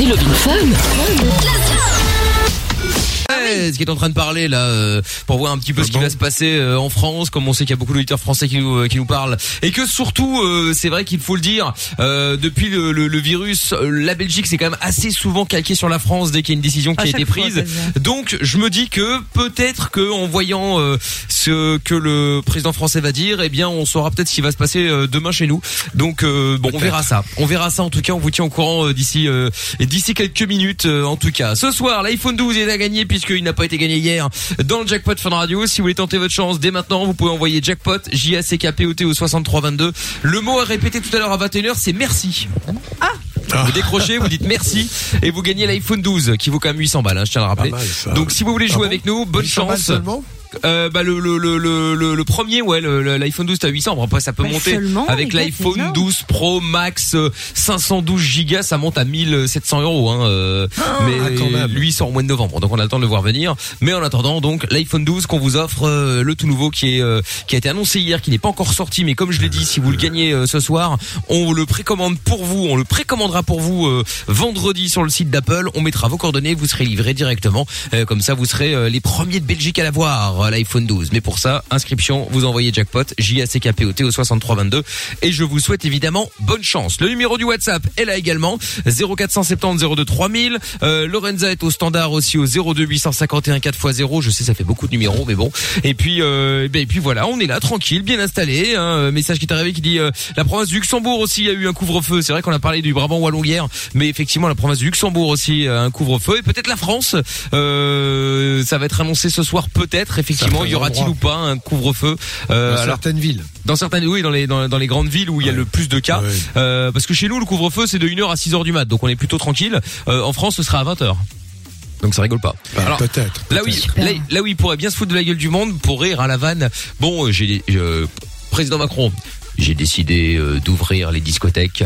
Love in Fun. Ce qui est en train de parler là euh, pour voir un petit peu ce qui va se passer euh, en France comme on sait qu'il y a beaucoup d'auditeurs français qui nous euh, qui nous parlent. Et que surtout euh, c'est vrai qu'il faut le dire euh, depuis le, le- le virus la Belgique c'est quand même assez souvent calqué sur la France dès qu'il y a une décision qui À a été fois, prise. donc je me dis que peut-être que en voyant euh, ce que le président français va dire eh bien on saura peut-être ce qui va se passer euh, demain chez nous. Donc euh, bon on verra ça. On verra ça en tout cas. On vous tient au courant euh, d'ici euh, d'ici quelques minutes euh, en tout cas. Ce soir l'iPhone 12 est à gagner puisqu'il n'a pas été gagné hier dans le jackpot Fun Radio si vous voulez tenter votre chance dès maintenant vous pouvez envoyer jackpot J A C K P O T au 6322 le mot à répéter tout à l'heure à 21h c'est merci vous décrochez, vous dites merci et vous gagnez l'iPhone 12 qui vaut quand même 800 balles, hein, je tiens à le rappeler. Mal. Donc si vous voulez jouer Ah bon avec nous, bonne 800 balles chance. Euh, bah le le le le, le, le premier ouais le- le- l'iPhone 12 t'as 800 bon, après ça peut Bah, monter. avec l'iPhone c'est énorme. 12 Pro Max euh, 512 gigas ça monte à 1700 euros hein, euh, mais ah, même. lui il sort au mois de novembre donc on a le temps de le voir venir. Mais en attendant donc l'iPhone 12 qu'on vous offre euh, le tout nouveau qui est euh, qui a été annoncé hier qui n'est pas encore sorti mais comme je l'ai dit si vous le gagnez euh, ce soir on le précommande pour vous on le précommandera pour vous euh, vendredi sur le site d'Apple. On mettra vos coordonnées vous serez livré directement. Euh, comme ça vous serez euh, les premiers de Belgique à l'avoir euh, l'iPhone 12 mais pour ça inscription vous envoyez jackpot J A C K P O T au 6322 et je vous souhaite évidemment bonne chance. Le numéro du WhatsApp est là également 0470 02 3000 euh, Lorenza est au standard aussi au 02 851 4x0 je sais ça fait beaucoup de numéros mais bon. Et puis euh, ben, et puis voilà on est là tranquille bien installé hein, message qui est arrivé qui dit euh, la province du Luxembourg aussi a eu un couvre-feu c'est vrai qu'on a parlé du Brabant wallon hier mais effectivement la province du Luxembourg aussi a un couvre-feu. Et peut-être la France euh, ça va être annoncé ce soir peut-être effectivement Certains y aura-t-il ou pas un couvre-feu euh, Dans alors, certaines villes. dans certaines oui dans les dans, dans les grandes villes où il y a le plus de cas Ouais. euh, parce que chez nous le couvre-feu c'est de 1h à 6h du mat donc on est plutôt tranquille Euh, en France ce sera à 20h donc ça rigole pas Bah, Alors, peut-être. Là oui, là, là où il pourrait bien se foutre de la gueule du monde pour rire à la vanne. Bon, j'ai président Macron, j'ai décidé d'ouvrir les discothèques.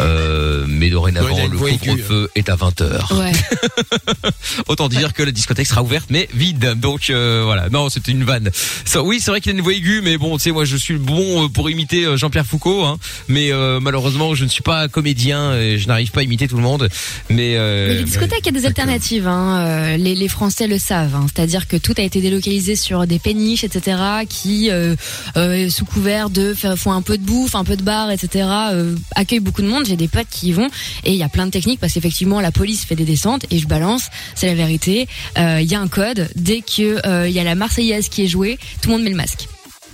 Euh, mais Ouais, dorénavant, une le couvre-feu est à 20h. Ouais. Autant dire que la discothèque sera ouverte, mais vide. Donc euh, voilà. Non, c'était une vanne. Ça, oui, c'est vrai qu'il a une voix aiguë, mais bon, tu sais, moi, je suis bon euh, pour imiter euh, Jean-Pierre Foucault, hein, mais euh, malheureusement, je ne suis pas comédien, et je n'arrive pas à imiter tout le monde. Mais, euh, Mais les discothèques, il y a des alternatives. Hein. Les, les Français le savent. hein. C'est-à-dire que tout a été délocalisé sur des péniches, etc., qui, euh, euh, sous couvert de font un peu de bouffe, un peu de bar, etc., euh, accueillent beaucoup de monde. J'ai des potes qui y vont et il y a plein de techniques parce qu'effectivement la police fait des descentes et je balance, c'est la vérité. Euh, Il y a un code. Dès que euh, il y a la Marseillaise qui est jouée, tout le monde met le masque.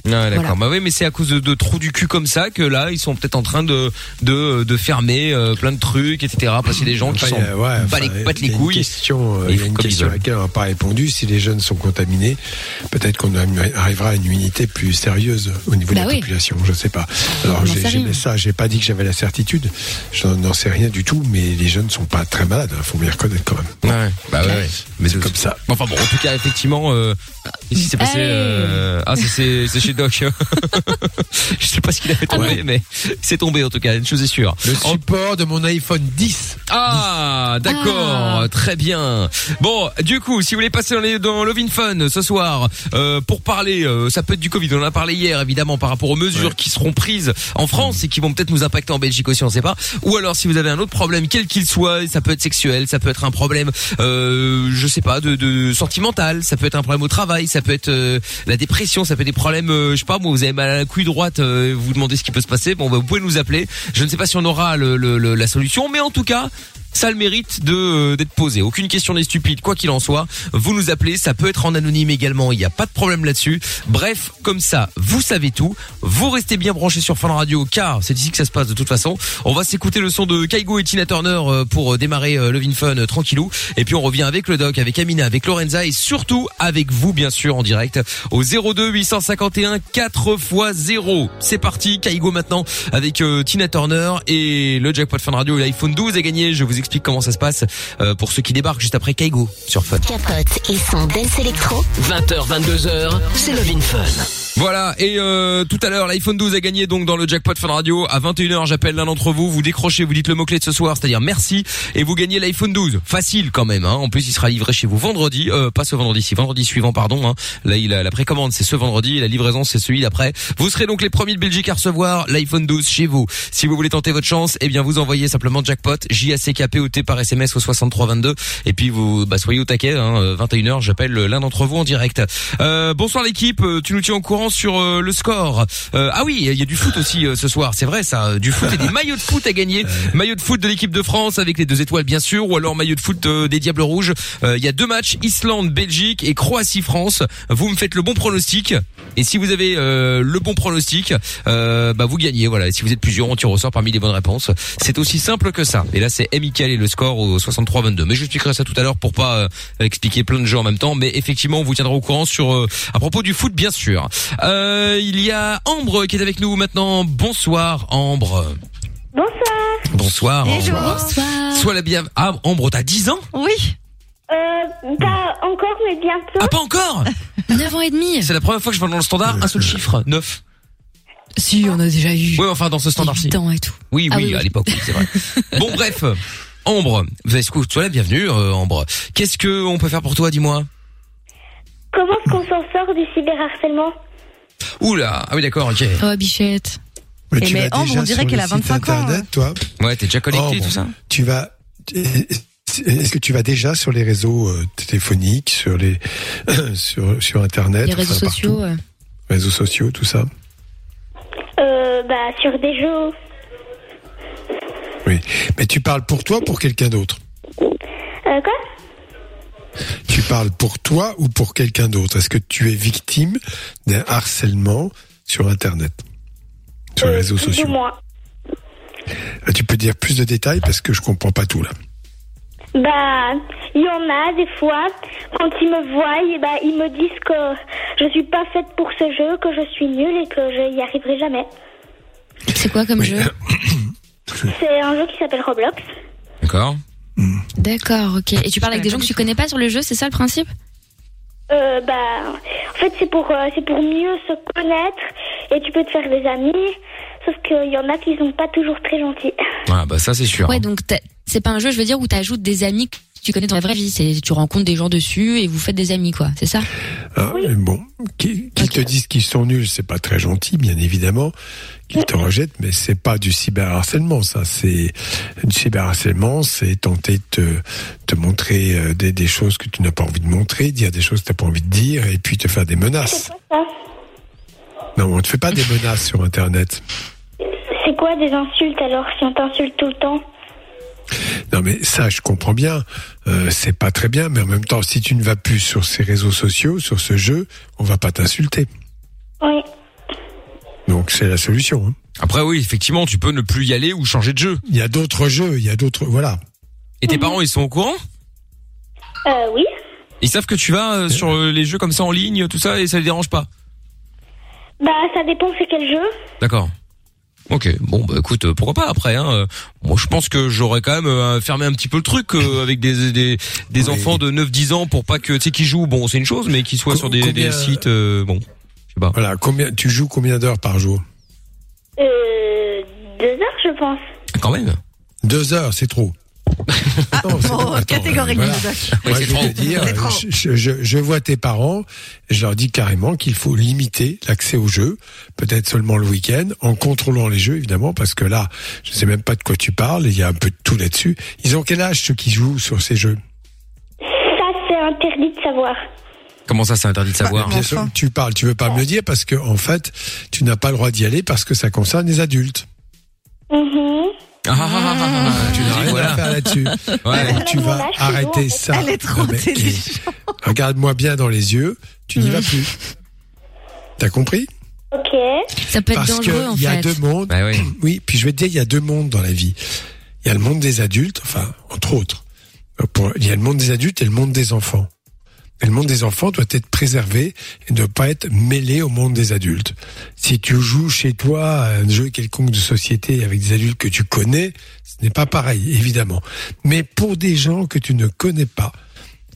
D'accord. Voilà. Bah oui, mais c'est à cause de, de trous du cul comme ça que là, ils sont peut-être en train de de, de fermer euh, plein de trucs, etc. Parce qu'il y a des gens qui Enfin, sont y a- ouais, pas les enfin, battent les il y a une couilles. question, euh, il y a une question à laquelle on n'a pas répondu. Si les jeunes sont contaminés, peut-être qu'on arrivera à une unité plus sérieuse au niveau Bah de la oui. population. Je sais pas. Alors j'ai ça. J'ai pas dit que j'avais la certitude. Je n'en sais rien du tout. Mais les jeunes sont pas très malades. Il faut bien reconnaître quand même. Ouais, bah ouais. Mais C'est comme ça. Enfin bon, en tout cas, effectivement, euh, ici c'est passé. Euh, Ah, c'est- c'est c'est chez Doc. Je sais pas ce qu'il a fait tomber, mais c'est tombé en tout cas. Une chose est sûre. Le En- support de mon iPhone 10. Ah, d'accord, Ah. très bien. Bon, du coup, si vous voulez passer dans, les, dans Lovin Fun ce soir euh, pour parler, euh, ça peut être du Covid. On en a parlé hier, évidemment, par rapport aux mesures qui seront prises en France et qui vont peut-être nous impacter en Belgique aussi, on sait pas. Ou alors, si vous avez un autre problème, quel qu'il soit, ça peut être sexuel, ça peut être un problème, euh, je sais pas, de, de sentimental, ça peut être un problème au travail, ça peut être euh, la dépression, ça peut être des problèmes, euh, je sais pas, moi, vous avez mal à la couille droite, euh, vous demandez ce qui peut se passer. Bon, bah, vous pouvez nous appeler. Je ne sais pas si on aura le, le- le- la solution, mais en tout cas ça a le mérite de euh, d'être posé. Aucune question n'est stupide, quoi qu'il en soit. Vous nous appelez, ça peut être en anonyme également, il n'y a pas de problème là-dessus. Bref, comme ça, vous savez tout. Vous restez bien branchés sur Fun Radio, car c'est ici que ça se passe de toute façon. On va s'écouter le son de Kaigo et Tina Turner euh, pour euh, démarrer Levin Fun tranquillou. Et puis on revient avec le doc, avec Amina, avec Lorenza et surtout avec vous, bien sûr, en direct au 02 851 4 x 0. C'est parti, Kaigo maintenant avec Tina Turner et le jackpot Fun Radio l'iPhone 12 est gagné. Je vous comment ça se passe euh, pour ceux qui débarquent juste après Kaigo sur Fun. Capote et son dance électro 20h, 22h, c'est Love Fun. Voilà, et euh, tout à l'heure, l'iPhone 12 a gagné donc dans le jackpot Fun Radio. À 21h, j'appelle l'un d'entre vous, vous décrochez, vous dites le mot-clé de ce soir, c'est-à-dire merci, et vous gagnez l'iPhone 12. Facile quand même, hein. en plus il sera livré chez vous vendredi, euh, pas ce vendredi, si vendredi suivant, pardon. Hein. Là, il a la précommande, c'est ce vendredi, et la livraison, c'est celui d'après. Vous serez donc les premiers de Belgique à recevoir l'iPhone 12 chez vous. Si vous voulez tenter votre chance, eh bien vous envoyez simplement jackpot, J-A-C-K-P-O-T par SMS au 6322, et puis vous bah, soyez au taquet, hein, 21h, j'appelle l'un d'entre vous en direct. Euh, bonsoir l'équipe, euh, tu nous tiens au courant sur euh, le score. Euh, ah oui, il y a du foot aussi euh, ce soir, c'est vrai ça, du foot et des maillots de foot à gagner. Maillot de foot de l'équipe de France avec les deux étoiles bien sûr, ou alors maillot de foot euh, des Diables Rouges. Euh, Il y a deux matchs, Islande, Belgique et Croatie-France. Vous me faites le bon pronostic. Et si vous avez euh, le bon pronostic, euh, bah vous gagnez. Voilà. Et si vous êtes plusieurs, on tire au sort parmi les bonnes réponses. C'est aussi simple que ça. Et là, c'est Amical et le score au 63-22. Mais j'expliquerai ça tout à l'heure pour pas euh, expliquer plein de jeux en même temps. Mais effectivement, on vous tiendra au courant sur euh, à propos du foot, bien sûr. Euh, il y a Ambre qui est avec nous maintenant. Bonsoir, Ambre. Bonsoir. Bonsoir. Ambre. Bonsoir. Sois la bienvenue. Ah, Ambre, t'as 10 ans? Oui. Euh, pas encore, mais bientôt. Ah, pas encore 9 ans et demi. C'est la première fois que je vois dans le standard un seul chiffre, 9. Si, on a déjà eu. Ouais, enfin dans ce standard-ci. 8 ans et tout. Oui, Ah oui, oui, oui. à l'époque, oui, c'est vrai. bon, bref, Ambre, vous avez sois la bienvenue, euh, Ambre. Qu'est-ce que on peut faire pour toi, dis-moi? Comment est-ce qu'on s'en sort du cyberharcèlement? Oula, ah oui, d'accord, ok. Oh, bichette. Mais Eh, tu mais vas Ambre, déjà on dirait sur qu'elle le a site 25 ans, Internet, hein. toi Ouais, t'es déjà connecté, Ambre, tout ça? Tu vas. Est-ce que tu vas déjà sur les réseaux euh, téléphoniques, sur les sur sur internet, Les réseaux enfin, sociaux. réseaux sociaux, tout ça? Euh, bah, sur des jeux. Oui. Mais tu parles pour toi ou pour quelqu'un d'autre Euh, quoi Tu parles pour toi ou pour quelqu'un d'autre Est-ce que tu es victime d'un harcèlement sur internet Sur les Euh, réseaux sociaux moins. Ah, Tu peux dire plus de détails parce que je comprends pas tout là. Bah, il y en a des fois, quand ils me voient, bah, ils me disent que je suis pas faite pour ce jeu, que je suis nulle et que je y arriverai jamais. C'est quoi comme Oui. jeu C'est un jeu qui s'appelle Roblox. D'accord. D'accord, ok. Et tu parles avec des gens que tu connais pas sur le jeu, c'est ça le principe? Euh, bah, en fait, c'est pour, euh, c'est pour mieux se connaître et tu peux te faire des amis. Sauf qu'il y en a qui sont pas toujours très gentils. Ah bah ça c'est sûr. Ouais, donc t'as- c'est pas un jeu, je veux dire, où t'ajoutes des amis tu connais dans la vraie vie. C'est tu rencontres des gens dessus et vous faites des amis, quoi. C'est ça? Ah, Bon, qu'ils qu'ils te disent qu'ils sont nuls, c'est pas très gentil, bien évidemment. Qu'ils te rejettent, mais c'est pas du cyberharcèlement, ça. C'est du cyberharcèlement, c'est tenter de te, te montrer euh, des, des choses que tu n'as pas envie de montrer, dire des choses que tu n'as pas envie de dire, et puis te faire des menaces. Non, on ne te fait pas des menaces sur Internet. C'est quoi des insultes alors si on t'insulte tout le temps? Non, mais ça, je comprends bien. Euh, c'est pas très bien, mais en même temps, si tu ne vas plus sur ces réseaux sociaux, sur ce jeu, on va pas t'insulter. Oui. Donc c'est la solution. hein. Après oui, effectivement, tu peux ne plus y aller ou changer de jeu. Il y a d'autres jeux, il y a d'autres, voilà. Et tes parents, ils sont au courant? Euh, oui. Ils savent que tu vas euh, sur euh, les jeux comme ça en ligne, tout ça, et ça les dérange pas? Bah, ça dépend c'est quel jeu. D'accord. Ok, bon bah écoute, euh, pourquoi pas après hein. euh, Moi je pense que j'aurais quand même euh, fermé un petit peu le truc euh, avec des des, des Oui. enfants de 9 10 ans pour pas que tu sais qu'ils jouent, bon, c'est une chose mais qu'ils soient Co- sur des, combien- des sites euh, bon, je sais pas. Voilà, combien tu joues combien d'heures par jour? Euh, deux heures, je pense. Ah, Quand même. Deux heures, c'est trop. Bon. Attends, catégorique, voilà. Je vais trop. te dire, C'est trop. je, je- je vois tes parents, je leur dis carrément qu'il faut limiter l'accès aux jeux, peut-être seulement le week-end, en contrôlant les jeux évidemment, parce que là, je sais même pas de quoi tu parles, il y a un peu de tout là-dessus. Ils ont quel âge ceux qui jouent sur ces jeux? Ça, c'est interdit de savoir. Comment ça c'est interdit de savoir Bien Enfin. sûr, tu parles, tu veux pas me le dire parce que en fait, tu n'as pas le droit d'y aller parce que ça concerne les adultes. Mhm. Ah, ah, ah, ah, ah, ah, Tu n'as rien voilà. à faire là-dessus. Ouais. Tu vas arrêter ça. Elle est trop Non, mais, intelligente. Regarde-moi bien dans les yeux, tu n'y vas plus. T'as compris? Ok. Ça peut être Parce dangereux en qu'il y a fait. deux mondes. Bah oui. Oui, puis je vais te dire, il y a deux mondes dans la vie. Il y a le monde des adultes, enfin, entre autres. Euh, Il y a le monde des adultes et le monde des enfants. Le monde des enfants doit être préservé et ne pas être mêlé au monde des adultes. Si tu joues chez toi un jeu quelconque de société avec des adultes que tu connais, ce n'est pas pareil, évidemment. Mais pour des gens que tu ne connais pas,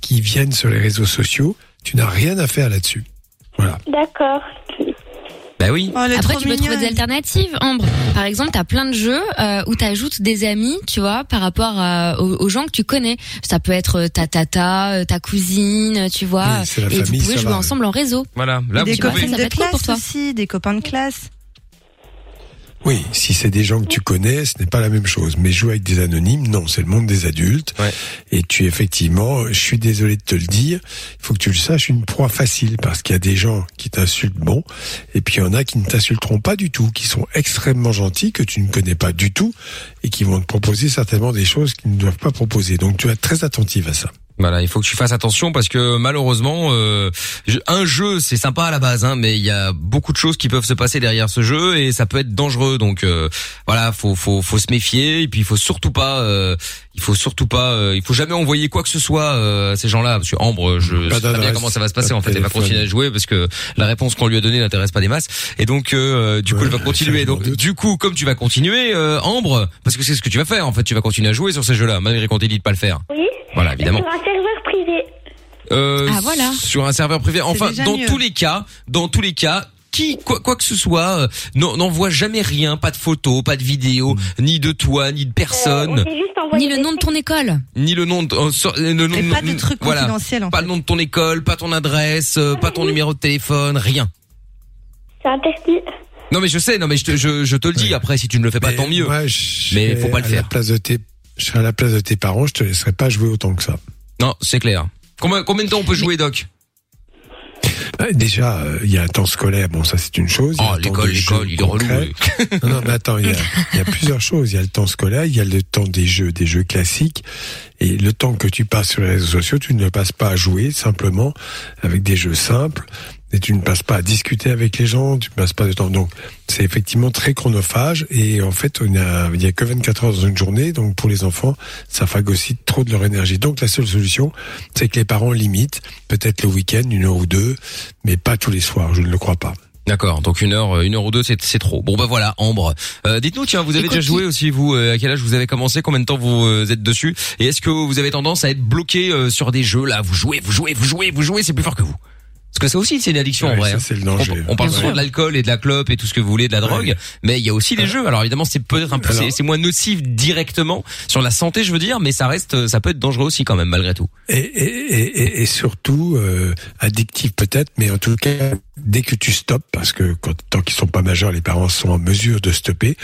qui viennent sur les réseaux sociaux, tu n'as rien à faire là-dessus. Voilà. D'accord. Bah oui. Oh, Après, tu peux trouver des mignonne. alternatives, Ambre. Par exemple, t'as plein de jeux euh, où t'ajoutes des amis, tu vois, par rapport à- aux, aux gens que tu connais. Ça peut être ta tata, euh, ta cousine, tu vois. Oui, c'est la et famille, vous pouvez jouer va, ensemble en réseau. Voilà. Là, des vous peut de cool pour classe toi. aussi, des copains de classe. Oui, si c'est des gens que tu connais, ce n'est pas la même chose. Mais jouer avec des anonymes, non, c'est le monde des adultes. Ouais. Et tu effectivement, je suis désolé de te le dire, il faut que tu le saches, une proie facile parce qu'il y a des gens qui t'insultent, bon, et puis il y en a qui ne t'insulteront pas du tout, qui sont extrêmement gentils, que tu ne connais pas du tout, et qui vont te proposer certainement des choses qu'ils ne doivent pas proposer. Donc tu vas être très attentive à ça. Voilà, il faut que tu fasses attention parce que malheureusement, euh, un jeu c'est sympa à la base, hein, mais il y a beaucoup de choses qui peuvent se passer derrière ce jeu et ça peut être dangereux. Donc euh, voilà, faut faut faut se méfier et puis il faut surtout pas, euh, il faut surtout pas, euh, il faut jamais envoyer quoi que ce soit euh, à ces gens-là. Parce que Ambre, je Pas sais très bien comment ça va se passer. pas En fait, elle va continuer à jouer parce que la réponse qu'on lui a donnée n'intéresse pas des masses et donc euh, du coup Ouais, elle va continuer. Donc du coup, comme tu vas continuer, euh, Ambre, parce que c'est ce que tu vas faire. En fait, tu vas continuer à jouer sur ces jeux-là malgré qu'on t'ait dit de pas le faire. Oui. Voilà, évidemment. Sur un serveur privé. Euh, Ah, voilà. Sur un serveur privé. Enfin, dans mieux. tous les cas, dans tous les cas, qui quoi, quoi que ce soit, euh, n'en- n'envoie jamais rien, pas de photos, pas de vidéos, ni de toi, ni de Euh, on personne, envoyé Ni le nom de ton école. ni le nom de euh, sur- euh, le nom Et de- pas de trucs voilà, confidentiels, en pas le nom de ton école, pas ton adresse, euh, pas ton numéro de téléphone, rien. C'est interdit. Non mais je sais, non mais je te, je, je te le dis. Ouais. Après, si tu ne le fais pas, tant mieux. Mais faut pas le à la faire. place de tes, je serais à la place de tes parents, je te laisserai pas jouer autant que ça. Non, c'est clair. Combien, combien de temps on peut jouer, Doc? Déjà, euh, il y a un temps scolaire, bon ça c'est une chose. il y a Oh, un temps l'école, l'école, il est relou. Non, non, mais attends, il y, a, il y a plusieurs choses. Il y a le temps scolaire, il y a le temps des jeux, des jeux classiques. Et le temps que tu passes sur les réseaux sociaux, tu ne le passes pas à jouer simplement avec des jeux simples. Et tu ne passes pas à discuter avec les gens, tu ne passes pas de temps. Donc, c'est effectivement très chronophage. Et en fait, on a, il y a que 24 heures dans une journée. Donc, pour les enfants, ça phagocyte trop de leur énergie. Donc, la seule solution, c'est que les parents limitent, peut-être le week-end, une heure ou deux, mais pas tous les soirs. Je ne le crois pas. D'accord, donc une heure, une heure ou deux, c'est c'est trop. Bon bah voilà, Ambre. Euh, Dites-nous, tiens, vous avez Écoute, déjà joué aussi vous euh, À quel âge vous avez commencé Combien de temps vous euh, êtes dessus? Et est-ce que vous avez tendance à être bloqué euh, sur des jeux là? Vous jouez, vous jouez, vous jouez, vous jouez, c'est plus fort que vous. Parce que ça aussi, c'est une addiction en vrai. ça, hein. c'est le danger. On, on parle souvent de l'alcool et de la clope et tout ce que vous voulez, de la drogue, mais il y a aussi les jeux. Alors évidemment, c'est peut-être un peu, c'est- c'est moins nocif directement sur la santé, je veux dire, mais ça reste, ça peut être dangereux aussi quand même malgré tout. Et, et, et, et- et surtout euh, addictif peut-être, mais en tout cas dès que tu stoppes, parce que quand, tant qu'ils sont pas majeurs, les parents sont en mesure de stopper.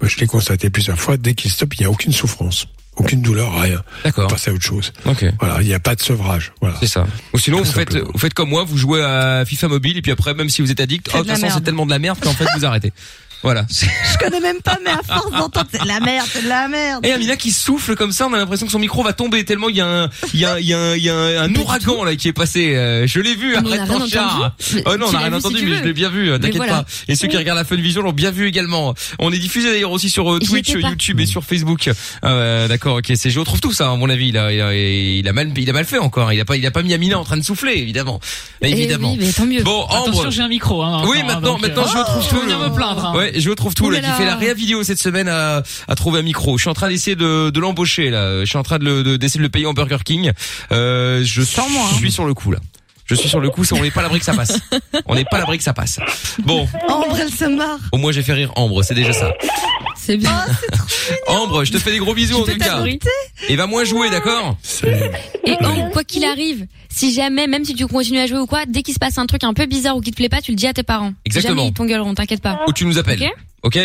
Moi, je l'ai constaté plusieurs fois. Dès qu'ils stoppent, il n'y a aucune souffrance, aucune douleur, rien. D'accord. On passe à autre chose. Ok. Voilà, il n'y a pas de sevrage. Voilà. C'est ça. Ou sinon, Tout vous faites, vous faites comme moi, vous jouez à FIFA mobile et puis après, même si vous êtes addict, C'est oh, de toute façon, c'est tellement de la merde qu'en fait, vous arrêtez. Voilà. Je connais même pas, mais à force d'entendre, c'est de la merde, c'est de la merde. Et Amina qui souffle comme ça, on a l'impression que son micro va tomber tellement il y a un, il y a, il y a, un- il y a un, un ouragan là qui est passé. euh, je l'ai vu. Mais arrête ton char. Oh non, on l'as rien si entendu, mais je l'ai bien vu. euh, T'inquiète voilà. pas. Et ceux qui regardent la Fun Vision l'ont bien vu également. On est diffusé d'ailleurs aussi sur euh, Twitch. YouTube et sur Facebook. Euh, D'accord, ok. C'est je retrouve tout ça. À mon avis, il a, il a, il a mal, il a mal fait encore. Il a pas, il a pas mis Amina en train de souffler, évidemment. Eh Évidemment. oui, mais tant mieux. Bon, Ambre. Attention, j'ai un micro. Hein, Oui, maintenant, maintenant, je retrouve je tout. me plaindre. Ouais, je retrouve tout là, là qui fait la réa vidéo cette semaine à, à trouver un micro. Je suis en train d'essayer de, de l'embaucher là. Je suis en train de d'essayer de le payer en Burger King. Euh, je Sans moi, hein. suis sur le coup là. Je suis sur le coup, ça, on n'est pas à l'abri que ça passe. On n'est pas à l'abri que ça passe. Bon, Ambre, elle se marre. au moins j'ai fait rire Ambre, c'est déjà ça. C'est bien. Ambre, je te fais des gros bisous en tout cas. Et va moins jouer, d'accord? Et Ambre, quoi qu'il arrive, si jamais, même si tu continues à jouer ou quoi, dès qu'il se passe un truc un peu bizarre ou qui te plaît pas, tu le dis à tes parents. Exactement. Jamais ils t'engueuleront, t'inquiète pas. Ou tu nous appelles. Ok? Ok?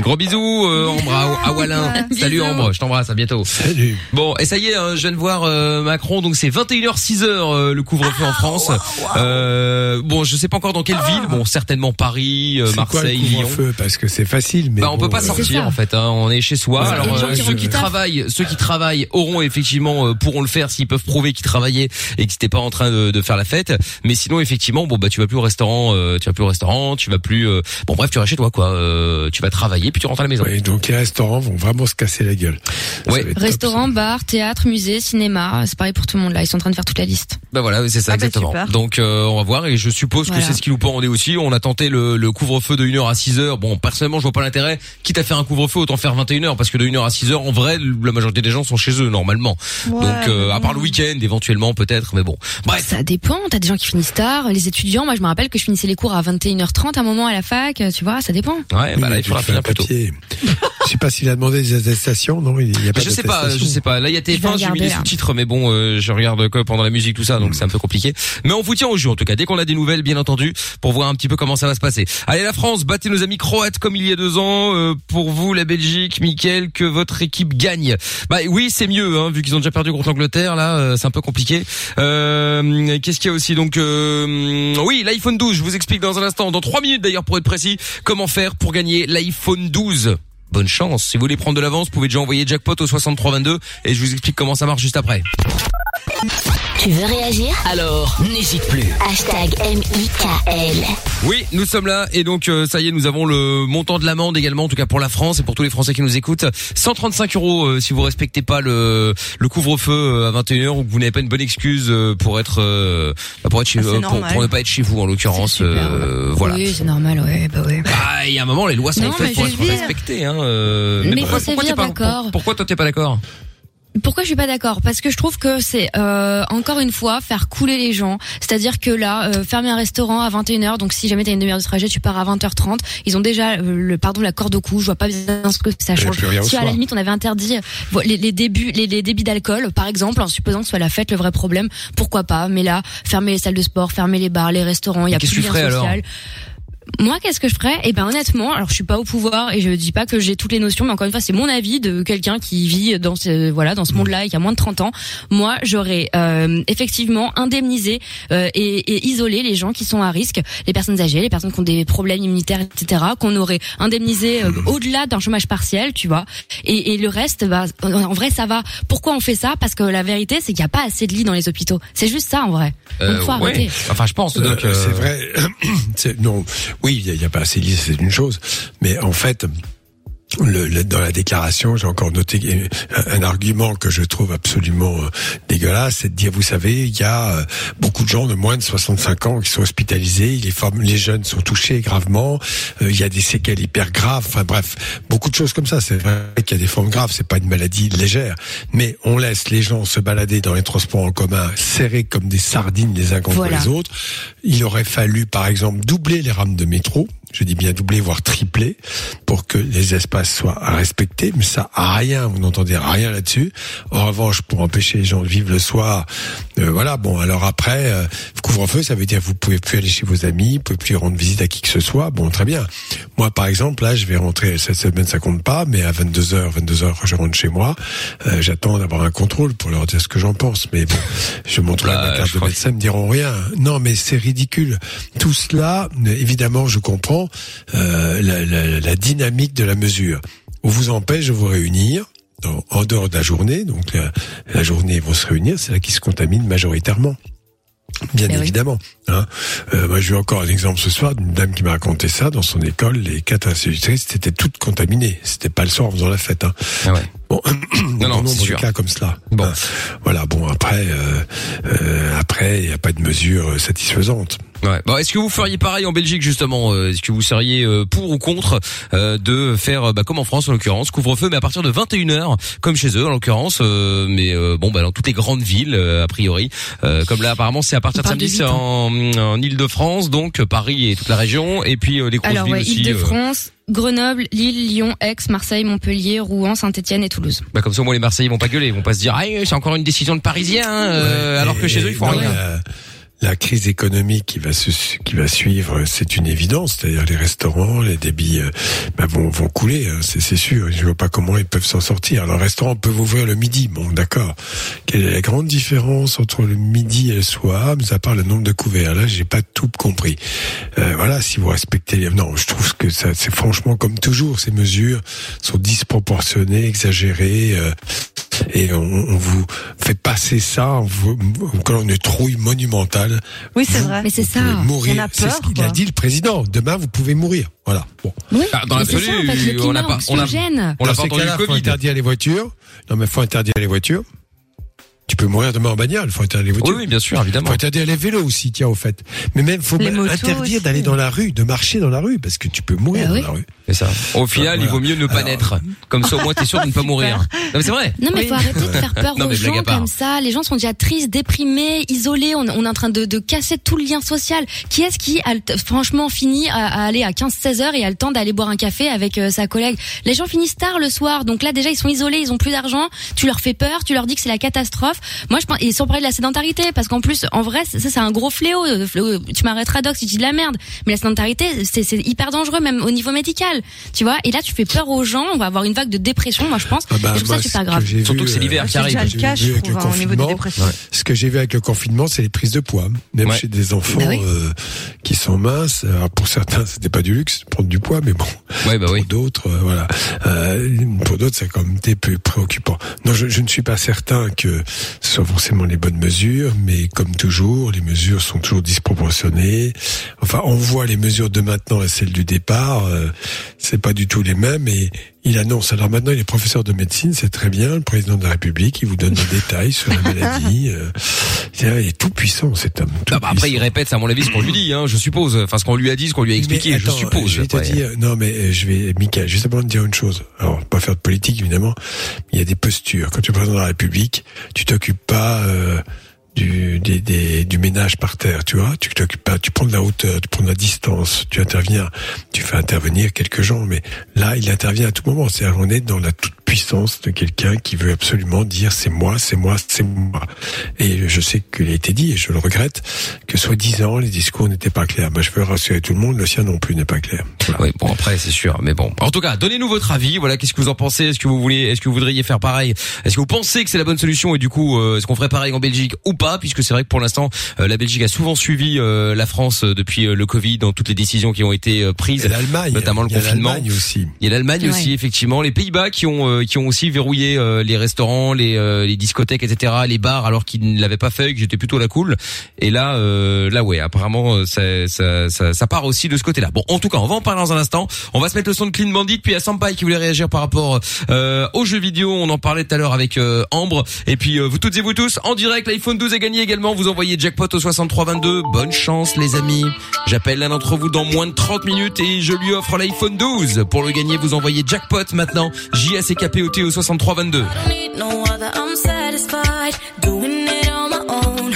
Gros bisous euh, Ambre à, à. Bisous. Salut Ambre, je t'embrasse, à bientôt. Salut. Bon, et ça y est, hein, je viens de voir euh, Macron, donc c'est 21h 6h euh, le couvre-feu en France. Euh, bon, je sais pas encore dans quelle ville, bon certainement Paris, euh, C'est quoi le Marseille, Lyon. Parce que c'est facile, mais Bah, on bon, peut pas euh, sortir en fait. Hein. On est chez soi. Ouais, Alors gens euh, qui ceux qui travaillent, ceux qui travaillent auront effectivement euh, pourront le faire s'ils peuvent prouver qu'ils travaillaient et que c'était pas en train de, de faire la fête. Mais sinon effectivement, bon bah tu vas plus au restaurant, euh, tu vas plus au restaurant, tu vas plus. euh, bon bref, tu restes chez toi quoi. Tu vas travailler puis tu rentres à la maison. ouais, donc les restaurants vont vraiment se casser la gueule. Ouais. va être top, Restaurant, bar, théâtre, musée, cinéma, c'est pareil pour tout le monde là. Ils sont en train de faire toute la liste. Bah voilà, c'est ça Ah bah exactement. Donc euh, on va voir et je suppose que c'est ce qui nous pendait aussi. On a tenté le, le couvre-feu de 1h à 6h. Bon, personnellement, je vois pas l'intérêt. Quitte à faire un couvre-feu, autant faire 21h parce que de 1h à 6h, en vrai, la majorité des gens sont chez eux normalement. Ouais, Donc euh, à part le week-end éventuellement peut-être, mais bon. Bref. Ça dépend, t'as des gens qui finissent tard, les étudiants, moi je me rappelle que je finissais les cours à 21h30 à un moment à la fac, tu vois, ça dépend. Ouais, bah Oui, là mais il tu faudra te fais finir un plus tôt. papier. Je sais pas s'il a demandé des attestations, non Il y a pas Mais je sais pas, je sais pas. Là, il y a Je vais TF1, j'ai mis les là. sous-titres, mais bon, euh, je regarde que pendant la musique, tout ça, donc c'est un peu compliqué. Mais on vous tient au jeu, en tout cas, dès qu'on a des nouvelles, bien entendu, pour voir un petit peu comment ça va se passer. Allez, la France, battez nos amis croates comme il y a deux ans. Euh, pour vous, la Belgique, Mickaël, que votre équipe gagne. Bah oui, c'est mieux, hein, vu qu'ils ont déjà perdu contre l'Angleterre, là, euh, c'est un peu compliqué. Euh, Qu'est-ce qu'il y a aussi Donc, euh, oui, l'iPhone 12, je vous explique dans un instant, dans trois minutes d'ailleurs, pour être précis, comment faire pour gagner l'iPhone 12. Bonne chance. Si vous voulez prendre de l'avance, vous pouvez déjà envoyer jackpot au 6322 et je vous explique comment ça marche juste après. Tu veux réagir? Alors, n'hésite plus. Hashtag M-I-K-L. Oui, nous sommes là et donc euh, ça y est, nous avons le montant de l'amende également, en tout cas pour la France et pour tous les Français qui nous écoutent. 135 euros euh, si vous respectez pas le, le couvre-feu euh, à 21h ou que vous n'avez pas une bonne excuse euh, pour être euh, bah, pour être chez Ah, euh, pour, ne pas être chez vous en l'occurrence. Euh, voilà. Oui, c'est normal, ouais, bah ouais. Ah, il y a un moment, les lois sont Non, faites pour être respectées. Hein, euh, Mais pourquoi- faut pourquoi t'es pas- d'accord. pour- Pourquoi toi t'es pas d'accord? Pourquoi je suis pas d'accord? Parce que je trouve que c'est euh, encore une fois faire couler les gens. C'est-à-dire que là, euh, fermer un restaurant à 21h, donc si jamais t'as une demi-heure de trajet, tu pars à 20h30. Ils ont déjà euh, le pardon la corde au cou. Je vois pas bien ce que ça change. Si à la limite on avait interdit les, les débuts, les, les débits d'alcool, par exemple, en supposant que ce soit la fête le vrai problème, pourquoi pas? Mais là, fermer les salles de sport, fermer les bars, les restaurants, il y a Mais plus de alors? social. Moi, qu'est-ce que je ferais? Eh ben, honnêtement, alors je suis pas au pouvoir et je dis pas que j'ai toutes les notions, mais encore une fois, c'est mon avis de quelqu'un qui vit dans ce voilà dans ce monde-là et qui a moins de 30 ans. Moi, j'aurais euh, effectivement indemnisé euh, et, et isolé les gens qui sont à risque, les personnes âgées, les personnes qui ont des problèmes immunitaires, etc. Qu'on aurait indemnisé euh, au-delà d'un chômage partiel, tu vois. Et, et le reste, bah, en en vrai, ça va. Pourquoi on fait ça? Parce que la vérité, c'est qu'il n'y a pas assez de lits dans les hôpitaux. C'est juste ça, en vrai. Donc, faut Euh, ouais. arrêter. Enfin, je pense. Euh, Donc, euh, C'est vrai. Non, oui, il n'y a, pas assez de c'est une chose. Mais en fait, le, le- dans la déclaration, j'ai encore noté un, un argument que je trouve absolument euh, dégueulasse, c'est de dire, vous savez, il y a euh, beaucoup de gens de moins de 65 ans qui sont hospitalisés, les, femmes, les jeunes sont touchés gravement, euh, il y a des séquelles hyper graves, enfin bref, beaucoup de choses comme ça. C'est vrai qu'il y a des formes graves, c'est pas une maladie légère, mais on laisse les gens se balader dans les transports en commun, serrés comme des sardines les uns contre Voilà. les autres. Il aurait fallu, par exemple, doubler les rames de métro. Je dis bien doubler, voire tripler, pour que les espaces soient respectés. Mais ça a rien, vous n'entendez rien là-dessus. En revanche, pour empêcher les gens de vivre le soir, euh, voilà. Bon, alors après, euh, couvre-feu, ça veut dire que vous pouvez plus aller chez vos amis, vous pouvez plus rendre visite à qui que ce soit. Bon, très bien. Moi, par exemple, là, je vais rentrer cette semaine, ça compte pas, mais à 22 h 22 h je rentre chez moi. Euh, J'attends d'avoir un contrôle pour leur dire ce que j'en pense. Mais bon, je montre Là, ma carte de médecin, ils me diront rien. Non, mais c'est ridicule. Tout cela, euh, évidemment, je comprends euh, la, la- la dynamique de la mesure. On vous empêche de vous réunir. dans- en dehors de la journée, donc la, la journée ils vont se réunir, c'est là qu'ils se contaminent majoritairement. Bien Eh oui. évidemment. Hein. Euh, moi, j'ai eu encore un exemple ce soir d'une dame qui m'a raconté ça. Dans son école, les quatre institutrices étaient toutes contaminées. C'était pas le soir en faisant la fête. Hein. ah ouais. Bon, non, non, c'est nombre de sûr. cas comme cela. Bon. Hein. Voilà. Bon, après, euh, euh, après, il n'y a pas de mesure euh, satisfaisante. Ouais. Bon, est-ce que vous feriez pareil en Belgique justement euh, Est-ce que vous seriez euh, pour ou contre euh, de faire euh, bah, comme en France en l'occurrence, couvre-feu mais à partir de 21h comme chez eux en l'occurrence euh, mais euh, bon bah dans toutes les grandes villes euh, a priori euh, comme là apparemment c'est à partir de samedi de en, en Île-de-France donc euh, Paris et toute la région et puis euh, les grosses Alors villes ouais, aussi euh, Île-de-France, Grenoble, Lille, Lyon, Aix, Marseille, Montpellier, Rouen, Saint-Étienne et Toulouse. bah, comme ça au moins les Marseillais vont pas gueuler, ils vont pas se dire ah c'est encore une décision de Parisiens euh, Ouais, alors que chez eux ils font non, rien. La, la crise économique qui va se, qui va suivre, c'est une évidence. C'est-à-dire les restaurants, les débits bah, vont, vont couler, hein, c'est sûr. Je vois pas comment ils peuvent s'en sortir. Alors, restaurant peut ouvrir le midi, bon, d'accord. Quelle est la grande différence entre le midi et le soir, mis à part le nombre de couverts? Là, j'ai pas tout compris. Euh, voilà, si vous respectez les... Non, je trouve que ça, c'est franchement comme toujours, ces mesures sont disproportionnées, exagérées. euh, et on, on vous fait passer ça en vous collant une trouille monumentale. Oui, c'est vrai. Mais c'est ça. mourir. On a C'est ce qu'il a dit le président. Demain, vous pouvez mourir. Voilà. Bon. Oui, Ah, dans en l'absolu, fait, le on n'a pas- on a-. On l'a Dans pas entendu le faut Covid. interdire les voitures. Non, mais faut interdire les voitures. Tu peux mourir demain en bagnole, faut interdire les Oui, voitures. oui, bien sûr, évidemment. Faut interdire les vélos aussi, tiens, au fait. Mais même, faut motos interdire d'aller dans la rue, de marcher dans la rue, parce que tu peux mourir Bah dans oui. la rue. C'est ça. Au final, Voilà. il vaut mieux ne pas Alors, naître. Comme ça, au moins, t'es sûr de ne pas mourir. Non, mais c'est vrai. Non mais Oui. faut arrêter de faire peur Non, aux mais blague à gens part. comme ça. Les gens sont déjà tristes, déprimés, isolés. On, on est en train de, de casser tout le lien social. Qui est-ce qui a franchement fini à, à aller à 15-16 heures et a le temps d'aller boire un café avec euh, sa collègue? Les gens finissent tard le soir, donc là déjà ils sont isolés, ils ont plus d'argent. Tu leur fais peur, tu leur dis que c'est la catastrophe. Moi je pense et sans parler de la sédentarité parce qu'en plus en vrai ça c'est un gros fléau. Euh, fléau. Tu m'arrêteras doc si tu dis de la merde, mais la sédentarité c'est c'est hyper dangereux même au niveau médical. Tu vois? Et là tu fais peur aux gens. On va avoir une vague de dépression, moi je pense. Ah bah, et je trouve moi, ça ce super que grave. j'ai Surtout vu, que c'est l'hiver euh, qui C'est arrive. déjà le j'ai cas, vu je avec trouve, le hein, au niveau des confinement. dépressions. Ce que j'ai vu avec le confinement, c'est les prises de poids. Même Ouais. chez des enfants Bah oui. euh, qui sont minces. Alors pour certains, c'était pas du luxe de prendre du poids, mais bon. Ouais, bah pour oui. d'autres, euh, voilà. Euh, pour d'autres, c'est quand même été plus préoccupant. Non, je, je ne suis pas certain que soit forcément les bonnes mesures, mais comme toujours, les mesures sont toujours disproportionnées. Enfin, on voit les mesures de maintenant et celles du départ, euh, c'est pas du tout les mêmes. Et il annonce. Alors maintenant, il est professeur de médecine, c'est très bien. Le président de la République, il vous donne des détails sur la maladie. euh, c'est- il est tout puissant, cet homme. tout Ah bah après, il répète, à mon avis, ce qu'on lui dit, hein, je suppose. Enfin, ce qu'on lui a dit, ce qu'on lui a expliqué, je suppose. Je vais te dire, non, mais euh, je vais, Michael, juste avant de dire une chose. Alors, pas faire de politique, évidemment. mais Il y a des postures. Quand tu es président de la République, tu t'occupes pas, euh, du, des, des- du ménage par terre, tu vois. Tu t'occupes tu prends de la hauteur, tu prends de la distance, tu interviens, tu fais intervenir quelques gens, mais là, il intervient à tout moment. C'est-à-dire, on est dans la toute puissance de quelqu'un qui veut absolument dire c'est moi, c'est moi, c'est moi. Et je sais qu'il a été dit, et je le regrette, que soi-disant, les discours n'étaient pas clairs. Moi, je veux rassurer tout le monde, le sien non plus n'est pas clair. Voilà. Oui, bon après c'est sûr, mais bon. En tout cas, donnez-nous votre avis. Voilà, qu'est-ce que vous en pensez? Est-ce que vous voulez, est-ce que vous voudriez faire pareil? Est-ce que vous pensez que c'est la bonne solution? Et du coup, euh, est-ce qu'on ferait pareil en Belgique ou pas? Puisque c'est vrai que pour l'instant, euh, la Belgique a souvent suivi euh, la France euh, depuis euh, le Covid dans toutes les décisions qui ont été euh, prises. Et l'Allemagne, notamment le il y a confinement. l'Allemagne aussi. Il y a l'Allemagne Ouais. aussi, effectivement, les Pays-Bas qui ont euh, qui ont aussi verrouillé euh, les restaurants, les euh, les discothèques, etc., les bars, alors qu'ils ne l'avaient pas fait, que j'étais plutôt la cool. Et là, euh, là, ouais, apparemment, ça, ça, ça, ça part aussi de ce côté-là. Bon, en tout cas, on va en parler dans un instant. On va se mettre le son de Clean Bandit, puis à Sampai qui voulait réagir par rapport euh, aux jeux vidéo. On en parlait tout à l'heure avec euh, Ambre. Et puis euh, vous toutes et vous tous, en direct, l'iPhone 12 est gagné également. Vous envoyez jackpot au 6322. Bonne chance, les amis. J'appelle l'un d'entre vous dans moins de 30 minutes et je lui offre l'iPhone 12. Pour le gagner, vous envoyez jackpot maintenant. J-A-C-K-P-O-T au 6322. need no other. I'm satisfied doing it on my own.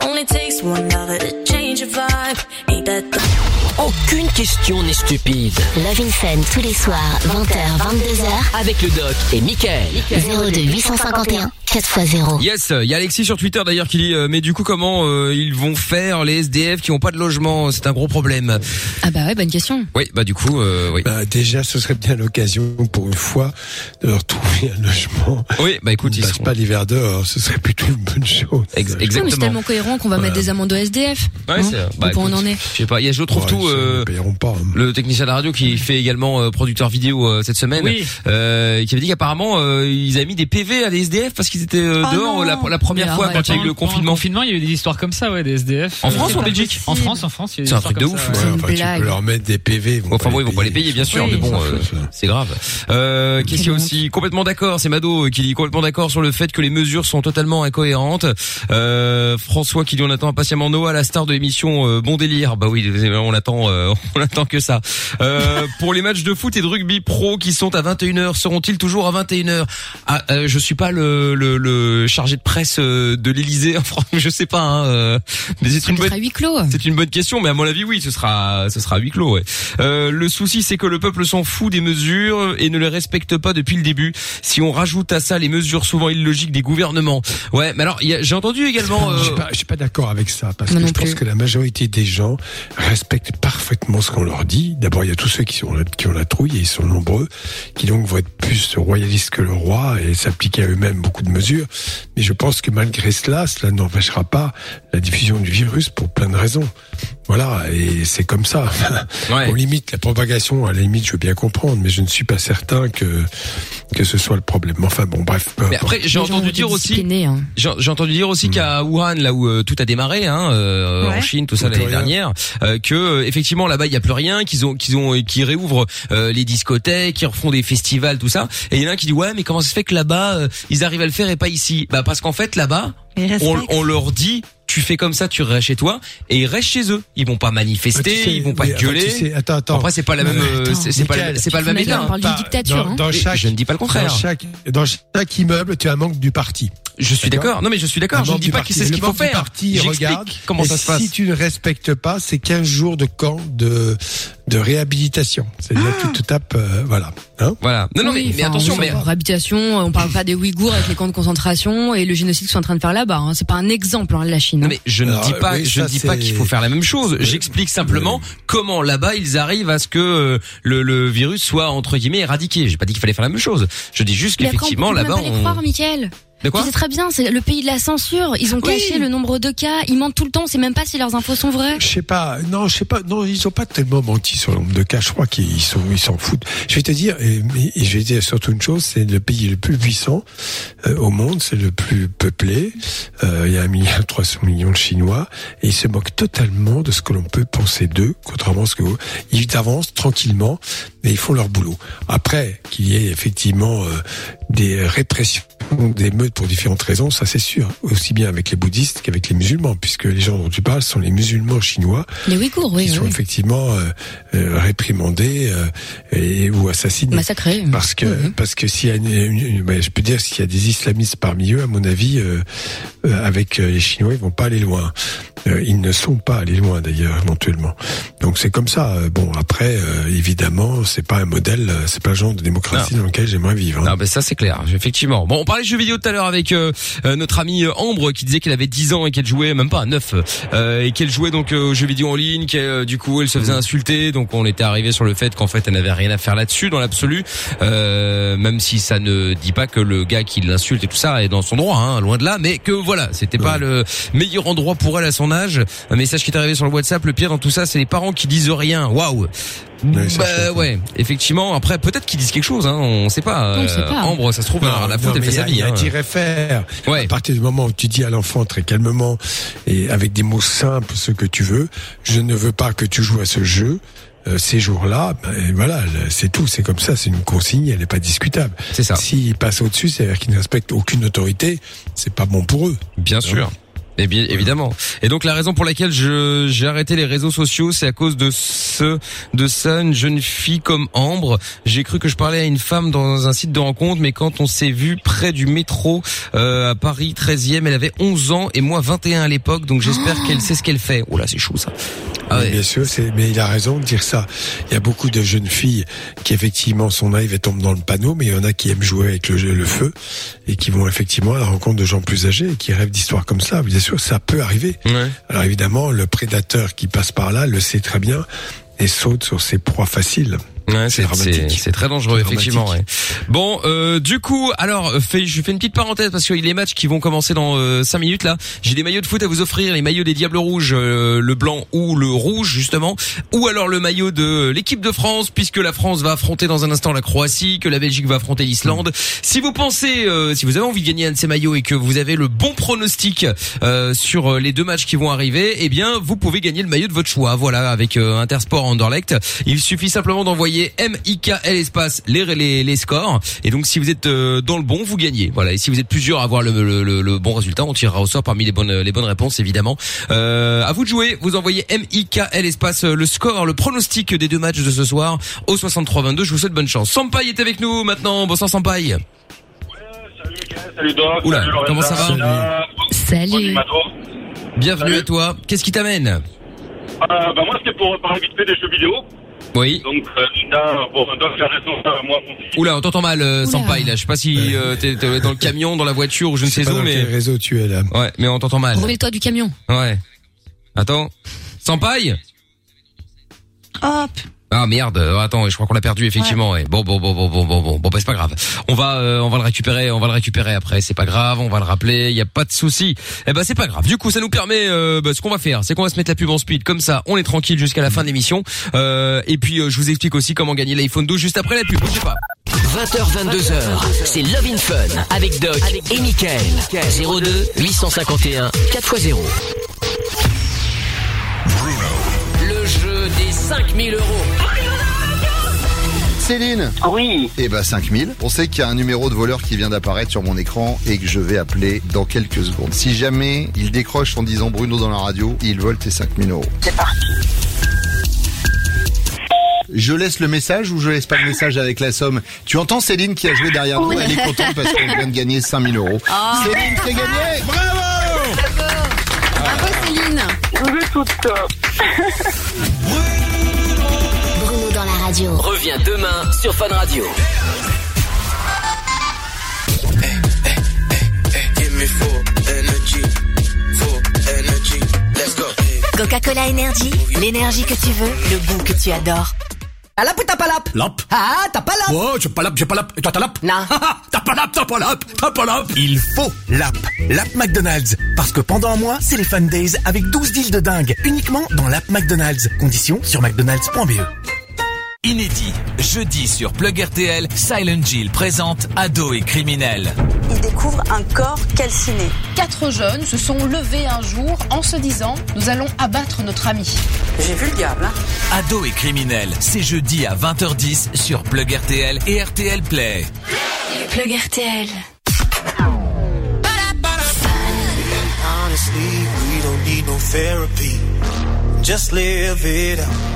Only takes one lover to change your vibe. Ain't that the Aucune question n'est stupide. Love in Fun tous les soirs, 20h, 22h. Avec le doc et Mickaël. 02 851 4x0. Yes, il y a Alexis sur Twitter d'ailleurs qui dit euh, mais du coup comment euh, ils vont faire les SDF qui ont pas de logement? C'est un gros problème. Ah bah ouais, bonne question. Oui, bah du coup euh, oui. Bah, déjà, ce serait bien l'occasion pour une fois de leur trouver un logement. Oui, bah écoute, Ils passent seront- pas l'hiver dehors, ce serait plutôt une bonne chose. Ex- Non, mais c'est exactement. tellement cohérent qu'on va mettre des amendes au SDF. Ouais, Hein c'est bah, on en est. Je sais pas, il y a je trouve Ouais, tout euh, pas. hein. le technicien de la radio qui fait également euh, producteur vidéo euh, cette semaine, Oui. euh, qui avait dit qu'apparemment euh, ils avaient mis des PV à des SDF parce qu'ils étaient euh, Oh dehors la, la première Mais fois quand il y a eu le confinement. confinement, il y a eu des histoires comme ça, ouais, des SDF. En France ou en Belgique En France, en France, il y a des C'est un truc de ouf. ça, Ouais, enfin, tu blague. peux leur mettre des PV. ils Enfin bon, ils vont pas les payer, bien sûr, Oui, mais bon, euh, c'est grave. Euh, Qu'est-ce qu'il y a aussi Complètement d'accord, c'est Mado qui dit complètement d'accord sur le fait que les mesures sont totalement incohérentes. Euh, François qui dit on attend impatiemment Noah, la star de l'émission euh, Bon délire. Bah oui, on attend, euh, on attend que ça. Euh, pour les matchs de foot et de rugby pro qui sont à 21h, seront-ils toujours à 21h ah, euh, Je suis pas le, le, le chargé de presse euh, de l'Elysée, je sais pas. Hein, euh, mais c'est une bonne huis clos. c'est une bonne question, mais à mon avis, oui, ce sera, ce sera à huis clos. Ouais. Euh, le souci, c'est que le peuple s'en fout des mesures et ne les respecte pas depuis le début. Si on rajoute à ça les mesures souvent illogiques des gouvernements, ouais. Mais alors, j'ai entendu également. Je euh, suis pas, je suis pas d'accord avec ça parce que non je pense plus. que la majorité des gens respectent parfaitement ce qu'on leur dit. D'abord, il y a tous ceux qui ont la trouille et ils sont nombreux, qui donc vont être plus royalistes que le roi et s'appliquer à eux-mêmes beaucoup de mesures. Mais je pense que malgré cela, cela n'empêchera pas la diffusion du virus pour plein de raisons. Voilà, et c'est comme ça. Ouais. On limite la propagation, à la limite, je veux bien comprendre, mais je ne suis pas certain que que ce soit le problème. Enfin bon, bref. Mais après, j'ai gens ont entendu dire aussi, hein. j'ai j'ai entendu dire aussi qu'à Wuhan, là où euh, tout a démarré, hein, euh, en. Chine, tout ça l'année dernière, euh, que euh, effectivement là-bas il y a plus rien, qu'ils ont, qu'ils ont, qu'ils réouvrent euh, les discothèques, qu'ils refont des festivals, tout ça. Et il y en a un qui dit ouais, mais comment ça se fait que là-bas euh, ils arrivent à le faire et pas ici? Bah parce qu'en fait là-bas, on leur dit tu fais comme ça, tu restes chez toi et ils restent chez eux. Ils vont pas manifester, Ah, tu sais, ils vont pas gueuler. tu sais, attends, attends. Après c'est pas la même, euh, c'est pas, c'est pas le même état. on parle Pas- d'une dictature. dans- hein. dans chaque- je ne dis pas le contraire. Dans chaque, dans chaque immeuble, tu as un membre du parti. Je suis D'accord. Non mais je suis d'accord. Je ne dis pas que c'est ce qu'il faut faire. regarde, comment ça se passe. Si tu ne respectes pas, c'est 15 jours de camp de de réhabilitation. C'est-à-dire que tu te tapes, euh, voilà. Hein Voilà. Non non Oui, mais, attention mais réhabilitation, on parle pas des Ouïghours avec les camps de concentration et le génocide qu'ils sont en train de faire là-bas. Hein. C'est pas un exemple, hein, la Chine. Non hein. mais je ne Alors, dis pas, oui, je ne dis pas qu'il faut faire la même chose. J'explique simplement comment là-bas ils arrivent à ce que euh, le, le virus soit entre guillemets éradiqué. J'ai pas dit qu'il fallait faire la même chose. Je dis juste qu'effectivement on peut là-bas pas les on. croire, Mickaël. De quoi Tu sais très bien, c'est le pays de la censure. Ils ont Oui. caché le nombre de cas. Ils mentent tout le temps. On sait même pas si leurs infos sont vraies. Je sais pas, non, je sais pas, non, ils ont pas tellement menti sur le nombre de cas. Je crois qu'ils sont, ils s'en foutent. Je vais te dire, et, je vais te dire surtout une chose, c'est le pays le plus puissant euh, au monde, c'est le plus peuplé. Euh, il y a un milliard 300 millions de Chinois et ils se moquent totalement de ce que l'on peut penser d'eux, contrairement à ce que vous. Ils avancent tranquillement, mais ils font leur boulot. Après, qu'il y ait effectivement euh, des répressions, des meutes pour différentes raisons, ça c'est sûr. Aussi bien avec les bouddhistes qu'avec les musulmans, puisque les gens dont tu parles sont les musulmans chinois Les Ouïghours, oui. qui sont oui. effectivement euh, euh, réprimandés euh, et ou assassinés. Massacrés. Parce que parce que s'il y a une, une- une- ben, je peux dire s'il y a des islamistes parmi eux, à mon avis, euh, euh, avec les Chinois, ils vont pas aller loin. Euh, ils ne sont pas allés loin d'ailleurs éventuellement. Donc c'est comme ça. Euh, Bon après, euh, évidemment, c'est pas un modèle, euh, c'est pas le genre de démocratie dans lequel j'aimerais vivre. hein. Ah ben ça c'est clair, effectivement. Bon, on parlait de jeux vidéo tout à l'heure avec euh, euh, notre amie euh, Ambre qui disait qu'elle avait 10 ans et qu'elle jouait même pas à 9 euh, et qu'elle jouait donc euh, aux jeux vidéo en ligne, qu'elle euh, du coup elle se faisait insulter, donc on était arrivé sur le fait qu'en fait elle n'avait rien à faire là-dessus dans l'absolu, euh, même si ça ne dit pas que le gars qui l'insulte et tout ça est dans son droit, hein, loin de là, mais que voilà, c'était pas le meilleur endroit pour elle à son âge. Un message qui est arrivé sur le WhatsApp, le pire dans tout ça, c'est les parents qui disent rien. Waouh. Ouais, bah ouais, effectivement. Après, peut-être qu'ils disent quelque chose, hein. On sait pas. On sait pas. Ambre, ça se trouve, Non, à la non, faute, elle fait il y sa a- vie. Il y a hein. tiré faire. Ouais. À partir du moment où tu dis à l'enfant très calmement et avec des mots simples ce que tu veux, je ne veux pas que tu joues à ce jeu. euh, ces jours-là, ben, voilà, c'est tout, c'est comme ça, c'est une consigne, elle n'est pas discutable. C'est ça. S'ils passent au-dessus, c'est-à-dire qu'ils ne respectent aucune autorité, c'est pas bon pour eux. Bien sûr. Et bien évidemment. Et donc la raison pour laquelle je j'ai arrêté les réseaux sociaux, c'est à cause de ce de ça une jeune fille comme Ambre. J'ai cru que je parlais à une femme dans un site de rencontre, mais quand on s'est vu près du métro euh, à Paris 13e, elle avait 11 ans et moi 21 à l'époque, donc j'espère qu'elle sait ce qu'elle fait. Oh là, c'est chaud ça. Ah ouais. Bien sûr, c'est, mais il a raison de dire ça. Il y a beaucoup de jeunes filles qui effectivement sont naïves et tombent dans le panneau, mais il y en a qui aiment jouer avec le, le feu et qui vont effectivement à la rencontre de gens plus âgés et qui rêvent d'histoires comme ça. Bien sûr, ça peut arriver. Ouais. Alors évidemment, le prédateur qui passe par là le sait très bien et saute sur ses proies faciles. Ouais, c'est c'est c'est très dangereux effectivement. Ouais. Bon, euh, du coup, alors euh, fais, je fais une petite parenthèse parce qu'il y a les matchs qui vont commencer dans euh, 5 minutes là. J'ai des maillots de foot à vous offrir, les maillots des Diables Rouges, euh, le blanc ou le rouge justement, ou alors le maillot de l'équipe de France puisque la France va affronter dans un instant la Croatie, que la Belgique va affronter l'Islande. Si vous pensez, euh, si vous avez envie de gagner un de ces maillots et que vous avez le bon pronostic euh, sur euh, les deux matchs qui vont arriver, eh bien vous pouvez gagner le maillot de votre choix. Voilà, avec euh, Intersport Anderlecht, il suffit simplement d'envoyer MIKL espace les, les les scores et donc si vous êtes euh, dans le bon, vous gagnez. Voilà, et si vous êtes plusieurs à avoir le, le, le, le bon résultat, on tirera au sort parmi les bonnes les bonnes réponses évidemment. Euh, à vous de jouer, vous envoyez MIKL espace euh, le score, le pronostic des deux matchs de ce soir au 63-22. Je vous souhaite bonne chance. Sampaï est avec nous maintenant. Bonsoir Sampaï. Salut Doc. Oula, salut Lorenza, comment ça va Salut. Salut. Animator. Bienvenue Salut. à toi. Qu'est-ce qui t'amène? Euh, bah, moi, c'était pour parler vite fait des jeux vidéo. Oui. Donc, euh, là, bon, Doc a raison, euh, moi, mon fils. Oula, on t'entend mal, euh. Sampaï. Là, je sais pas si euh, t'es t'es dans le camion, dans la voiture ou je ne sais où, mais réseau tu es là. ouais, mais on t'entend mal. Remets-toi du camion. Ouais. Attends. Sampaï? Hop. Ah merde, euh, attends, je crois qu'on l'a perdu effectivement. Ouais. Bon bon bon bon bon bon bon bon, bah, c'est pas grave. On va euh, on va le récupérer, on va le récupérer après, c'est pas grave, on va le rappeler, il y a pas de souci. Eh ben c'est pas grave. Du coup, ça nous permet euh, bah, ce qu'on va faire, c'est qu'on va se mettre la pub en speed comme ça, on est tranquille jusqu'à la fin de l'émission. Euh, et puis euh, je vous explique aussi comment gagner l'iPhone 12 juste après la pub, bougez pas. 20h 22h, c'est Love in Fun avec Doc et Michael. 02 851 4x0. Le jeu des 5000 euros. Céline Oui. Eh ben 5000. On sait qu'il y a un numéro de voleur qui vient d'apparaître sur mon écran et que je vais appeler dans quelques secondes. Si jamais il décroche en disant Bruno dans la radio, il vole tes 5000 euros. C'est parti. Je laisse le message ou je laisse pas le message avec la somme? Tu entends Céline qui a joué derrière nous, elle est contente parce qu'elle vient de gagner 5000 euros. Ah. Céline, c'est gagné Bravo Bravo Céline. Vous la radio. Reviens demain sur Fun Radio. Coca-Cola Energy, l'énergie que tu veux, le goût que tu adores. Ah lap ou t'as pas lap Lap. Ah, t'as pas lap Ouais, j'ai pas lap, j'ai pas lap. Et toi, t'as lap Non. T'as pas lap, t'as pas lap, t'as pas lap. Il faut lap. Lap McDonald's. Parce que pendant un mois, c'est les Fun Days avec 12 deals de dingue. Uniquement dans l'app McDonald's. Conditions sur mcdonalds.be. Inédit, jeudi sur Plug RTL, Silent Jill présente Ado et criminel. Il découvre un corps calciné. Quatre jeunes se sont levés un jour en se disant Nous allons abattre notre ami. J'ai vu le diable, hein Ado et criminel, c'est jeudi à 20h10 sur Plug RTL et RTL Play. Plug RTL. Honestly, we don't need no therapy. Just live it up.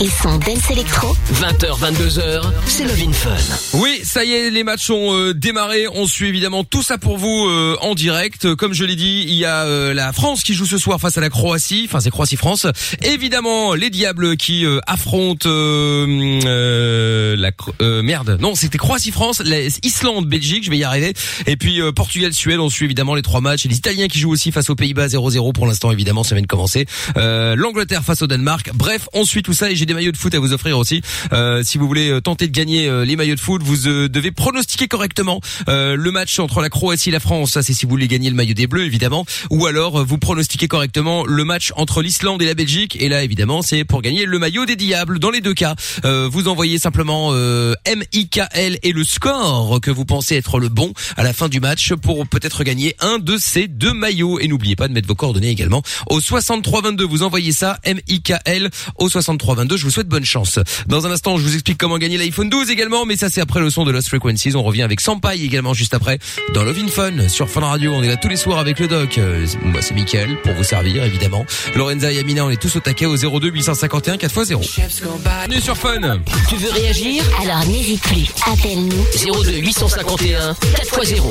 Et son Dance Electro. 20h, 22h, c'est Love in Fun. Oui, ça y est, les matchs ont euh, démarré. On suit évidemment tout ça pour vous euh, en direct. Comme je l'ai dit, il y a euh, la France qui joue ce soir face à la Croatie. Enfin, c'est Croatie-France. Évidemment, les Diables qui euh, affrontent euh, euh, la euh, merde. Non, c'était Croatie-France, la- Islande-Belgique. Je vais y arriver. Et puis euh, Portugal-Suède. On suit évidemment les trois matchs. Et les Italiens qui jouent aussi face aux Pays-Bas 0-0 pour l'instant. Évidemment, ça vient de commencer. Euh, L'Angleterre face au Danemark. Bref, on suit tout ça et des maillots de foot à vous offrir aussi. Euh, si vous voulez euh, tenter de gagner euh, les maillots de foot, vous devez pronostiquer correctement le match entre la Croatie et la France. Ça, c'est si vous voulez gagner le maillot des Bleus, évidemment. Ou alors, vous pronostiquez correctement le match entre l'Islande et la Belgique. Et là, évidemment, c'est pour gagner le maillot des Diables. Dans les deux cas, vous envoyez simplement MIKL et le score que vous pensez être le bon à la fin du match pour peut-être gagner un de ces deux maillots. Et n'oubliez pas de mettre vos coordonnées également au 6322. Vous envoyez ça MIKL au 6322. Je vous souhaite bonne chance. Dans un instant, je vous explique comment gagner l'iPhone 12 également, mais ça c'est après le son de Lost Frequencies. On revient avec Sampai également juste après dans Love in Fun sur Fun Radio. On est là tous les soirs avec le doc. Euh, c'est- Moi c'est Mickaël pour vous servir évidemment. Lorenza et Amina, on est tous au taquet au 02 851 4x0. Bienvenue sur Fun. Tu veux réagir? Alors n'hésite plus. Appelle-nous. 02 851 4x0.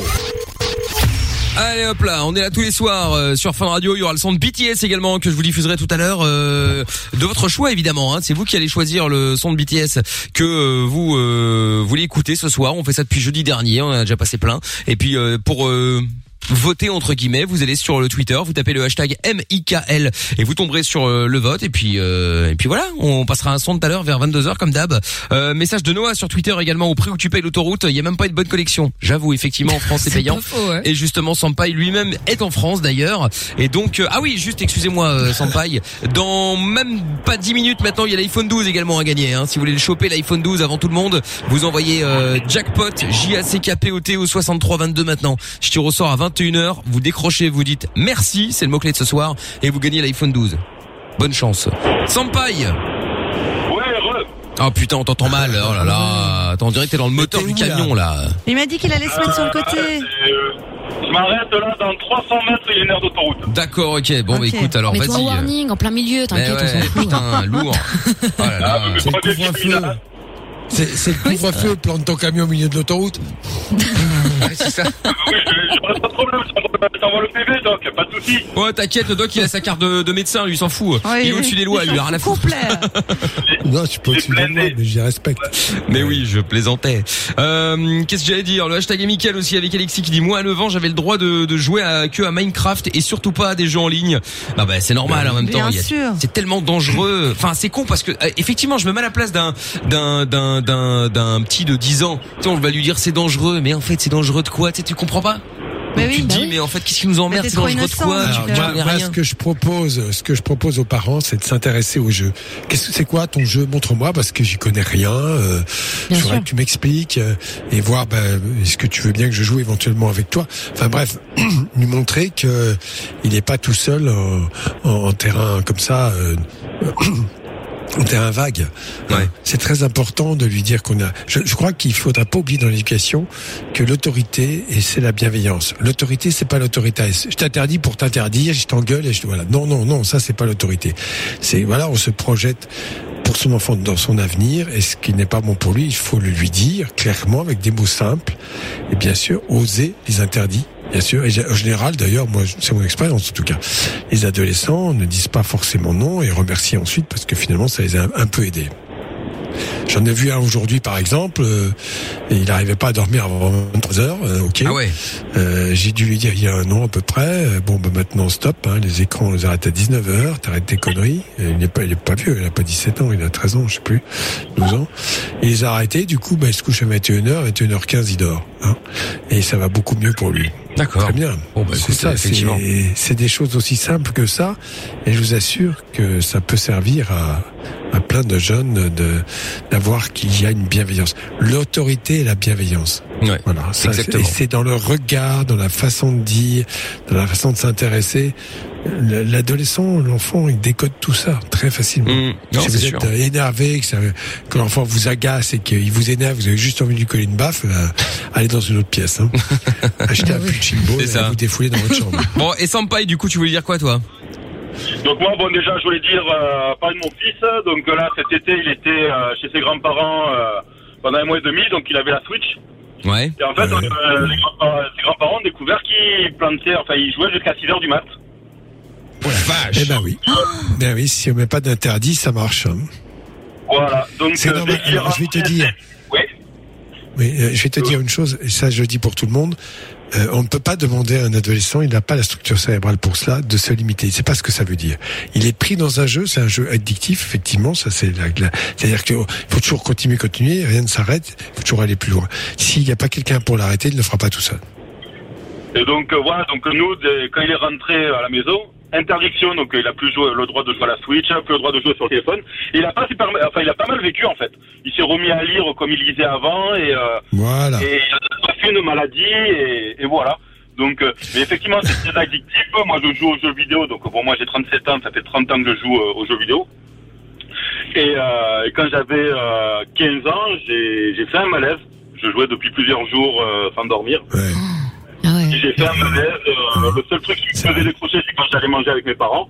Allez hop là, on est là tous les soirs euh, sur Fun Radio. Il y aura le son de BTS également que je vous diffuserai tout à l'heure euh, de votre choix évidemment. Hein. C'est vous qui allez choisir le son de BTS que euh, vous voulez écouter ce soir. On fait ça depuis jeudi dernier. On a déjà passé plein. Et puis pour voter entre guillemets, vous allez sur le Twitter, vous tapez le hashtag MIKL et vous tomberez sur euh, le vote et puis euh, et puis voilà, on passera un son tout à l'heure vers 22h comme d'hab. Euh, message de Noah sur Twitter également au prix où tu payes l'autoroute, il y a même pas une bonne collection. J'avoue effectivement en France c'est payant. faux, ouais. Et justement Sampai lui-même est en France d'ailleurs et donc euh, ah oui, juste excusez-moi euh, Sampai, dans même pas 10 minutes maintenant, il y a l'iPhone 12 également à gagner hein. Si vous voulez le choper l'iPhone 12 avant tout le monde, vous envoyez euh, jackpot J A C K P O T au 63 22 maintenant. Je tire au sort à 21h, vous décrochez, vous dites merci, c'est le mot clé de ce soir et vous gagnez l'iPhone 12. Bonne chance. Sampai. Ouais, re. Oh putain, on t'entend mal. Oh là là. Attends, on dirait que t'es dans le moteur du camion là. Il m'a dit qu'il allait se mettre sur le côté. Je m'arrête là dans 300 mètres, il y a une aire d'autoroute. D'accord, ok. Bon, bah écoute, alors vas-y. euh, warning, en plein milieu, t'inquiète, on s'en fout. putain, lourd. Oh là là. C'est le couvre-feu. C'est c'est le couvre-feu, plante ton camion au milieu de l'autoroute. c'est ça. Oui, je, je reste pas de problème, je t'envoie- je t'envoie le PV, donc pas de soucis. Ouais, t'inquiète, le doc, il a sa carte de, de médecin, lui, il s'en fout. il est au-dessus des lois, lui, il a rien à foutre. Non, je suis pas au-dessus des lois, mais j'y respecte. Mais oui, je plaisantais. Euh, Qu'est-ce que j'allais dire? Le hashtag est Mickaël aussi avec Alexis qui dit Moi à 9 ans j'avais le droit de, de jouer à, que à Minecraft et surtout pas à des jeux en ligne. Ah bah c'est normal en même Bien temps. a- sûr. C'est tellement dangereux. Enfin c'est con parce que euh, effectivement je me mets à la place d'un d'un d'un d'un d'un petit de 10 ans. Tu sais, on va lui dire c'est dangereux, mais en fait c'est dangereux de quoi? Tu sais, tu comprends pas? Mais Donc, oui, tu te bah dis oui. mais en fait qu'est-ce qui nous emmerde? T'es C'est dangereux de quoi? Tu- euh, Moi, rien. ce que je propose, ce que je propose aux parents, c'est de s'intéresser au jeu. Qu'est-ce que c'est quoi ton jeu? Montre-moi parce que j'y connais rien. Euh, sûr. que tu m'expliques euh, et voir. Ben, est-ce que tu veux bien que je joue éventuellement avec toi? Enfin bref, lui montrer que il n'est pas tout seul en, en- en terrain comme ça. euh, terrain vague. C'est très important de lui dire qu'on a. Je, je crois qu'il faudra pas oublier dans l'éducation que l'autorité et c'est la bienveillance. L'autorité c'est pas l'autorité. Je t'interdis pour t'interdire, je t'engueule et je voilà. Non non non, ça c'est pas l'autorité. C'est voilà, on se projette pour son enfant dans son avenir et ce qui n'est pas bon pour lui, il faut le lui dire clairement avec des mots simples et bien sûr oser les interdits. Bien sûr, et en général d'ailleurs, moi c'est mon expérience en tout cas, les adolescents ne disent pas forcément non et remercient ensuite parce que finalement ça les a un peu aidés. J'en ai vu un aujourd'hui par exemple, euh, et il n'arrivait pas à dormir avant 23 heures, euh, ok. Ah ouais. Euh, J'ai dû lui dire il y a un an à peu près, euh, bon bah maintenant stop, hein, les écrans on les arrête à 19 heures, t'arrêtes tes conneries. Et il n'est pas, il est pas vieux, il a pas 17 ans, il a 13 ans, je sais plus, 12 ans. Il les a arrêtés, du coup bah, il se couche à 21h, 21h15 il dort. Hein, et ça va beaucoup mieux pour lui. D'accord. Très bien. Bon, bah, c'est ça, c'est des choses aussi simples que ça, et je vous assure que ça peut servir à, à plein de jeunes de d'avoir qu'il y a une bienveillance. L'autorité et la bienveillance. Ouais, Voilà, ça, c'est- exactement. et c'est dans le regard, dans la façon de dire, dans la façon de s'intéresser. Le- L'adolescent, l'enfant, il décode tout ça très facilement. Mmh. Non, si vous sûr. êtes euh, énervé, que, l'enfant vous agace et qu'il vous énerve, vous avez juste envie de lui coller une baffe, euh, allez dans une autre pièce. Hein. Achetez un pull chimbo C'est et ça. vous défoulez dans votre chambre. Bon, et Sampai, du coup, tu voulais dire quoi, toi? Donc moi, bon, déjà, je voulais dire, euh, parler de mon fils. Donc là, cet été, il était euh, chez ses grands-parents euh, pendant un mois et demi, donc il avait la Switch. Ouais. Et en fait, euh, les grands- ses grands-parents ont découvert qu'il plantait, enfin, il jouait jusqu'à 6 heures du mat. Eh ben oui. Ben oui, si on met pas d'interdit, ça marche. hein. Voilà. Donc, C'est euh, normal. Alors, je vais te dire. Oui. Oui, euh, je vais te dire une chose, et ça je le dis pour tout le monde. Euh, on ne peut pas demander à un adolescent, il n'a pas la structure cérébrale pour cela, de se limiter. C'est pas ce que ça veut dire. Il est pris dans un jeu, c'est un jeu addictif, effectivement. Ça, c'est la, c'est-à-dire qu'il faut toujours continuer, continuer, rien ne s'arrête. Il faut toujours aller plus loin. S'il n'y a pas quelqu'un pour l'arrêter, il ne le fera pas tout seul. Et donc euh, voilà, donc nous, dès- quand il est rentré à la maison, interdiction, donc euh, il a plus joué- le droit de jouer à la Switch, plus le droit de jouer sur le téléphone. Il a pas super, enfin il a pas mal vécu en fait. Il s'est remis à lire comme il lisait avant et euh, Voilà. et il a fait une maladie et, et voilà. Donc, euh, mais effectivement, c'est très addictif. Moi, je joue aux jeux vidéo. Donc, bon, moi, j'ai 37 ans. Ça fait 30 ans que je joue euh, aux jeux vidéo. Et, euh, et quand j'avais euh, 15 ans, j'ai fait un malaise. Je jouais depuis plusieurs jours euh, sans dormir. Et J'ai fait un malaise. euh, le seul truc qui me faisait décrocher, c'est quand j'allais manger avec mes parents.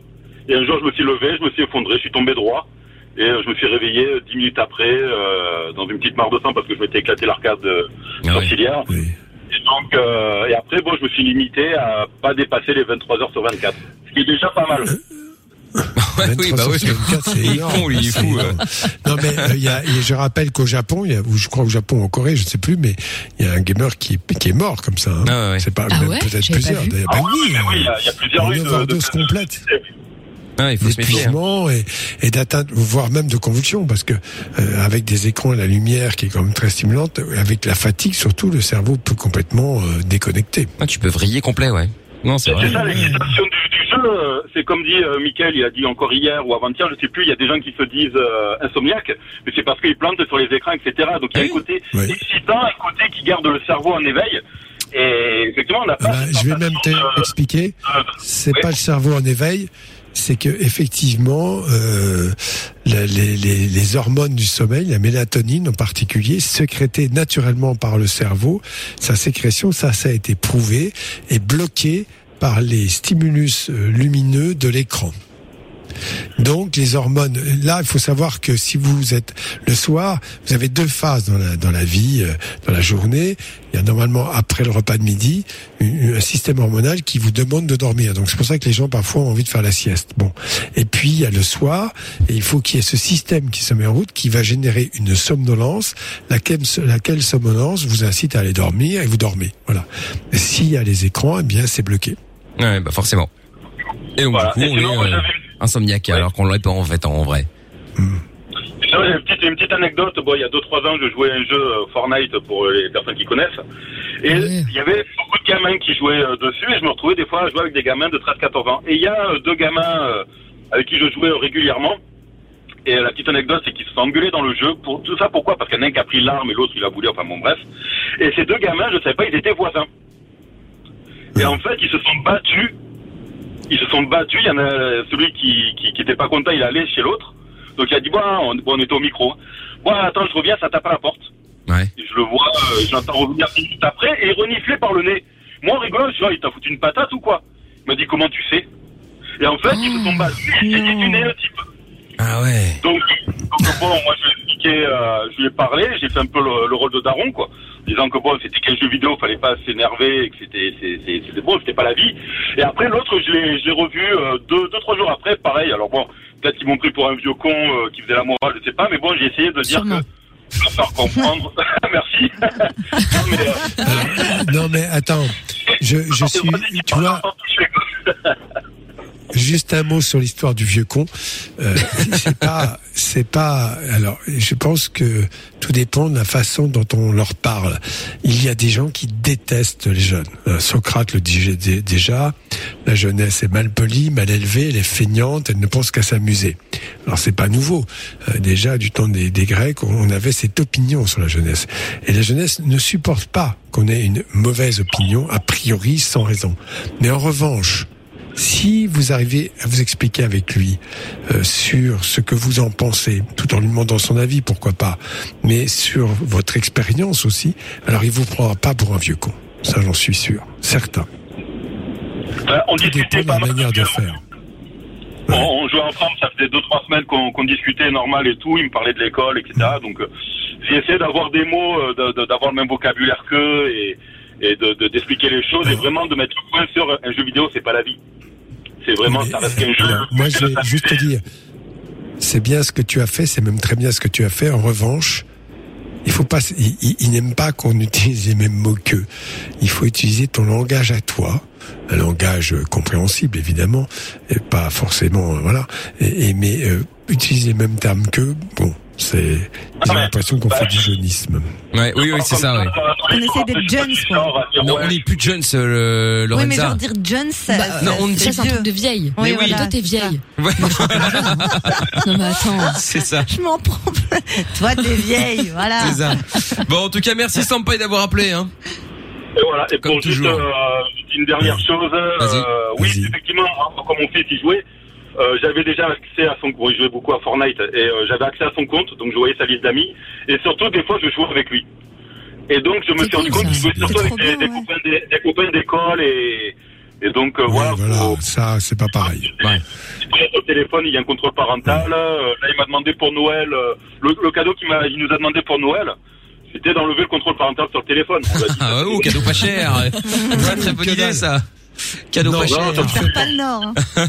Et un jour, je me suis levé, je me suis effondré, je suis tombé droit. Et euh, je me suis réveillé euh, 10 minutes après euh, dans une petite mare de sang parce que je m'étais éclaté l'arcade sourcilière. Et donc, euh, et après, bon, je me suis limité à pas dépasser les 23 heures sur 24. Ce qui est déjà pas mal. oui, bah oui. 24, c'est Il est énorme. con, lui, il est C'est fou. énorme. euh. Non mais euh, il y a, il y a- je rappelle qu'au Japon, il y a, ou je crois au Japon ou en Corée, je ne sais plus, mais il y a un gamer qui est, qui est mort comme ça. hein. C'est pas Ah ouais? peut-être pas plusieurs. d'ailleurs. Ah Ben oui, oui, il y a- il y a plusieurs une rues de- overdose de- complète. Ah, il faut se méfier. hein. d'épuisement et, et d'atteinte, voire même de convulsions, parce que euh, avec des écrans et la lumière qui est quand même très stimulante, avec la fatigue surtout, le cerveau peut complètement euh, déconnecter. Ah, tu peux vriller complet, ouais. Non, c'est vrai. C'est ça, l'excitation du, du jeu. euh, C'est comme dit euh, Mickaël, il a dit encore hier ou avant-hier, je sais plus, il y a des gens qui se disent euh, insomniaques, mais c'est parce qu'ils plantent sur les écrans, etc. Donc il y a un côté excitant, un côté qui garde le cerveau en éveil. Et effectivement, on n'a pas... Bah, je vais même t'expliquer. C'est pas le cerveau en éveil, c'est que effectivement, euh, les hormones du sommeil, la mélatonine en particulier, sécrétée naturellement par le cerveau, sa sécrétion, ça, ça a été prouvé, est bloquée par les stimulus euh, lumineux de l'écran. Donc les hormones, là il faut savoir que si vous êtes le soir, vous avez deux phases dans la, dans la vie, euh, dans la journée. Il y a normalement après le repas de midi un système hormonal qui vous demande de dormir. Donc c'est pour ça que les gens parfois ont envie de faire la sieste. Bon, et puis il y a le soir et il faut qu'il y ait ce système qui se met en route qui va générer une somnolence, laquelle, laquelle somnolence vous incite à aller dormir et vous dormez. Voilà. S'il y a les écrans, eh bien c'est bloqué. Ouais, bah forcément. Et donc, Voilà. du coup, Et on sinon, moi, est euh, insomniaque alors qu'on l'aurait pas en fait en vrai. J'ai une petite, une petite anecdote. Bon, il y a 2-3 ans, je jouais à un jeu euh, Fortnite pour les personnes qui connaissent. Et il y avait beaucoup de gamins qui jouaient euh, dessus et je me retrouvais des fois à jouer avec des gamins de 13-14 ans. Et il y a euh, deux gamins avec qui je jouais régulièrement. Et la petite anecdote, c'est qu'ils se sont engueulés dans le jeu. Pour tout ça, pourquoi? Parce qu'il y en a un qui a pris l'arme et l'autre, il a voulu, enfin bon, bref. Et ces deux gamins, je savais pas, ils étaient voisins. Et en fait, ils se sont battus. Ils se sont battus. Il y en a celui qui, qui, qui était pas content, il allait chez l'autre. Donc il a dit, bon, on, bon, on était au micro. Bon, attends, je reviens, ça tape à la porte. Ouais. Et je le vois, euh, j'entends revenir minutes après et renifler par le nez. Moi, rigolo, je dis, Ah, il t'a foutu une patate ou quoi? Il m'a dit, comment tu sais? Et en fait, ils se sont battus et j'ai dîné le type. Ah ouais. Donc, donc, bon, moi je lui ai expliqué, euh, je lui ai parlé, j'ai fait un peu le, le rôle de daron, quoi. Disant que bon, c'était quel jeu vidéo, fallait pas s'énerver, et que c'était, c'est- c'est- c'était bon, c'était pas la vie. Et après, l'autre, je l'ai, je l'ai revu euh, deux, deux, trois jours après, pareil. Alors bon, peut-être qu'ils m'ont pris pour un vieux con euh, qui faisait la morale, je sais pas, mais bon, j'ai essayé de dire que, de leur faire comprendre. Merci. non, mais, euh, Non mais attends, je, je suis, tu vois, juste un mot sur l'histoire du vieux con. Euh, c'est pas, c'est pas. Alors, je pense que tout dépend de la façon dont on leur parle. Il y a des gens qui détestent les jeunes. Euh, Socrate le disait dé- déjà. La jeunesse est mal polie, mal élevée, elle est feignante, elle ne pense qu'à s'amuser. Alors c'est pas nouveau. Euh, déjà du temps des, des Grecs, on avait cette opinion sur la jeunesse. Et la jeunesse ne supporte pas qu'on ait une mauvaise opinion a priori sans raison. Mais en revanche, si vous arrivez à vous expliquer avec lui euh, sur ce que vous en pensez, tout en lui demandant son avis, pourquoi pas, mais sur votre expérience aussi, alors il vous prendra pas pour un vieux con. Ça, j'en suis sûr, certain. euh, on Tout dépend de la manière de faire. On, on jouait ensemble, ça faisait deux trois semaines qu'on discutait normal et tout. Il me parlait de l'école, etc. Donc euh, j'ai essayé d'avoir des mots, euh, d'avoir le même vocabulaire qu'eux et, et de de- d'expliquer les choses et vraiment de mettre le point sur un jeu vidéo, c'est pas la vie. C'est vraiment, ça reste qu'un jeu. Alors, moi, je vais juste te dire, c'est bien ce que tu as fait, c'est même très bien ce que tu as fait. En revanche, il faut pas, il, il- il n'aime pas qu'on utilise les mêmes mots qu'eux. Il faut utiliser ton langage à toi, un langage euh, compréhensible évidemment, et pas forcément, euh, voilà. Et, et- mais euh, utiliser les mêmes termes qu'eux, bon, c'est, j'ai l'impression qu'on fait du jeunisme. Ouais, oui, oui, c'est ça, ouais. On essaie d'être jeunes, quoi. Non, on n'est plus jeunes, euh, Oui, mais Lorenza. genre dire jeunes, ça, Bah, non, on ça, dit c'est un truc de vieille. Oui, mais oui, voilà, toi t'es vieille. Ouais. Non mais attends. C'est ça. Je m'en prends. plein. Toi, t'es vieille, voilà. C'est ça. Bon, en tout cas, merci Sampaï d'avoir appelé, hein. Et voilà. Et pour juste toujours. euh, une dernière chose, euh, oui, effectivement, hein, quand mon fils y jouait, euh, j'avais déjà accès à son compte. Il jouait beaucoup à Fortnite et euh, j'avais accès à son compte, donc je voyais sa liste d'amis. Et surtout, des fois, je jouais avec lui. Et donc, je me suis rendu compte qu'il jouait surtout avec des, des copains des, des copains d'école et et donc euh, voilà. Voilà, ça, c'est pas pareil. Au téléphone, il y a un contrôle parental. euh, là, il m'a demandé pour Noël euh, le, le cadeau qu'il m'a, il nous a demandé pour Noël. C'était d'enlever le contrôle parental sur le téléphone. On dit, Ah, ouais, ou cadeau pas cher. Ouais, très bonne idée, ça. Cadeau Non, pas non, cher. ça Faire pas le nord. hein.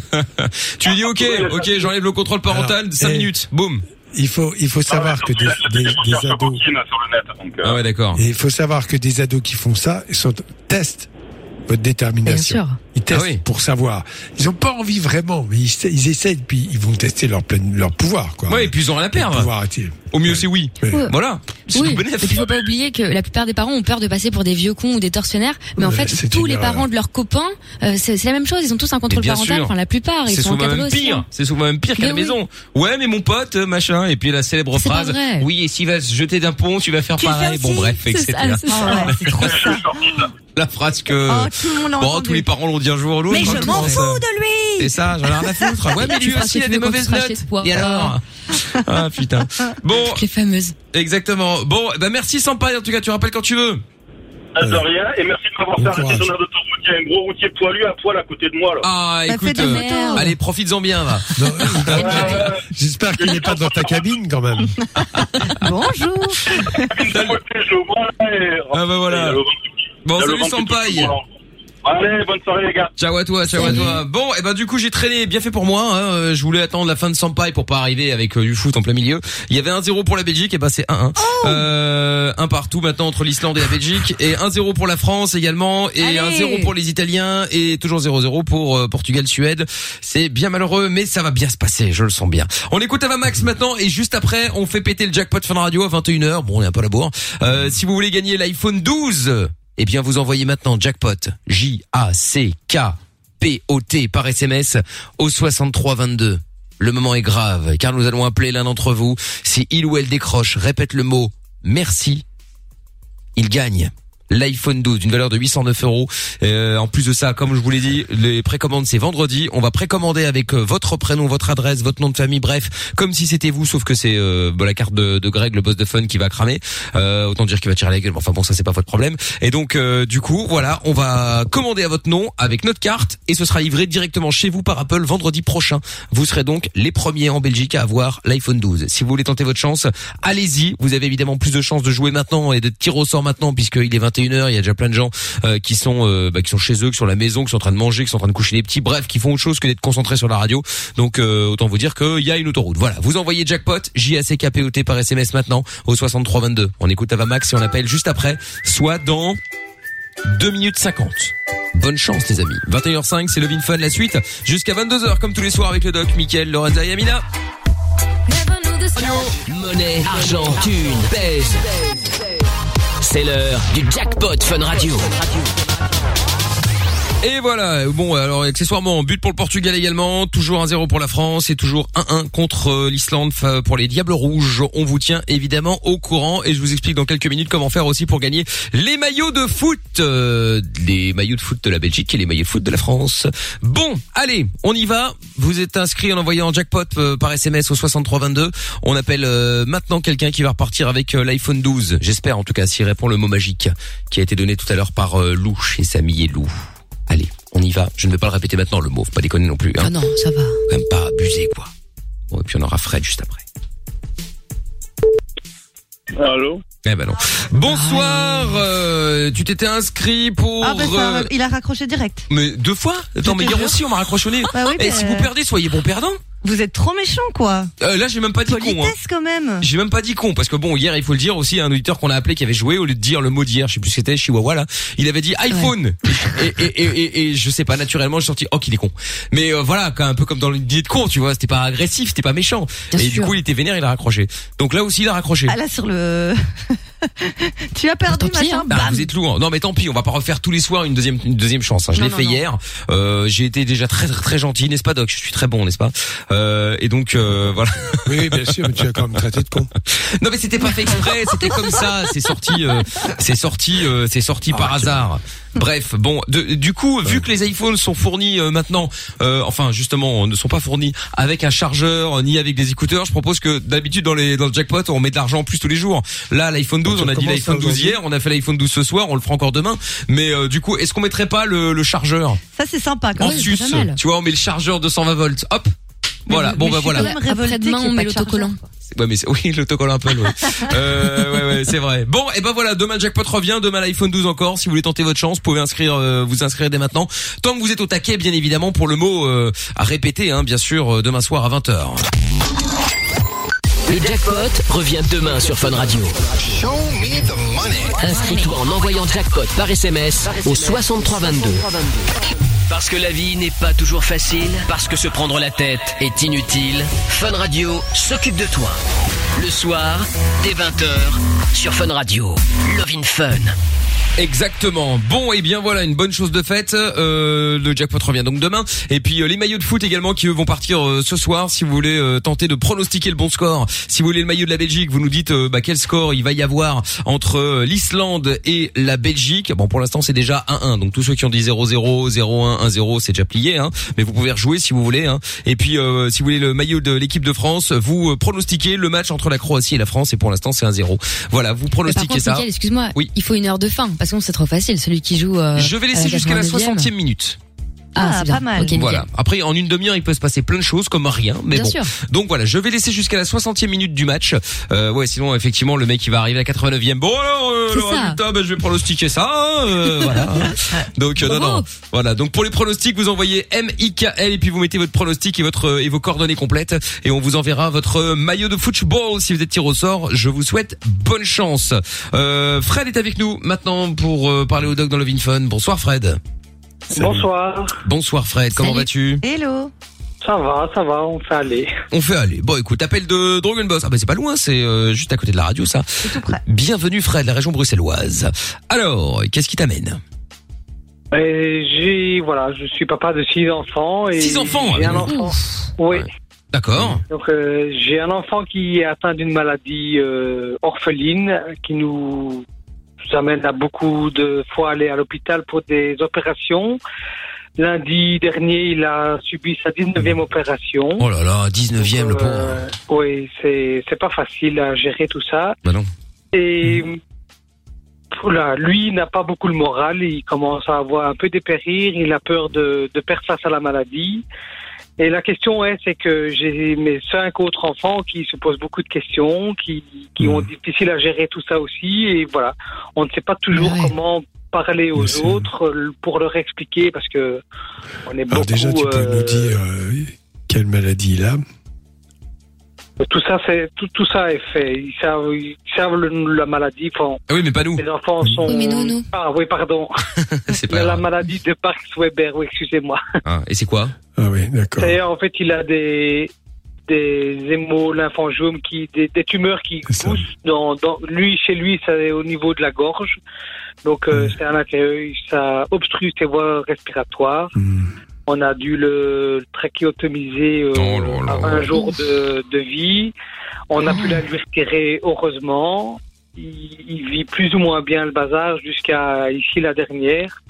Tu lui dis, ok, ok, j'enlève le contrôle parental, 5 eh, minutes, boum. Il faut, il faut savoir que des, des, des ados. Ah ouais, d'accord. Il faut savoir que des ados qui font ça, ils sont, testent votre détermination. Bien sûr. Ils testent Ah oui. pour savoir. Ils ont pas envie vraiment, mais ils, ils essayent, puis ils vont tester leur plein, leur pouvoir, quoi. Ouais, et puis ils ont rien à perdre. Leur pouvoir est-il. Au mieux, c'est oui. Ouais. Voilà. C'est Oui, et puis faut pas oublier que la plupart des parents ont peur de passer pour des vieux cons ou des tortionnaires, mais en Ouais, fait tous les parents de leurs copains, euh, c'est la même chose, ils ont tous un contrôle parental, sûr. enfin la plupart, ils C'est sont souvent encadrés même pire. hein. C'est souvent même pire qu'à la oui. maison. Ouais, mais mon pote, euh, machin. Et puis la célèbre phrase. Oui, et s'il va se jeter d'un pont, tu vas faire pareil. Bon, bref, etc. Ah ouais. La phrase que. Oh, tout le monde l'a bon, tous les parents l'ont dit un jour ou l'autre. Mais hein, je m'en fous de lui. C'est ça, j'en ai rien à foutre. Ouais, mais Tu lui aussi, il a des mauvaises notes. Et alors Ah, putain. Bon, Les fameuses. exactement. Bon, bah merci Sampaï. En tout cas, tu rappelles quand tu veux. Ah, de rien, et merci de m'avoir fait arrêter sur l'air d'autoroute. Il y a un gros routier poilu à poil à côté de moi, là. Ah, T'as écoute. euh, allez, profites-en bien, va. J'espère qu'il n'est pas dans ta cabine, quand même. Bonjour. Ah, bah voilà. Bon, salut Sampaï. Allez, bonne soirée, les gars. Ciao à toi, ciao à toi. Bon, et ben du coup j'ai traîné, bien fait pour moi. Hein, euh, je voulais attendre la fin de Sampaï pour pas arriver avec euh, du foot en plein milieu. Il y avait 1-0 pour la Belgique, et ben c'est 1-1. Euh, un partout maintenant entre l'Islande et la Belgique, et 1-0 pour la France également, et Allez. 1-0 pour les Italiens, et toujours 0-0 pour euh, Portugal-Suède. C'est bien malheureux, mais ça va bien se passer, je le sens bien. On écoute Avamax maintenant, et juste après on fait péter le jackpot Fun Radio à 21h. Bon, on est un peu à la bourre. Euh, si vous voulez gagner l'iPhone 12 eh bien, vous envoyez maintenant jackpot J-A-C-K-P-O-T par SMS au 6322. Le moment est grave, car nous allons appeler l'un d'entre vous. Si il ou elle décroche, répète le mot merci, il gagne. L'iPhone 12 d'une valeur de 809 euros. Euh, en plus de ça, comme je vous l'ai dit, les précommandes c'est vendredi. On va précommander avec euh, votre prénom, votre adresse, votre nom de famille, bref, comme si c'était vous, sauf que c'est euh, bah, la carte de, de Greg, le boss de Fun, qui va cramer. Euh, autant dire qu'il va tirer la gueule. Enfin bon, ça c'est pas votre problème. Et donc euh, du coup, voilà, on va commander à votre nom avec notre carte et ce sera livré directement chez vous par Apple vendredi prochain. Vous serez donc les premiers en Belgique à avoir l'iPhone 12. Si vous voulez tenter votre chance, allez-y. Vous avez évidemment plus de chances de jouer maintenant et de tirer au sort maintenant puisqu'il est 21h. Il y a déjà plein de gens euh, qui sont euh, bah, qui sont chez eux, qui sont à la maison, qui sont en train de manger, qui sont en train de coucher les petits. Bref, qui font autre chose que d'être concentrés sur la radio. Donc euh, autant vous dire qu'il y a une autoroute. Voilà. Vous envoyez jackpot J A C K P O T par SMS maintenant au 63 22. On écoute Avamax et on appelle juste après, soit dans 2 minutes 50. Bonne chance les amis. 21h05, c'est Levin Fun la suite jusqu'à 22h comme tous les soirs avec le doc Mickaël, Lorenza et Amina. Monnaie, argent, thune, pèse. C'est l'heure du jackpot Fun Radio. Et voilà, bon alors accessoirement but pour le Portugal également, toujours 1-0 pour la France et toujours 1-1 contre euh, l'Islande pour les Diables Rouges. On vous tient évidemment au courant et je vous explique dans quelques minutes comment faire aussi pour gagner les maillots de foot, euh, les maillots de foot de la Belgique et les maillots de foot de la France. Bon, allez, on y va. Vous êtes inscrit en envoyant jackpot euh, par SMS au 6322. On appelle euh, maintenant quelqu'un qui va repartir avec l'iPhone 12. J'espère en tout cas s'il répond le mot magique qui a été donné tout à l'heure par Lou chez Samy et Lou. Allez, On y va. Je ne vais pas le répéter maintenant, le mot. Faut pas déconner non plus. Hein. Ah non, ça va. Quand même pas abuser, quoi. Bon, et puis on aura Fred juste après. Allô Eh ben non. Bonsoir. euh, tu t'étais inscrit pour. Ah, bah, ça, euh, il a raccroché direct. Mais deux fois? Attends, mais hier aussi, on m'a raccroché au nez. Bah oui, Et mais- si vous perdez, soyez bon perdant. Vous êtes trop méchant, quoi. Euh, là, j'ai même pas dit con. Hein. Quand même. J'ai même pas dit con parce que bon hier il faut le dire aussi un auditeur qu'on a appelé qui avait joué au lieu de dire le mot d'hier je sais plus ce c'était Chihuahua là il avait dit iPhone et, et, et, et, et je sais pas naturellement j'ai sorti oh qu'il est con mais euh, voilà quand- un peu comme dans le dîner de con tu vois c'était pas agressif c'était pas méchant et du coup il était vénère il a raccroché donc là aussi il a raccroché Ah, là, sur le... tu as perdu, machin, Ah, bam. vous êtes lourd. Non mais tant pis, on va pas refaire tous les soirs une deuxième une deuxième chance. hein. Je l'ai fait non. hier. Euh, j'ai été déjà très très, très gentil, n'est-ce pas Doc? Je suis très bon, n'est-ce pas? Euh, Et donc euh, voilà. Oui, bien sûr, mais tu as quand même traité de con. Non mais c'était pas fait exprès, c'était comme ça. C'est sorti, euh, c'est sorti, euh, c'est sorti par hasard. Bref, bon, de- du coup, vu que les iPhones sont fournis euh, maintenant, euh, enfin justement, ne sont pas fournis avec un chargeur euh, ni avec des écouteurs, je propose que d'habitude dans les dans le jackpot, on met de l'argent en plus tous les jours. Là, l'iPhone 12, on a dit l'iPhone 12 aujourd'hui hier, on a fait l'iPhone 12 ce soir, on le fera encore demain. Mais euh, du coup, est-ce qu'on mettrait pas le, le chargeur Ça, c'est sympa, quand en même. sus Tu vois, on met le chargeur de 120 volts. Hop. Voilà. bon bah voilà. Après-demain, on met l'autocollant. Ouais mais c'est- oui l'autocollant Apple ouais. euh, ouais ouais c'est vrai. Bon et ben voilà demain le jackpot revient demain l'iPhone 12 encore si vous voulez tenter votre chance vous pouvez inscrire euh, vous inscrire dès maintenant tant que vous êtes au taquet bien évidemment pour le mot euh, à répéter hein, bien sûr euh, demain soir à 20h. Le jackpot revient demain sur Fun Radio. Inscris-toi en envoyant jackpot par SMS au 6322. Parce que la vie n'est pas toujours facile, parce que se prendre la tête est inutile, Fun Radio s'occupe de toi. Le soir, dès 20h, sur Fun Radio. Love in Fun. Exactement. Bon et bien voilà une bonne chose de faite. Euh, le jackpot revient donc demain. Et puis euh, les maillots de foot également qui eux vont partir euh, ce soir. Si vous voulez tenter de pronostiquer le bon score, si vous voulez le maillot de la Belgique, vous nous dites bah, quel score il va y avoir entre l'Islande et la Belgique. Bon pour l'instant c'est déjà 1-1. Donc tous ceux qui ont dit 0-0, 0-1, 1-0 c'est déjà plié. Hein. Mais vous pouvez rejouer si vous voulez. Hein. Et puis euh, si vous voulez le maillot de l'équipe de France, vous euh, pronostiquez le match entre la Croatie et la France. Et pour l'instant c'est 1-0. Voilà vous pronostiquez contre, ça. Excuse-moi, Oui. il faut une heure de fin, parce que c'est trop facile, celui qui joue. euh, Je vais laisser jusqu'à la 89e. 60e minute. Ah, c'est bien. Ok, nickel. voilà. Après, en une demi-heure, il peut se passer plein de choses, comme rien. Mais Bien bon. sûr. Donc voilà, je vais laisser jusqu'à la 60e minute du match. Euh, ouais, sinon, effectivement, le mec, il va arriver à la 89e. Bon, alors, euh, C'est le ça. résultat, ben, je vais pronostiquer ça. hein, euh, voilà. Donc, euh, non, non. Voilà. Donc, pour les pronostics, vous envoyez M-I-K-L et puis vous mettez votre pronostic et votre, et vos coordonnées complètes. Et on vous enverra votre maillot de football si vous êtes tiré au sort. Je vous souhaite bonne chance. Euh, Fred est avec nous maintenant pour euh, parler au doc dans le Vin Fun. Bonsoir, Fred. Bonsoir. Bonsoir Fred, comment vas-tu? Hello. Ça va, ça va, on fait aller. On fait aller. Bon écoute, appel de Dragon Boss. Ah bah c'est pas loin, c'est euh, juste à côté de la radio ça. Bienvenue Fred, la région bruxelloise. Alors, qu'est-ce qui t'amène? Et j'ai, voilà, je suis papa de six enfants. Et Six enfants, J'ai ah, un mais enfant. Oui. D'accord. Donc euh, j'ai un enfant qui est atteint d'une maladie euh, orpheline qui nous amène à beaucoup de fois aller à l'hôpital pour des opérations. Lundi dernier, il a subi sa 19e opération. Oh là là, 19e le pauvre. Euh, oui, c'est c'est pas facile à gérer tout ça. Bah non. Et oula, lui il n'a pas beaucoup le moral. Il commence à avoir un peu dépérir. Il a peur de, de perdre face à la maladie. Et la question est, c'est que j'ai mes cinq autres enfants qui se posent beaucoup de questions, qui, qui ont difficile à gérer tout ça aussi. Et voilà, on ne sait pas toujours comment parler aux autres euh, pour leur expliquer parce que on est beaucoup. Alors déjà, tu peux euh, nous dire euh, quelle maladie il a Tout ça, c'est tout, tout ça est fait. Ils savent, ils savent le- la maladie. Enfin, Ah oui, mais pas nous. Les enfants sont. Oui, mais nous, nous. Ah oui, pardon. c'est Il a la maladie de Parks-Weber. Oui, excusez-moi. Ah, et c'est quoi Ah oui, d'accord. En fait, il a des des hémolymphangiome qui des, des tumeurs qui poussent dans, dans lui chez lui c'est au niveau de la gorge donc euh, c'est à l'intérieur ça obstrue ses voies respiratoires on a dû le trachéotomiser euh, à un jour de, de vie on a pu la lui retirer heureusement il, il vit plus ou moins bien le bazar jusqu'à ici la dernière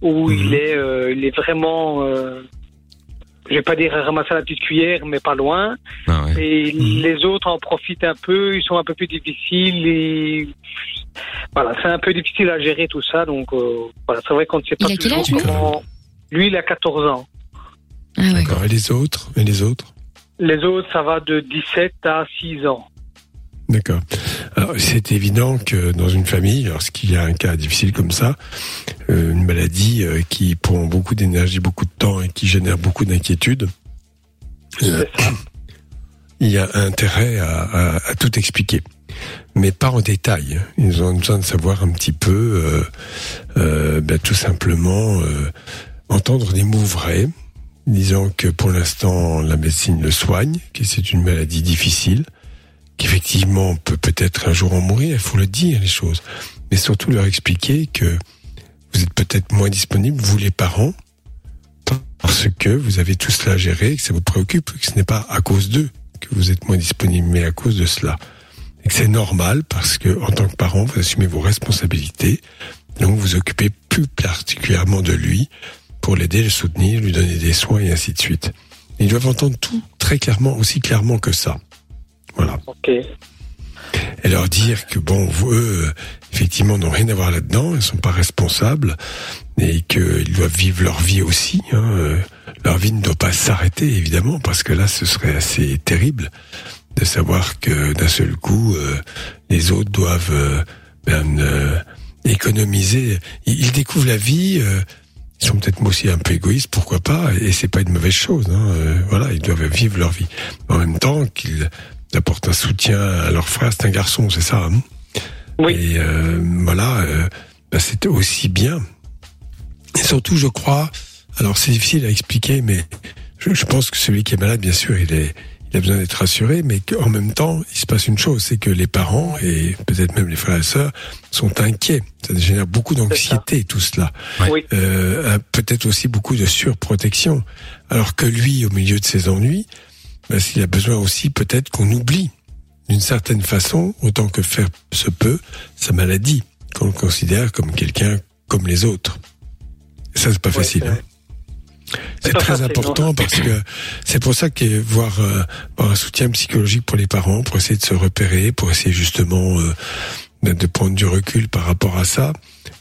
où il est euh, il est vraiment euh, je vais pas dire ramasser la petite cuillère, mais pas loin. Et les autres en profitent un peu, ils sont un peu plus difficiles. Et voilà, c'est un peu difficile à gérer tout ça. Donc euh, voilà, c'est vrai qu'on ne sait pas toujours comment. Lui, il a 14 ans. D'accord. Et les autres? Et les autres? Les autres, ça va de 17 à 6 ans. D'accord. Alors, c'est évident que dans une famille, lorsqu'il y a un cas difficile comme ça, euh, une maladie euh, qui prend beaucoup d'énergie, beaucoup de temps et qui génère beaucoup d'inquiétude, euh, il y a intérêt à, à- à tout expliquer. Mais pas en détail. Ils ont besoin de savoir un petit peu, euh, euh, ben, tout simplement, euh, entendre des mots vrais, disant que pour l'instant, la médecine le soigne, que c'est une maladie difficile, qu'effectivement on peut peut-être un jour en mourir, il faut le dire les choses, mais surtout leur expliquer que vous êtes peut-être moins disponible, vous les parents, parce que vous avez tout cela à gérer, que ça vous préoccupe, que ce n'est pas à cause d'eux que vous êtes moins disponible, mais à cause de cela. Et que c'est normal parce que en tant que parent, vous assumez vos responsabilités, donc vous vous occupez plus particulièrement de lui pour l'aider, le soutenir, lui donner des soins et ainsi de suite. Ils doivent entendre tout très clairement, aussi clairement que ça. Voilà. Ok. Et leur dire que bon, eux, effectivement, n'ont rien à voir là-dedans, ils sont pas responsables et qu'ils doivent vivre leur vie aussi. hein, Leur vie ne doit pas s'arrêter, évidemment, parce que là, ce serait assez terrible de savoir que d'un seul coup, euh, les autres doivent euh, ben, euh, économiser. Ils, ils découvrent la vie. Ils sont peut-être aussi un peu égoïstes, pourquoi pas, et c'est pas une mauvaise chose. Hein, euh, voilà, ils doivent vivre leur vie. En même temps qu'ils apportent un soutien à leur frère, c'est un garçon, c'est ça. Hein oui. Et euh, voilà, euh, bah, c'était aussi bien. Et surtout, je crois, alors c'est difficile à expliquer, mais je, je pense que celui qui est malade, bien sûr, il est, il a besoin d'être rassuré, mais qu'en même temps, il se passe une chose, c'est que les parents et peut-être même les frères et sœurs sont inquiets. Ça génère beaucoup d'anxiété, tout cela. Oui. Euh, peut-être aussi beaucoup de surprotection. Alors que lui, au milieu de ses ennuis, bah, il a besoin aussi peut-être qu'on oublie d'une certaine façon, autant que faire se peut, sa maladie, qu'on le considère comme quelqu'un comme les autres. Et ça, c'est pas facile. hein. C'est très important parce que c'est pour ça que voir, euh, un soutien psychologique pour les parents, pour essayer de se repérer, pour essayer justement euh, de, de prendre du recul par rapport à ça,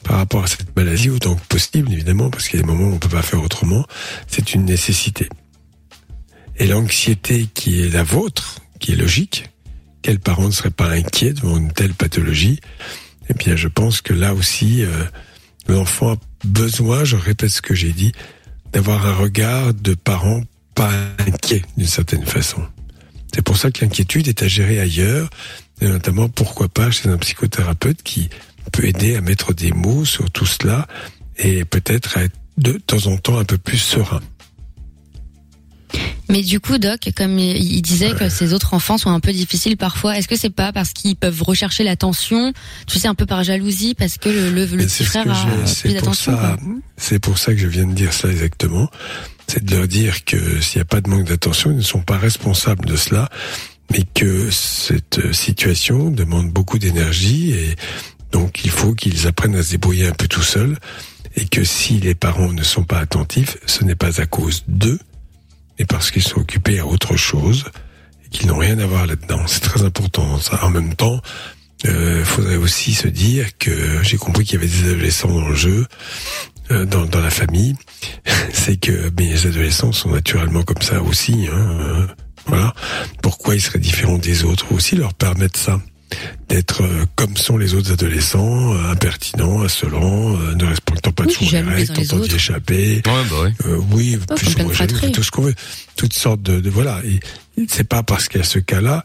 par rapport à cette maladie autant que possible, évidemment, parce qu'il y a des moments où on peut pas faire autrement, c'est une nécessité. Et l'anxiété qui est la vôtre, qui est logique, quel parent ne serait pas inquiet devant une telle pathologie? Eh bien, je pense que là aussi, euh, l'enfant a besoin, je répète ce que j'ai dit, d'avoir un regard de parents pas inquiets d'une certaine façon. C'est pour ça que l'inquiétude est à gérer ailleurs, et notamment pourquoi pas chez un psychothérapeute qui peut aider à mettre des mots sur tout cela et peut-être à être de temps en temps un peu plus serein. Mais du coup, Doc, comme il disait que ces autres enfants sont un peu difficiles parfois, est-ce que c'est pas parce qu'ils peuvent rechercher l'attention, tu sais, un peu par jalousie, parce que le, le, petit frère a plus d'attention c'est pour ça que je viens de dire ça exactement. C'est de leur dire que s'il n'y a pas de manque d'attention, ils ne sont pas responsables de cela, mais que cette euh, situation demande beaucoup d'énergie et donc il faut qu'ils apprennent à se débrouiller un peu tout seuls et que si les parents ne sont pas attentifs, ce n'est pas à cause d'eux, mais parce qu'ils sont occupés à autre chose et qu'ils n'ont rien à voir là-dedans. C'est très important. Ça. En même temps, il faudrait aussi se dire que j'ai compris qu'il y avait des adolescents dans le jeu, euh, dans, dans la famille. C'est que mais les adolescents sont naturellement comme ça aussi. Hein, euh, voilà. Pourquoi ils seraient différents des autres? Aussi leur permettre ça d'être euh, comme sont les autres adolescents, euh, impertinents, insolents, euh, ne respectant pas Oui, jaloux les règles, tentant d'y échapper. Euh, oui, Oh, plus ou moins jaloux, tout ce qu'on veut, toutes sortes de, de voilà. Et c'est pas parce qu'il y a ce cas-là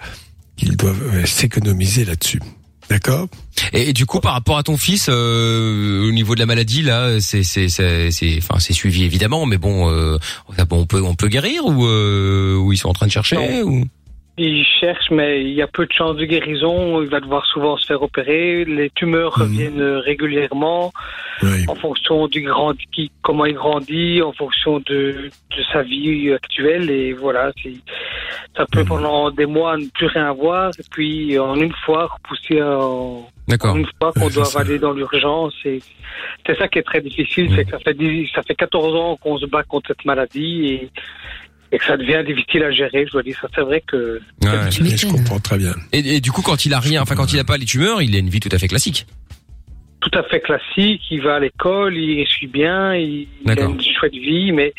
qu'ils doivent euh, s'économiser là-dessus. D'accord? Et, et du coup, par rapport à ton fils, euh, au niveau de la maladie, là, c'est c'est c'est c'est enfin c'est suivi évidemment, mais bon, euh, on peut on peut guérir ou euh, ou ils sont en train de chercher ou Il cherche, mais il y a peu de chances de guérison. Il va devoir souvent se faire opérer. Les tumeurs reviennent euh, régulièrement en fonction du grand, qui, comment il grandit, en fonction de, de sa vie actuelle. Et voilà, c'est- ça peut pendant des mois ne plus rien avoir. Et puis, en une fois, repousser en, D'accord. une fois qu'on doit aller dans l'urgence. Et c'est ça qui est très difficile. C'est que ça fait, 10 ça fait 14 ans qu'on se bat contre cette maladie et, et que ça devient difficile à gérer. Je dois dire ça. C'est vrai que je comprends très bien. Et, et du coup, quand il a rien, enfin quand il a pas les tumeurs, il a une vie tout à fait classique. tout à fait classique. Il va à l'école, il suit bien, il, il a une chouette vie, mais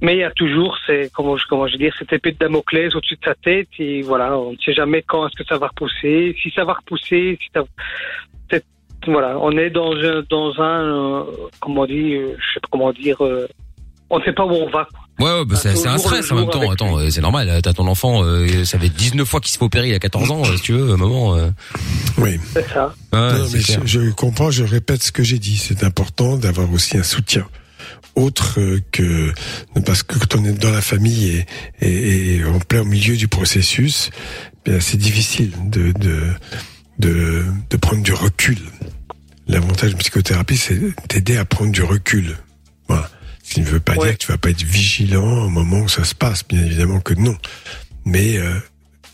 mais il y a toujours c'est comment je comment je veux dire cette épée de Damoclès au-dessus de sa tête et voilà, on ne sait jamais quand est-ce que ça va repousser, si ça va repousser, si ça voilà, on est dans un dans un euh, comment on dit, euh, je sais pas comment dire, euh, on ne sait pas où on va. quoi. Ouais, ouais, bah, c'est c'est un stress en même temps. Attends, euh, c'est normal. euh, T'as ton enfant, euh, ça fait 19 fois qu'il se fait opérer il a 14 ans, euh, si tu veux, un moment. euh. Oui. C'est ça. Ouais, Non, c'est mais je, je comprends, je répète ce que j'ai dit. C'est important d'avoir aussi un soutien autre que parce que quand on est dans la famille et, et, et en plein milieu du processus, bien c'est difficile de, de de de prendre du recul. L'avantage de psychothérapie, c'est d'aider à prendre du recul. Voilà. Ce qui ne veut pas dire que tu vas pas être vigilant au moment où ça se passe. Bien évidemment que non. Mais euh,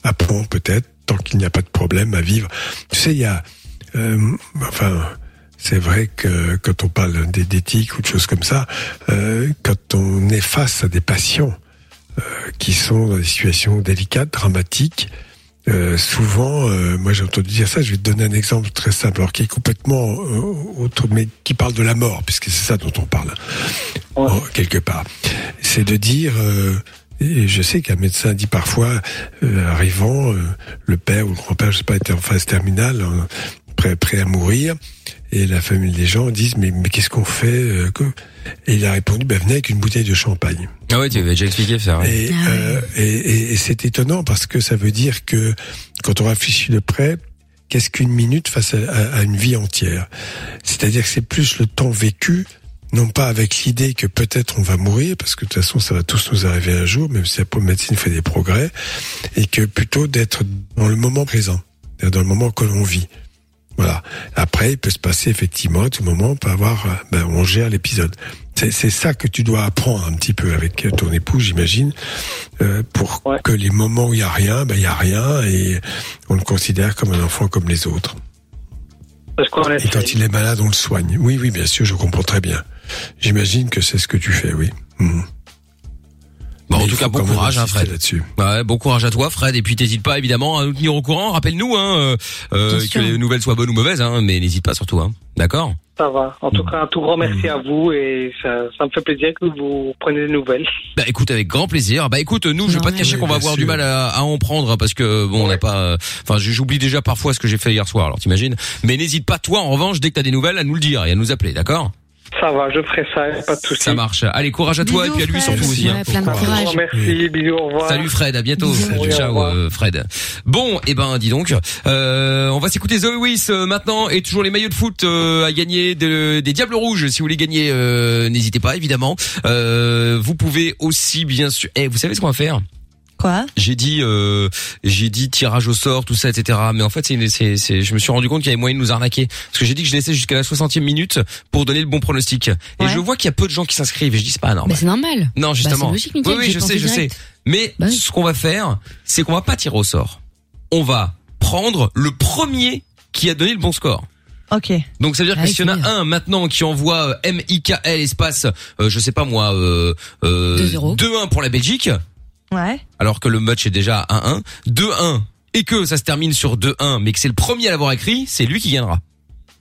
apprends peut-être, tant qu'il n'y a pas de problème, à vivre. Tu sais, il y a... euh, enfin, c'est vrai que quand on parle d'é- d'éthique ou de choses comme ça, euh, quand on est face à des patients euh, qui sont dans des situations délicates, dramatiques, euh, souvent, euh, moi j'ai entendu dire ça, je vais te donner un exemple très simple, alors qui est complètement euh, autre, mais qui parle de la mort, puisque c'est ça dont on parle, en- quelque part. C'est de dire, euh, et je sais qu'un médecin dit parfois, euh, arrivant, euh, le père ou le grand-père, je sais pas, était en phase terminale, euh, prêt, prêt à mourir, et la famille des gens disent, mais, mais qu'est-ce qu'on fait euh, que... Et il a répondu, ben, venez avec une bouteille de champagne. Ah ouais, tu avais déjà expliqué ça. ouais. Et, euh, et, et- et c'est étonnant parce que ça veut dire que quand on réfléchit de près, qu'est-ce qu'une minute face à, à- à une vie entière? C'est-à-dire que c'est plus le temps vécu, non pas avec l'idée que peut-être on va mourir, parce que de toute façon ça va tous nous arriver un jour, même si la médecine fait des progrès, et que plutôt d'être dans le moment présent, dans le moment que l'on vit. Voilà. Après, il peut se passer effectivement à tout moment, on peut avoir, euh, ben, on gère l'épisode. C'est, c'est ça que tu dois apprendre un petit peu avec ton époux, j'imagine, euh, pour que les moments où il y a rien, ben il y a rien et on le considère comme un enfant comme les autres. Parce Et quand il est malade, on le soigne. Oui, oui, bien sûr, je comprends très bien. J'imagine que c'est ce que tu fais, oui. Mhm. Bon, en tout cas, bon courage, hein, Fred. là-dessus. Ouais, bon courage à toi, Fred. Et puis, t'hésites pas, évidemment, à nous tenir au courant. Rappelle-nous, hein, euh, euh, que les nouvelles soient bonnes ou mauvaises, hein, mais n'hésite pas surtout, hein. D'accord? Ça va. En tout cas, un tout grand merci à vous et ça, ça me fait plaisir que vous preniez des nouvelles. Bah écoute avec grand plaisir. Bah écoute nous je vais pas te cacher qu'on va avoir du mal à, à en prendre hein, parce que bon on n'a pas euh, enfin j'oublie déjà parfois ce que j'ai fait hier soir alors t'imagines. Mais n'hésite pas toi en revanche dès que t'as des nouvelles à nous le dire et à nous appeler, d'accord? Ça va, je ferai ça, pas de souci. Ça marche. Allez courage à toi et puis à lui surtout aussi. hein. Merci, bisous, au revoir. Salut Fred, à bientôt. Bisous. Ciao euh, Fred. Bon, et ben dis donc, euh, on va s'écouter Zoé Wiss euh, maintenant et toujours les maillots de foot euh, à gagner de- des Diables Rouges. Si vous voulez gagner, euh, n'hésitez pas évidemment. Euh, vous pouvez aussi bien sûr. Eh, vous savez ce qu'on va faire? Quoi? J'ai dit euh, j'ai dit tirage au sort tout ça etc mais en fait c'est c'est c'est je me suis rendu compte qu'il y avait moyen de nous arnaquer. Parce que j'ai dit que je laissais jusqu'à la 60e minute pour donner le bon pronostic. Et je vois qu'il y a peu de gens qui s'inscrivent. Et je dis c'est pas normal. Mais c'est normal. non justement. Bah, c'est logique, oui oui je sais je sais. Mais ce qu'on va faire c'est qu'on va pas tirer au sort. On va prendre le premier qui a donné le bon score. Ok. donc ça veut dire que s'il y en a un maintenant qui envoie euh, M I K L espace euh, je sais pas moi euh, euh, 2-1 pour la Belgique Alors que le match est déjà à 1-1, 2-1 et que ça se termine sur 2-1 mais que c'est le premier à l'avoir écrit, c'est lui qui gagnera.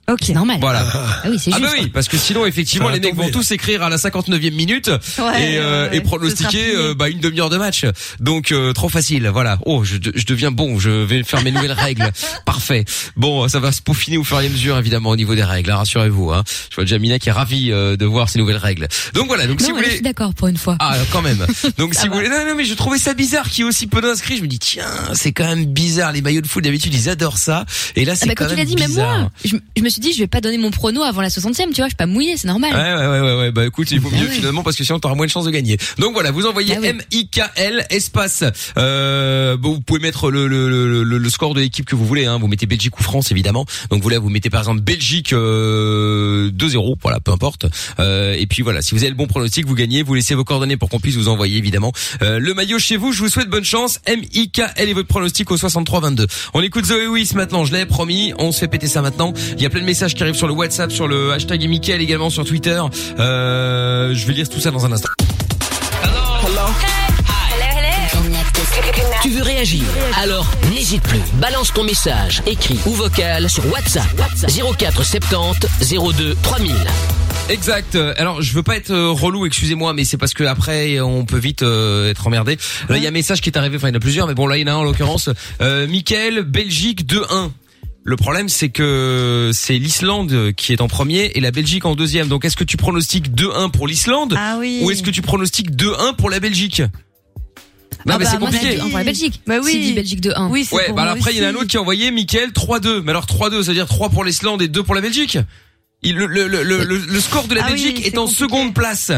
Ok. C'est normal. Voilà. Ah oui, c'est Ah juste. bah oui, parce que sinon effectivement les mecs vont tous écrire à la 59e minute Ouais, et, euh, ouais, et pronostiquer euh, bah, une demi-heure de match. Donc euh, trop facile, voilà. Oh, je, je deviens bon, je vais faire mes nouvelles règles. Parfait. Bon, ça va se peaufiner au fur et à mesure évidemment au niveau des règles, hein, rassurez-vous. Hein. Je vois déjà Mina qui est ravie euh, de voir ces nouvelles règles. Donc voilà, donc non, si vous là, je voulez suis d'accord pour une fois. ah quand même. Donc si vous voulez, non, non mais je trouvais ça bizarre qu'il y ait aussi peu d'inscrits. Je me dis tiens, c'est quand même bizarre. Les maillots de foot d'habitude ils adorent ça. Et là Ah c'est bah, quand quand même a dit, même bizarre. moi, je, je me suis dit, je vais pas donner mon prono avant la 60e, tu vois, je suis pas mouillé, c'est normal. Ouais, ouais, ouais, ouais, ouais. Bah écoute, il vaut Ah mieux finalement parce que sinon t'auras moins de chances de gagner. Donc voilà, vous envoyez M I K L espace. Euh, bon, vous pouvez mettre le, le, le, le- score de l'équipe que vous voulez. Hein. Vous mettez Belgique ou France évidemment. Donc vous là, vous mettez par exemple Belgique euh, 2-0. Voilà, peu importe. Euh, et puis voilà, si vous avez le bon pronostic, vous gagnez. Vous laissez vos coordonnées pour qu'on puisse vous envoyer évidemment euh, le maillot chez vous. Je vous souhaite bonne chance. M I K L et votre pronostic au 63 22. On écoute Zoé Wiss maintenant. Je l'avais promis. On se fait péter ça maintenant. Il y a plein de messages qui arrivent sur le WhatsApp, sur le hashtag et Mickaël également sur Twitter. Euh, je vais lire tout ça dans un instant. Hello, hello. Tu veux réagir? Alors n'hésite plus. Balance ton message, écrit ou vocal sur WhatsApp 04 70 02 3000. Exact. Alors je veux pas être euh, relou, excusez-moi, mais c'est parce que après on peut vite euh, être emmerdé. Là il y a un message qui est arrivé, enfin il y en a plusieurs, mais bon là il y en a un en l'occurrence. Euh, Michael, Belgique 2-1. Le problème c'est que c'est l'Islande qui est en premier et la Belgique en deuxième. Donc est-ce que tu pronostiques 2-1 pour l'Islande Ah oui. ou est-ce que tu pronostiques 2-1 pour la Belgique? Non Ah mais bah, c'est moi, compliqué. un pour la Belgique. Bah oui. Dit Belgique de 1. Oui, c'est Ouais, bah moi après il y en a un autre qui a envoyé Michael 3-2. Mais alors 3-2, ça veut dire 3 pour l'Islande et 2 pour la Belgique? Il, le, le, le, le, le score de la Ah Belgique c'est est en compliqué. seconde place.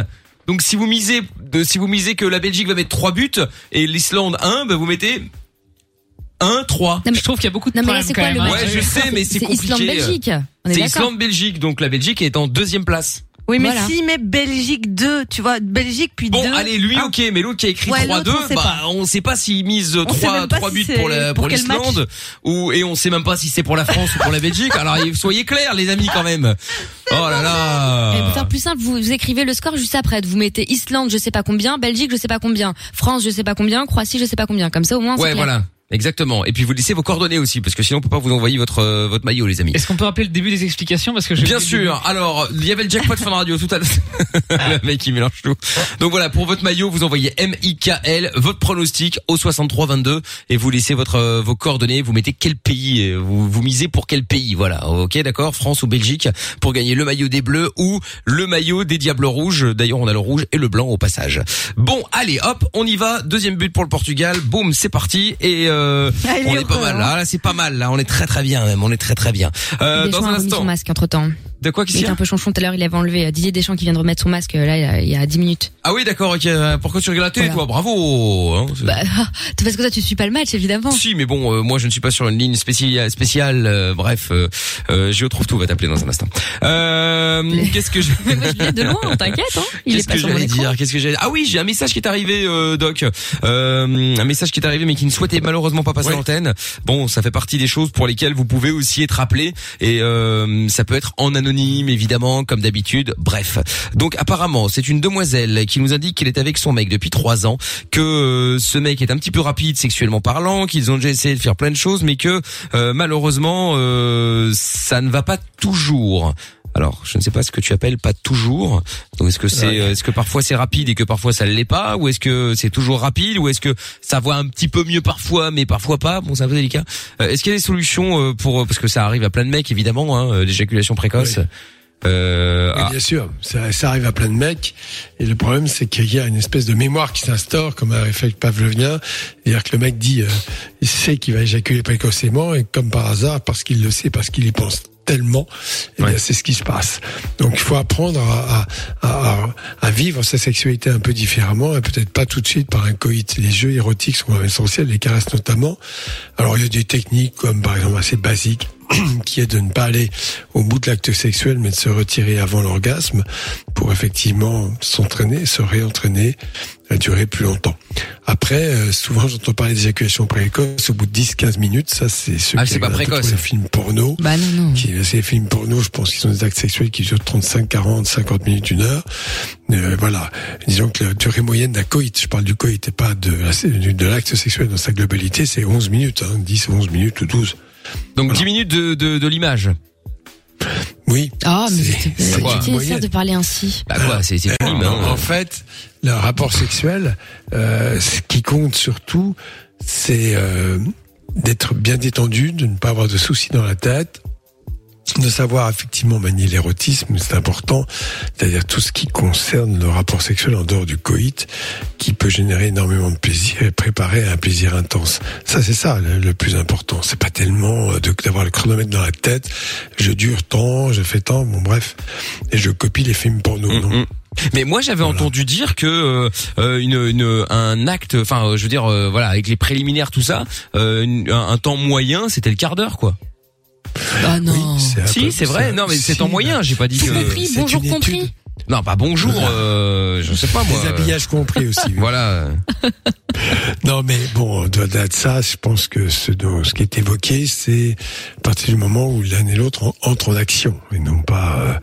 Donc si vous misez de, si vous misez que la Belgique va mettre 3 buts et l'Islande 1, bah vous mettez 1 3. Je trouve qu'il y a beaucoup de Non, mais là, c'est quand quoi même. le hein. Ouais, je sais mais c'est compliqué. Islande-Belgique. On est C'est. Islande-Belgique donc la Belgique est en deuxième place. Oui, mais Voilà. s'il met Belgique 2, tu vois, Belgique puis 2. Bon, allez, lui, ok, mais l'autre qui a écrit Ouais, 3-2, l'autre, on sait bah, on sait pas s'il mise sait 3, même pas 3 si buts c'est pour la, pour pour quel l'Islande, ou, et on sait même pas si c'est pour la France ou pour la Belgique. Alors, soyez clairs, les amis, quand même. Oh là Et pour là. faire plus simple, vous, vous écrivez le score juste après. Vous mettez Islande, je sais pas combien, Belgique, je sais pas combien, France, je sais pas combien, Croatie, je sais pas combien. Comme ça, au moins, c'est Ouais, clair. voilà. Exactement. Et puis vous laissez vos coordonnées aussi, parce que sinon on peut pas vous envoyer votre euh, votre maillot, les amis. Est-ce qu'on peut rappeler le début des explications parce que je Bien sûr. Alors, il y avait le jackpot Fun Radio tout à l'heure. le mec, il mélange tout. Donc voilà, pour votre maillot, vous envoyez M-I-K-L, votre pronostic au 6322 et vous laissez votre euh, vos coordonnées. Vous mettez quel pays, euh, vous, vous misez pour quel pays. Voilà. Ok, d'accord. France ou Belgique pour gagner le maillot des Bleus ou le maillot des Diables Rouges. D'ailleurs, on a le rouge et le blanc au passage. Bon, allez, hop, on y va. Deuxième but pour le Portugal. Boum, c'est parti. Et euh, Ah, il est on est pas mal. hein. Là, là c'est pas mal. Là, on est très très bien même. On est très très bien. Euh, Deschamps dans un a instant. son masque entre temps. De quoi Il qu'il était a un peu chonchon tout à l'heure, il avait enlevé euh, Didier Deschamps qui vient de remettre son masque euh, là il y a- il y a 10 minutes. Ah oui, d'accord. ok. Euh, Pourquoi tu regardes la télé, toi? Bravo. hein, Bah, c'est parce que toi tu suis pas le match évidemment. Si, mais bon, euh, moi je ne suis pas sur une ligne spéciale. spéciale euh, bref, euh, euh, je trouve tout va t'appeler dans un instant. Euh, Qu'est-ce que je je viens de loin, t'inquiète hein. Il Qu'est-ce est pas que j'allais dire Qu'est-ce que j'allais Ah oui, j'ai un message qui est arrivé, euh, Doc. Euh, un message qui est arrivé, mais qui ne souhaitait malheureusement pas passer à l'antenne. Bon, ça fait partie des choses pour lesquelles vous pouvez aussi être appelé, et euh, ça peut être en anonyme, évidemment, comme d'habitude. Bref. Donc apparemment, c'est une demoiselle qui nous indique qu'elle est avec son mec depuis trois ans, que euh, ce mec est un petit peu rapide sexuellement parlant, qu'ils ont déjà essayé de faire plein de choses, mais que euh, malheureusement, euh, ça ne va pas toujours. Alors, je ne sais pas ce que tu appelles pas toujours. Donc, est-ce que c'est, euh, est-ce que parfois c'est rapide et que parfois ça ne l'est pas, ou est-ce que c'est toujours rapide, ou est-ce que ça va un petit peu mieux parfois, mais parfois pas? Bon, c'est un peu délicat. Euh, est-ce qu'il y a des solutions euh, pour, parce que ça arrive à plein de mecs évidemment, hein, euh, l'éjaculation précoce. Euh, Oui, ah, bien sûr, ça, ça arrive à plein de mecs. Et le problème, c'est qu'il y a une espèce de mémoire qui s'instaure, comme un réflexe pavlovien. C'est-à-dire que le mec dit, euh, il sait qu'il va éjaculer précocement, et comme par hasard, parce qu'il le sait, parce qu'il y pense tellement, eh c'est ce qui se passe. Donc, il faut apprendre à, à, à, à vivre sa sexualité un peu différemment, et peut-être pas tout de suite par un coït. Les jeux érotiques sont essentiels, les caresses notamment. Alors, il y a des techniques, comme par exemple assez basiques, qui est de ne pas aller au bout de l'acte sexuel, mais de se retirer avant l'orgasme pour effectivement s'entraîner, se réentraîner, à durer plus longtemps. Après, euh, souvent j'entends parler d'éjaculation précoce au bout de 10-15 minutes, ça c'est ceux Ah, qui c'est pas précoce. les films porno. Bah non, non. Qui, ces films porno, je pense qu'ils sont des actes sexuels qui durent 35, 40, 50 minutes, une heure. Euh, voilà. Disons que la durée moyenne d'un coït, je parle du coït et pas de, de l'acte sexuel dans sa globalité, c'est 11 minutes, hein, 10, 11 minutes ou 12. Donc 10 minutes de, de, de l'image. Oui. Ah, mais C'est- fier de parler ainsi. Bah quoi, c'est c'est Euh, film, hein. en fait, le rapport sexuel, euh, ce qui compte surtout, c'est euh, d'être bien détendu, de ne pas avoir de soucis dans la tête, de savoir effectivement manier l'érotisme, c'est important, c'est-à-dire tout ce qui concerne le rapport sexuel en dehors du coït, qui peut générer énormément de plaisir et préparer à un plaisir intense. Ça, c'est ça le, le plus important. C'est pas tellement euh, d'avoir le chronomètre dans la tête. Je dure tant, je fais tant, bon bref, et je copie les films porno. non. Mais moi j'avais entendu dire que euh, euh, une, une un acte, enfin je veux dire euh, voilà avec les préliminaires tout ça, euh, une- un, un temps moyen c'était le quart d'heure quoi. Ah non. Si c'est vrai, non mais c'est en moyen, j'ai pas dit Tout que. compris, bonjour compris. Non, pas bonjour, euh, je sais pas moi. Les habillages compris aussi. Voilà. Non, mais bon, au-delà de ça, je pense que ce, dont- ce qui est évoqué, c'est à partir du moment où l'un et l'autre en- entrent en action et non pas, euh,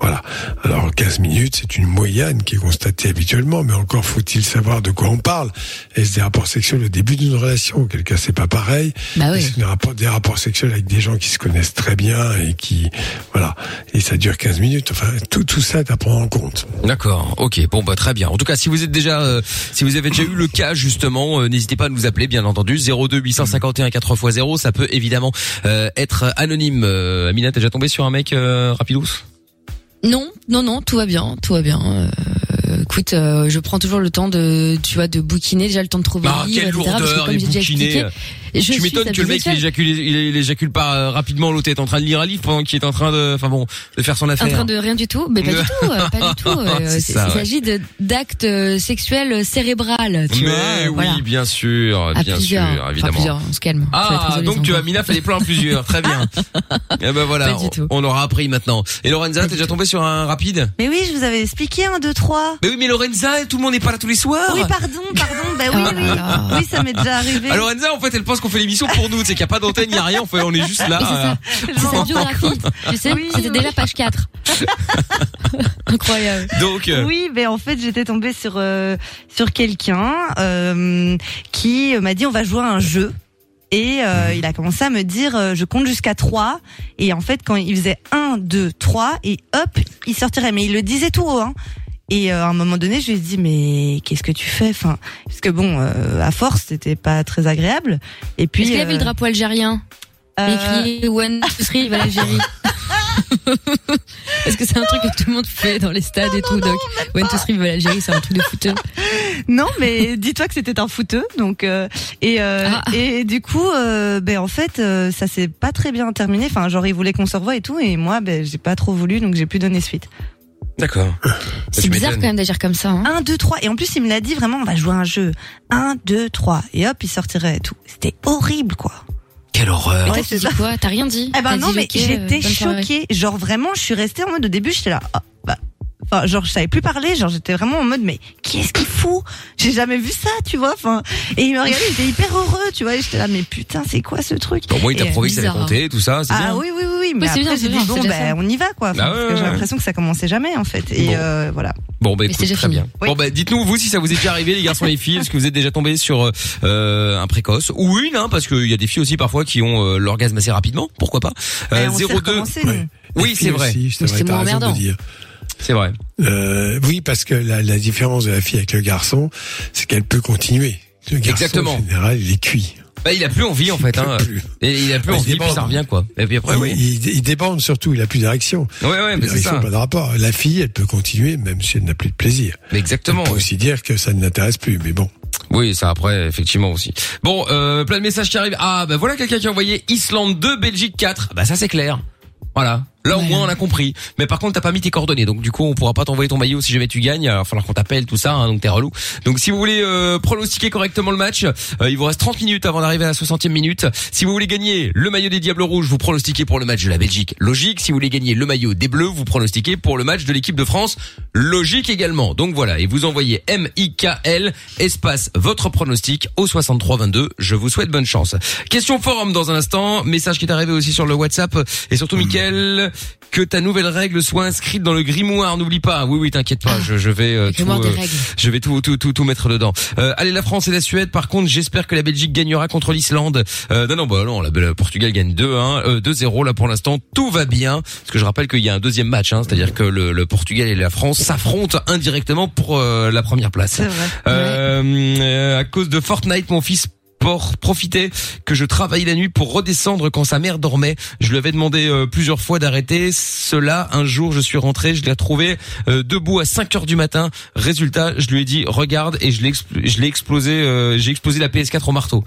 voilà. Alors 15 minutes, c'est une moyenne qui est constatée habituellement, mais encore faut-il savoir de quoi on parle. Est-ce des rapports sexuels au début d'une relation? Auquel cas, c'est pas pareil. Bah oui. C'est des rapports, des rapports sexuels avec des gens qui se connaissent très bien et qui, voilà, et ça dure 15 minutes. Enfin, tout tout ça est en compte. D'accord, ok, bon bah très bien. En tout cas, si vous êtes déjà, euh, si vous avez déjà eu le cas justement, euh, n'hésitez pas à nous appeler, bien entendu. 02 851 4x0, ça peut évidemment euh, être anonyme. Euh, Amina, t'es déjà tombé sur un mec euh, rapidous? Non, non, non, tout va bien, tout va bien. Euh, écoute, euh, je prends toujours le temps de, tu vois, de bouquiner, déjà le temps de trouver Ah, le livre, quelle etc., parce que lourdeur comme j'ai déjà expliqué, je Tu m'étonnes que le mec il éjacule, il, il éjacule pas euh, rapidement. L'autre est en train de lire un livre pendant qu'il est en train de, enfin bon, de faire son En affaire. train de rien du tout, mais pas du tout, euh, pas du tout. euh, C'est c'est- ça, il s'agit d'actes sexuels cérébrales, tu Mais vois. oui, voilà. bien sûr, À bien plusieurs, sûr, enfin, évidemment. plusieurs, on se calme. Ah, donc tu as Mina fait des plans à plusieurs, très bien. Et ben voilà, Pas du tout. on, on aura appris maintenant. Et Lorenza, t'es déjà tombé sur un rapide? Mais oui, je vous avais expliqué un, deux, trois. Mais oui, mais Lorenza, tout le monde n'est pas là tous les soirs. Oui, pardon, pardon. Bah oui, Oh oui. Oui, ça m'est déjà arrivé. Ah, Lorenza, en fait, elle pense qu'on fait l'émission pour nous, c'est qu'il n'y a pas d'antenne, il n'y a rien, on, fait, on est juste là. C'est ça. Sa biographie. Tu sais, Oui, c'était oui. déjà page 4. Incroyable. Donc, euh, Oui, mais en fait, j'étais tombée sur euh, sur quelqu'un euh, qui m'a dit on va jouer à un jeu. Et euh, il a commencé à me dire euh, je compte jusqu'à 3 et en fait quand il faisait 1 2 3 et hop, il sortirait mais il le disait tout haut hein. Et euh, à un moment donné, je lui ai dit mais qu'est-ce que tu fais? Enfin parce que bon euh, à force, c'était pas très agréable. Et puis Est-ce qu'il y avait euh, le drapeau algérien? euh, Écrit One, two, three, va l'Algérie. Est-ce que c'est un truc que tout le monde fait dans les stades et tout, Doc One, two, three, va l'Algérie, c'est un truc de footeux. Non, mais dis-toi que c'était un footeux, donc euh, et euh, Ah. et du coup, euh, ben en fait, euh, ça s'est pas très bien terminé. Enfin, genre il voulait qu'on se revoie et tout, et moi, ben j'ai pas trop voulu, donc j'ai pu donner suite. D'accord. C'est Tu bizarre m'étonnes. quand même d'agir comme ça. Hein. Un, deux, trois, et en plus il me l'a dit vraiment, on va jouer à un jeu. Un, deux, trois, et hop, il sortirait et tout. C'était horrible, quoi. Quelle horreur. Mais Ouais, c'est quoi? T'as rien dit Eh ben non, dit, mais euh, j'étais soirée. choquée. Genre vraiment, je suis restée en mode au début, j'étais là. ah, bah, Enfin, genre, je savais plus parler. Genre, j'étais vraiment en mode, mais qu'est-ce qu'il fout? J'ai jamais vu ça, tu vois. Enfin, et il me regardait, il était hyper heureux, tu vois. Et j'étais là, mais putain, c'est quoi ce truc? Bon, moi, il t'a prouvé que ça allait bizarre, hein. compter, tout ça, c'est Ah bien. oui, oui, oui, oui. Mais c'est après, bien, j'ai c'est dit bien, bon, ben, on y va, quoi. Enfin, Ah parce ouais, que j'ai l'impression que ça commençait jamais, en fait. Et Bon. euh, voilà. Bon bah écoute, très fini. bien. Oui. Bon bah dites-nous vous si ça vous est déjà arrivé les garçons et les filles, est-ce que vous êtes déjà tombé sur euh, un précoce? Ou une hein, parce qu'il y a des filles aussi parfois qui ont euh, l'orgasme assez rapidement, pourquoi pas? Ben, Euh, on s'est 02 recommencé, nous. Ouais. Oui, c'est vrai. c'est moins emmerdant. C'est vrai. Euh, oui, parce que la, la différence de la fille avec le garçon, c'est qu'elle peut continuer. Le garçon, Exactement. en général, il est cuit. Bah il a plus envie en fait hein. plus. Et il a plus Ouais, envie puis ça revient quoi. Et puis après il, oui. il, il déborde surtout, il a plus d'érection. Ouais ouais, mais c'est ça. pas de rapport. La fille, elle peut continuer même si elle n'a plus de plaisir. Mais exactement. On peut ouais. aussi dire que ça ne l'intéresse plus, mais bon. Oui, ça après effectivement aussi. Bon, euh, plein de messages qui arrivent. Ah bah voilà quelqu'un qui a envoyé Islande 2 Belgique 4. Bah ça c'est clair. Voilà. Là au Ouais. moins on a compris. Mais par contre t'as pas mis tes coordonnées, donc du coup on pourra pas t'envoyer ton maillot si jamais tu gagnes. Il va falloir qu'on t'appelle tout ça, hein, donc t'es relou. Donc si vous voulez euh, pronostiquer correctement le match, euh, il vous reste 30 minutes avant d'arriver à la 60e minute. Si vous voulez gagner le maillot des Diables Rouges, vous pronostiquez pour le match de la Belgique. Logique. Si vous voulez gagner le maillot des Bleus, vous pronostiquez pour le match de l'équipe de France. Logique également. Donc voilà, et vous envoyez M I K L espace votre pronostic au 63 22. Je vous souhaite bonne chance. Question forum dans un instant, message qui est arrivé aussi sur le WhatsApp et surtout Mickaël que ta nouvelle règle soit inscrite dans le grimoire, n'oublie pas. Oui oui, t'inquiète pas, je, je vais euh, tout euh, je vais tout tout tout tout mettre dedans. Euh, allez la France et la Suède par contre, j'espère que la Belgique gagnera contre l'Islande. Euh, non non bah non, la, le Portugal gagne 2-1 euh, 2-0 là pour l'instant, tout va bien parce que je rappelle qu'il y a un deuxième match hein, c'est-à-dire que le, le Portugal et la France s'affrontent indirectement pour euh, la première place. C'est vrai. Euh, euh, à cause de Fortnite, mon fils pour profiter que je travaillais la nuit pour redescendre quand sa mère dormait. Je lui avais demandé euh, plusieurs fois d'arrêter cela. Un jour, je suis rentré, je l'ai retrouvé euh, debout à 5 heures du matin. Résultat, je lui ai dit regarde et je l'ai je l'ai explosé euh, j'ai explosé la PS4 au marteau.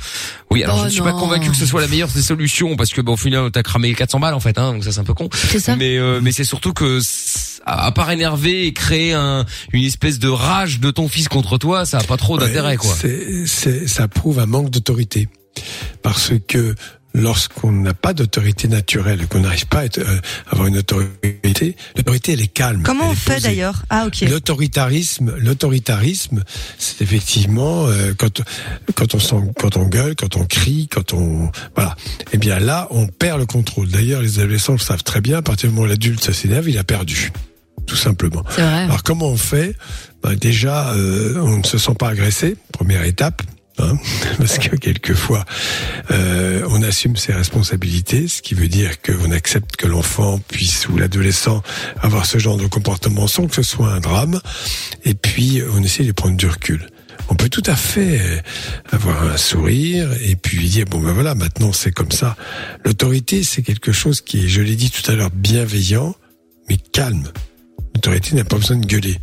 Oui, alors Oh je ne suis pas convaincu que ce soit la meilleure des solutions parce que bon au final t'as cramé 400 balles en fait hein, donc ça c'est un peu con. C'est ça. Mais euh, mais c'est surtout que à part énerver et créer un, une espèce de rage de ton fils contre toi, ça a pas trop d'intérêt Ouais, quoi. c'est- c'est- ça prouve un manque d'autorité. Parce que lorsqu'on n'a pas d'autorité naturelle, qu'on n'arrive pas à être, euh, avoir une autorité, l'autorité elle est calme. Comment on fait d'ailleurs? Ah ok. L'autoritarisme, l'autoritarisme, c'est effectivement euh, quand quand on s'en- quand on gueule, quand on crie, quand on voilà. Eh bien là, on perd le contrôle. D'ailleurs, les adolescents le savent très bien. À partir du moment où l'adulte s'énerve, il a perdu, tout simplement. C'est vrai. Alors comment on fait? Ben, Déjà, euh, on ne se sent pas agressé. Première étape. Hein, parce que quelquefois, euh, on assume ses responsabilités, ce qui veut dire qu'on accepte que l'enfant puisse ou l'adolescent avoir ce genre de comportement sans que ce soit un drame. Et puis, on essaie de prendre du recul. On peut tout à fait euh, avoir un sourire et puis dire bon ben voilà maintenant c'est comme ça. L'autorité c'est quelque chose qui est, je l'ai dit tout à l'heure, bienveillant mais calme. L'autorité n'a pas besoin de gueuler.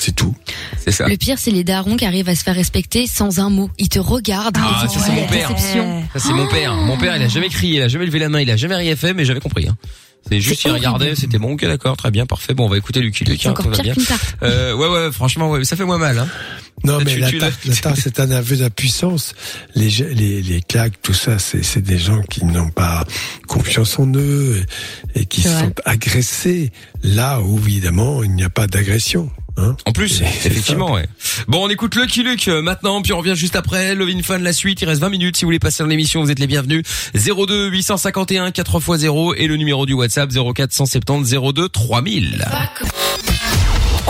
C'est tout. C'est ça. Le pire, c'est les darons qui arrivent à se faire respecter sans un mot. Ils te regardent. Ah, ça c'est ouais, mon père. Ça c'est mon père. Mon père, il a jamais crié, il a jamais levé la main, il a jamais rien fait, mais j'avais compris. Hein. C'est juste, il regardait, c'était bon, ok, d'accord, très bien, parfait. Bon, on va écouter Lucky Luke. Hein, encore pire bien. Euh, ouais, ouais, franchement, ouais, ça fait moins mal. Hein. Non, Ça, mais tu- la tu- tarte, la tarte, c'est un aveu d'impuissance. Les, les, les claques, tout ça, c'est, c'est des gens qui n'ont pas confiance en eux et, et qui vrai. sentent agressés. Là où, évidemment, il n'y a pas d'agression. Hein En plus, effectivement, ouais. Bon, on écoute Lucky Luke euh, maintenant, puis on revient juste après. Lovin Fun, la suite. Il reste 20 minutes. Si vous voulez passer dans l'émission, vous êtes les bienvenus. 02 851 4x0 et le numéro du WhatsApp 0470 02 3000.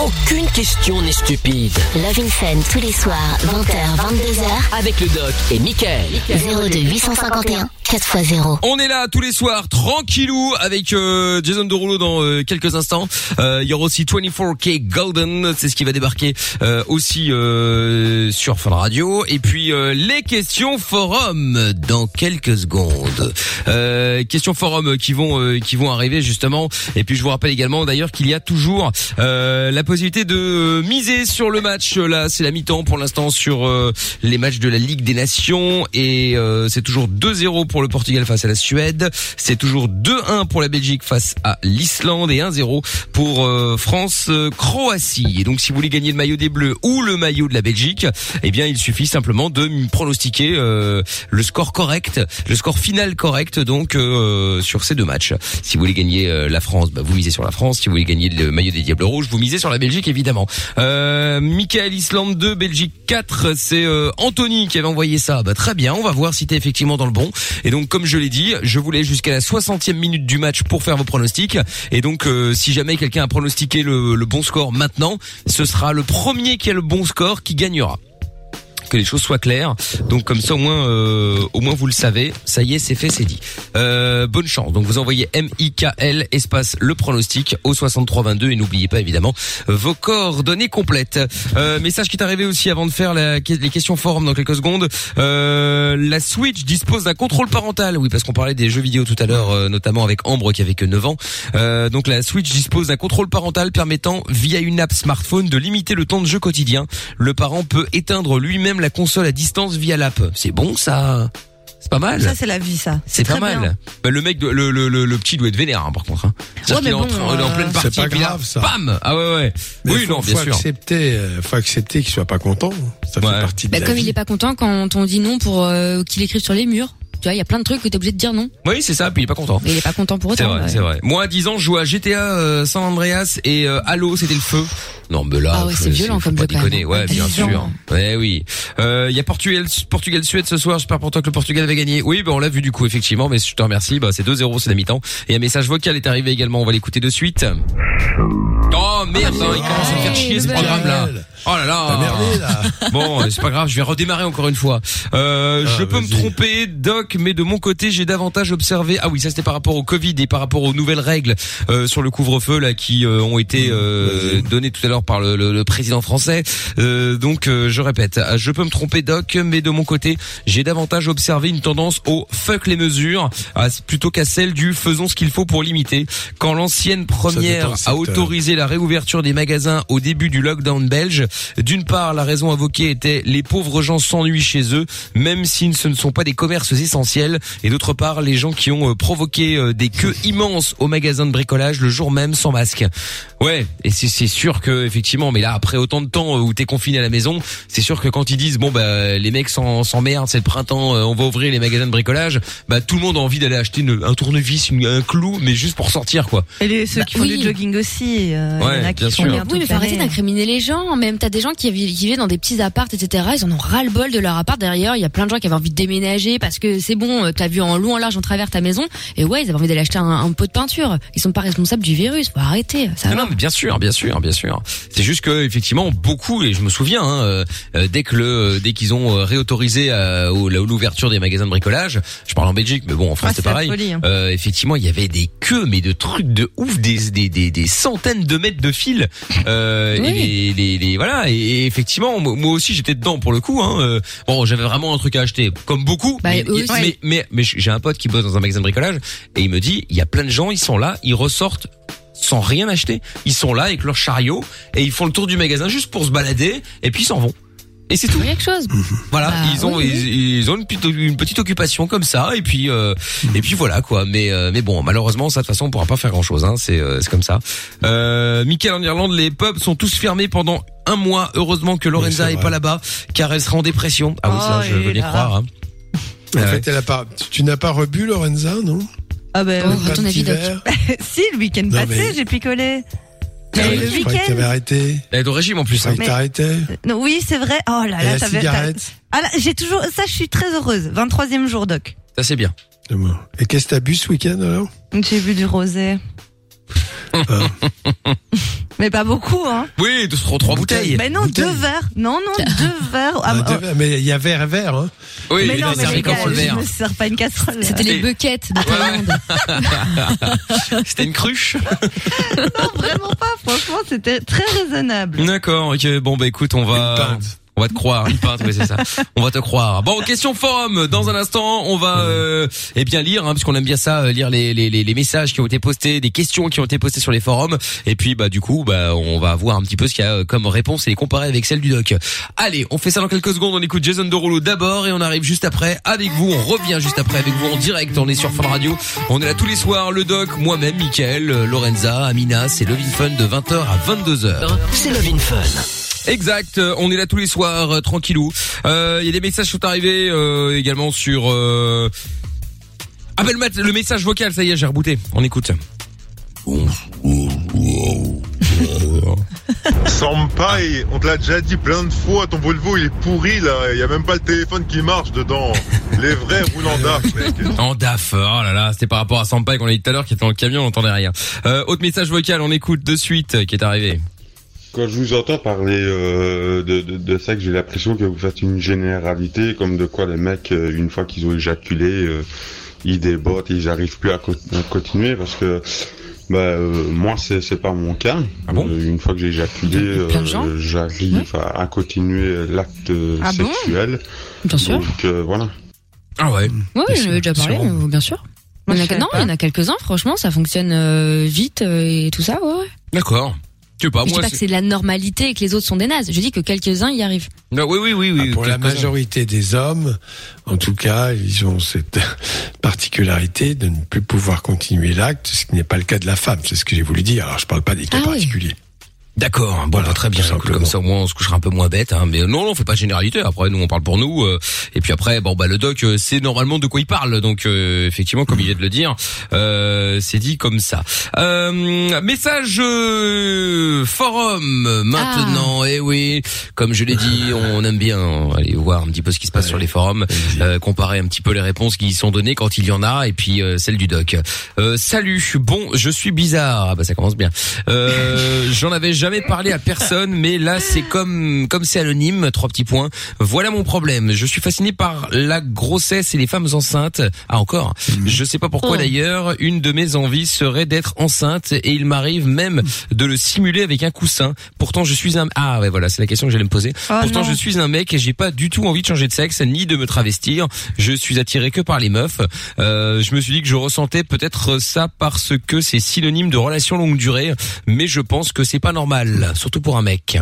Aucune question n'est stupide. Love in Fun tous les soirs, 20h, 22h. Avec le doc et Michael. 02 851 4x0. On est là tous les soirs, tranquillou, avec euh, Jason Derulo dans euh, quelques instants. Euh, il y aura aussi 24K Golden, c'est ce qui va débarquer euh, aussi euh, sur Fun Radio. Et puis euh, les questions forum dans quelques secondes. Euh, questions forum qui vont euh, qui vont arriver justement. Et puis je vous rappelle également d'ailleurs qu'il y a toujours euh, la possibilité de miser sur le match. Là, c'est la mi-temps pour l'instant sur euh, les matchs de la Ligue des Nations et euh, c'est toujours 2-0 pour le Portugal face à la Suède. C'est toujours 2-1 pour la Belgique face à l'Islande et 1-0 pour euh, France-Croatie. Et donc, si vous voulez gagner le maillot des Bleus ou le maillot de la Belgique, eh bien, il suffit simplement de pronostiquer euh, le score correct, le score final correct, donc euh, sur ces deux matchs. Si vous voulez gagner euh, la France, bah, vous misez sur la France. Si vous voulez gagner le maillot des Diables Rouges, vous misez sur la Belgique, évidemment. Euh, Michael Islande 2, Belgique 4, c'est euh, Anthony qui avait envoyé ça. Bah, très bien, on va voir si t'es effectivement dans le bon. Et donc, comme je l'ai dit, je voulais jusqu'à la 60e minute du match pour faire vos pronostics. Et donc, euh, si jamais quelqu'un a pronostiqué le bon score maintenant, ce sera le premier qui a le bon score qui gagnera que les choses soient claires. Donc comme ça au moins euh, au moins vous le savez. Ça y est, c'est fait, c'est dit. Euh, bonne chance. Donc vous envoyez M I K L espace le pronostic au 6322 et n'oubliez pas évidemment vos coordonnées complètes. Euh, message qui est arrivé aussi avant de faire la- les questions forum dans quelques secondes. Euh, la Switch dispose d'un contrôle parental. Oui, parce qu'on parlait des jeux vidéo tout à l'heure, euh, notamment avec Ambre qui avait que 9 ans. Euh, donc la Switch dispose d'un contrôle parental permettant via une app smartphone de limiter le temps de jeu quotidien. Le parent peut éteindre lui-même la console à distance via l'app. C'est bon ça C'est pas mal. Ça c'est la vie ça. C'est pas très mal. bien. Bah, le mec, le, le, le, le petit doit être vénère hein, par contre. Hein. Ouais, est en, bon, train- il est en euh, pleine c'est partie. pas grave, ça. Bam Ah ouais ouais. Mais oui faut, non bien faut sûr. accepter, euh, faut accepter qu'il soit pas content. Ça fait partie de Bah, la comme vie. il est pas content quand on dit non pour euh, qu'il écrive sur les murs. Tu vois, il y a plein de trucs que t'es obligé de dire non. Oui c'est ça. Puis il est pas content. Mais il est pas content pour C'est autant. vrai, ouais. c'est vrai. Moi, à 10 ans, je jouais à GTA euh, San Andreas et euh, Halo, c'était le feu. Non, mais là, Ah ouais, c'est violent comme pas jeu, quand déconner. Ouais, bien 10 sûr. Ouais, oui. Euh, Il y a Portugal, Portugal, Suède ce soir. J'espère pour toi que le Portugal avait gagné. Oui, ben on l'a vu du coup effectivement, mais je te remercie. Bah c'est 2-0, c'est la mi-temps. Et un message vocal est arrivé également. On va l'écouter de suite. Oh merde, hein, il commence à me faire chier ce programme là. Oh là là. T'as merdé, là. Bon, euh, c'est pas grave, je vais redémarrer encore une fois. Euh, Ah, je peux me tromper, Doc, mais de mon côté, j'ai davantage observé. Ah oui, ça c'était par rapport au Covid et par rapport aux nouvelles règles euh, sur le couvre-feu là qui euh, ont été euh, données tout à l'heure par le, le- le président français. Euh, donc, euh, je répète, je peux me tromper, Doc, mais de mon côté, j'ai davantage observé une tendance au fuck les mesures à- plutôt qu'à celle du faisons ce qu'il faut pour limiter. Quand l'ancienne première a autorisé la réouverture des magasins au début du lockdown belge. D'une part, la raison invoquée était les pauvres gens s'ennuient chez eux, même si ce ne sont pas des commerces essentiels. Et d'autre part, les gens qui ont euh, provoqué euh, des queues immenses au magasin de bricolage le jour même sans masque. Ouais, et c'est sûr que effectivement, mais là après autant de temps euh, où t'es confiné à la maison, c'est sûr que quand ils disent bon bah les mecs s'en- s'emmerdent, c'est le printemps, on va ouvrir les magasins de bricolage, bah tout le monde a envie d'aller acheter une- un tournevis, une- un clou, mais juste pour sortir quoi. Et les, ceux Bah qui font oui. du jogging aussi. euh, y en a qui bien sûr. Oui, mais faut arrêter d'incriminer les gens. Même t'as des gens qui vivent, qui vivent dans des petits apparts, etc. Ils en ont ras le bol de leur appart. Derrière, il y a plein de gens qui avaient envie de déménager parce que c'est bon. euh, T'as vu en long, en large, en travers ta maison. Et ouais, ils avaient envie d'aller acheter un, un pot de peinture. Ils sont pas responsables du virus. Faut arrêter. Ça Non, va. non, mais bien sûr, bien sûr, bien sûr. C'est juste que effectivement beaucoup et je me souviens hein, euh, euh, dès que le dès qu'ils ont euh, réautorisé euh, au- l'ouverture des magasins de bricolage, je parle en Belgique, mais bon en France Ah, c'est pareil. folie, hein. Euh, effectivement, il y avait des queues mais de trucs de ouf, des des des, des centaines de mètres de fil. Euh, Oui. et les, les, les- voilà et, effectivement moi aussi j'étais dedans pour le coup. Hein, euh, bon j'avais vraiment un truc à acheter comme beaucoup. Bah, mais, eux aussi. Mais mais mais j'ai un pote qui bosse dans un magasin de bricolage et il me dit il y a plein de gens ils sont là ils ressortent sans rien acheter. Ils sont là avec leur chariot et ils font le tour du magasin juste pour se balader et puis ils s'en vont. Et c'est tout. Quelque chose. Voilà, Bah, ils ont oui, oui. Ils, ils ont une petite, une petite occupation comme ça et puis euh, et puis voilà quoi. Mais euh, mais bon, malheureusement ça de toute façon on pourra pas faire grand chose. Hein. C'est euh, c'est comme ça. Euh, Michael en Irlande, les pubs sont tous fermés pendant un mois. Heureusement que Lorenza c'est est pas là-bas car elle sera en dépression. Ah oui, ça Oh, je veux et bien là. croire. Hein. En Ouais. fait, elle a pas. tu- n'as pas rebu Lorenza, non? Ah ben, Oh, Pas ton avis, Doc. verre si, le week-end Non, passé, mais- j'ai picolé. Ah Mais le Je croyais que t'avais week-end. arrêté. Elle est au régime en plus. Je Hein. croyais que t'arrêtais? Non, oui, c'est vrai. Oh là Et là, la t'avais- cigarette? T'as- Ah là, j'ai toujours, ça, je suis très heureuse. 23e jour, doc. Ça c'est bien. Et qu'est-ce que t'as bu ce week-end alors? J'ai bu du rosé. Mais pas beaucoup, hein. Oui, deux, trois, trois bouteilles. Mais non, Bouteille. deux verres. Non, non, deux verres. Ah, Ah, bah, deux verres, Mais il y a verre et verre. Hein. Oui, mais il non, a mais les gars, le je verre sers pas une casserole. C'était les Et- buckets de Thaïlande. C'était une cruche. Non, vraiment pas. Franchement, c'était très raisonnable. D'accord, ok. Bon, bah écoute, on va... On va te croire, une pinte, oui c'est ça. On va te croire. Bon, question forum. Dans un instant, on va euh, eh bien lire, hein, puisqu'on aime bien ça, euh, lire les messages qui ont été postés, des questions qui ont été postées sur les forums. Et puis bah du coup, bah on va voir un petit peu ce qu'il y a euh, comme réponse et les comparer avec celle du doc. Allez, on fait ça dans quelques secondes. On écoute Jason Derulo d'abord et on arrive juste après avec vous. On revient juste après avec vous en direct. On est sur Fun Radio. On est là tous les soirs. Le doc, moi-même, Mickaël, euh, Lorenza, Amina. C'est Love in Fun de 20h à 22h. C'est Love in Fun. Exact, euh, on est là tous les soirs, euh, tranquillou. Euh, Il y a des messages qui sont arrivés euh, également sur... Euh... Ah ben le, mat- le message vocal, ça y est, j'ai rebooté. On écoute. Sampai, on te l'a déjà dit plein de fois, ton Volvo il est pourri là, il y a même pas le téléphone qui marche dedans. Les vrais roulent en DAF, mec. En DAF, oh là là, c'était par rapport à Sampai qu'on a dit tout à l'heure qui était dans le camion, on n'entendait rien. Euh, autre message vocal, on écoute de suite euh, qui est arrivé. Quand je vous entends parler euh, de, de, de ça, que j'ai l'impression que vous faites une généralité, comme de quoi les mecs, euh, une fois qu'ils ont éjaculé, euh, ils débotent, ils n'arrivent plus à, co- à continuer, parce que bah, euh, moi, c'est c'est pas mon cas. Euh, une fois que j'ai éjaculé, euh, j'arrive à, à continuer l'acte Ah bon? sexuel. Bien sûr. Donc euh, voilà. Ah ouais. Oui, j'en avais déjà parlé, bien sûr. Il y en a, je savais non, pas. il y en a quelques-uns, franchement, ça fonctionne euh, vite euh, et tout ça, ouais. D'accord. Tu veux pas, je dis pas que c'est- de la normalité et que les autres sont des nazes. Je dis que quelques-uns y arrivent. Non, oui, oui, oui, oui. Ah, pour la majorité des hommes, en tout cas, ils ont cette particularité de ne plus pouvoir continuer l'acte, ce qui n'est pas le cas de la femme. C'est ce que j'ai voulu dire. Alors, je parle pas des cas Ah oui. D'accord, bon, bah, très bien. Comme ça, au moins, on se couchera un peu moins bête. Hein. Mais non, non, on fait pas de généralité. Après, nous, on parle pour nous. euh, et puis après, bon, bah, le doc, euh, c'est normalement de quoi il parle. Donc, euh, effectivement, comme il vient de le dire, euh, c'est dit comme ça. Euh, message euh, forum maintenant. Eh oui, comme je l'ai dit, on aime bien aller voir un petit peu ce qui se passe sur les forums, euh, comparer un petit peu les réponses qui y sont données quand il y en a, et puis euh, celle du doc. Euh, salut, bon, je suis bizarre. Ah bah ça commence bien. Euh, J'en avais jamais jamais parlé à personne, mais là c'est comme comme c'est anonyme. Trois petits points. Voilà mon problème. Je suis fasciné par la grossesse et les femmes enceintes. Ah encore. Je sais pas pourquoi Oh. d'ailleurs. Une de mes envies serait d'être enceinte et il m'arrive même de le simuler avec un coussin. Pourtant je suis un ah ouais voilà c'est la question que j'allais me poser. Oh Pourtant non. je suis un mec et j'ai pas du tout envie de changer de sexe ni de me travestir. Je suis attiré que par les meufs. Euh, je me suis dit que je ressentais peut-être ça parce que c'est synonyme de relation longue durée, mais je pense que c'est pas normal, surtout pour un mec.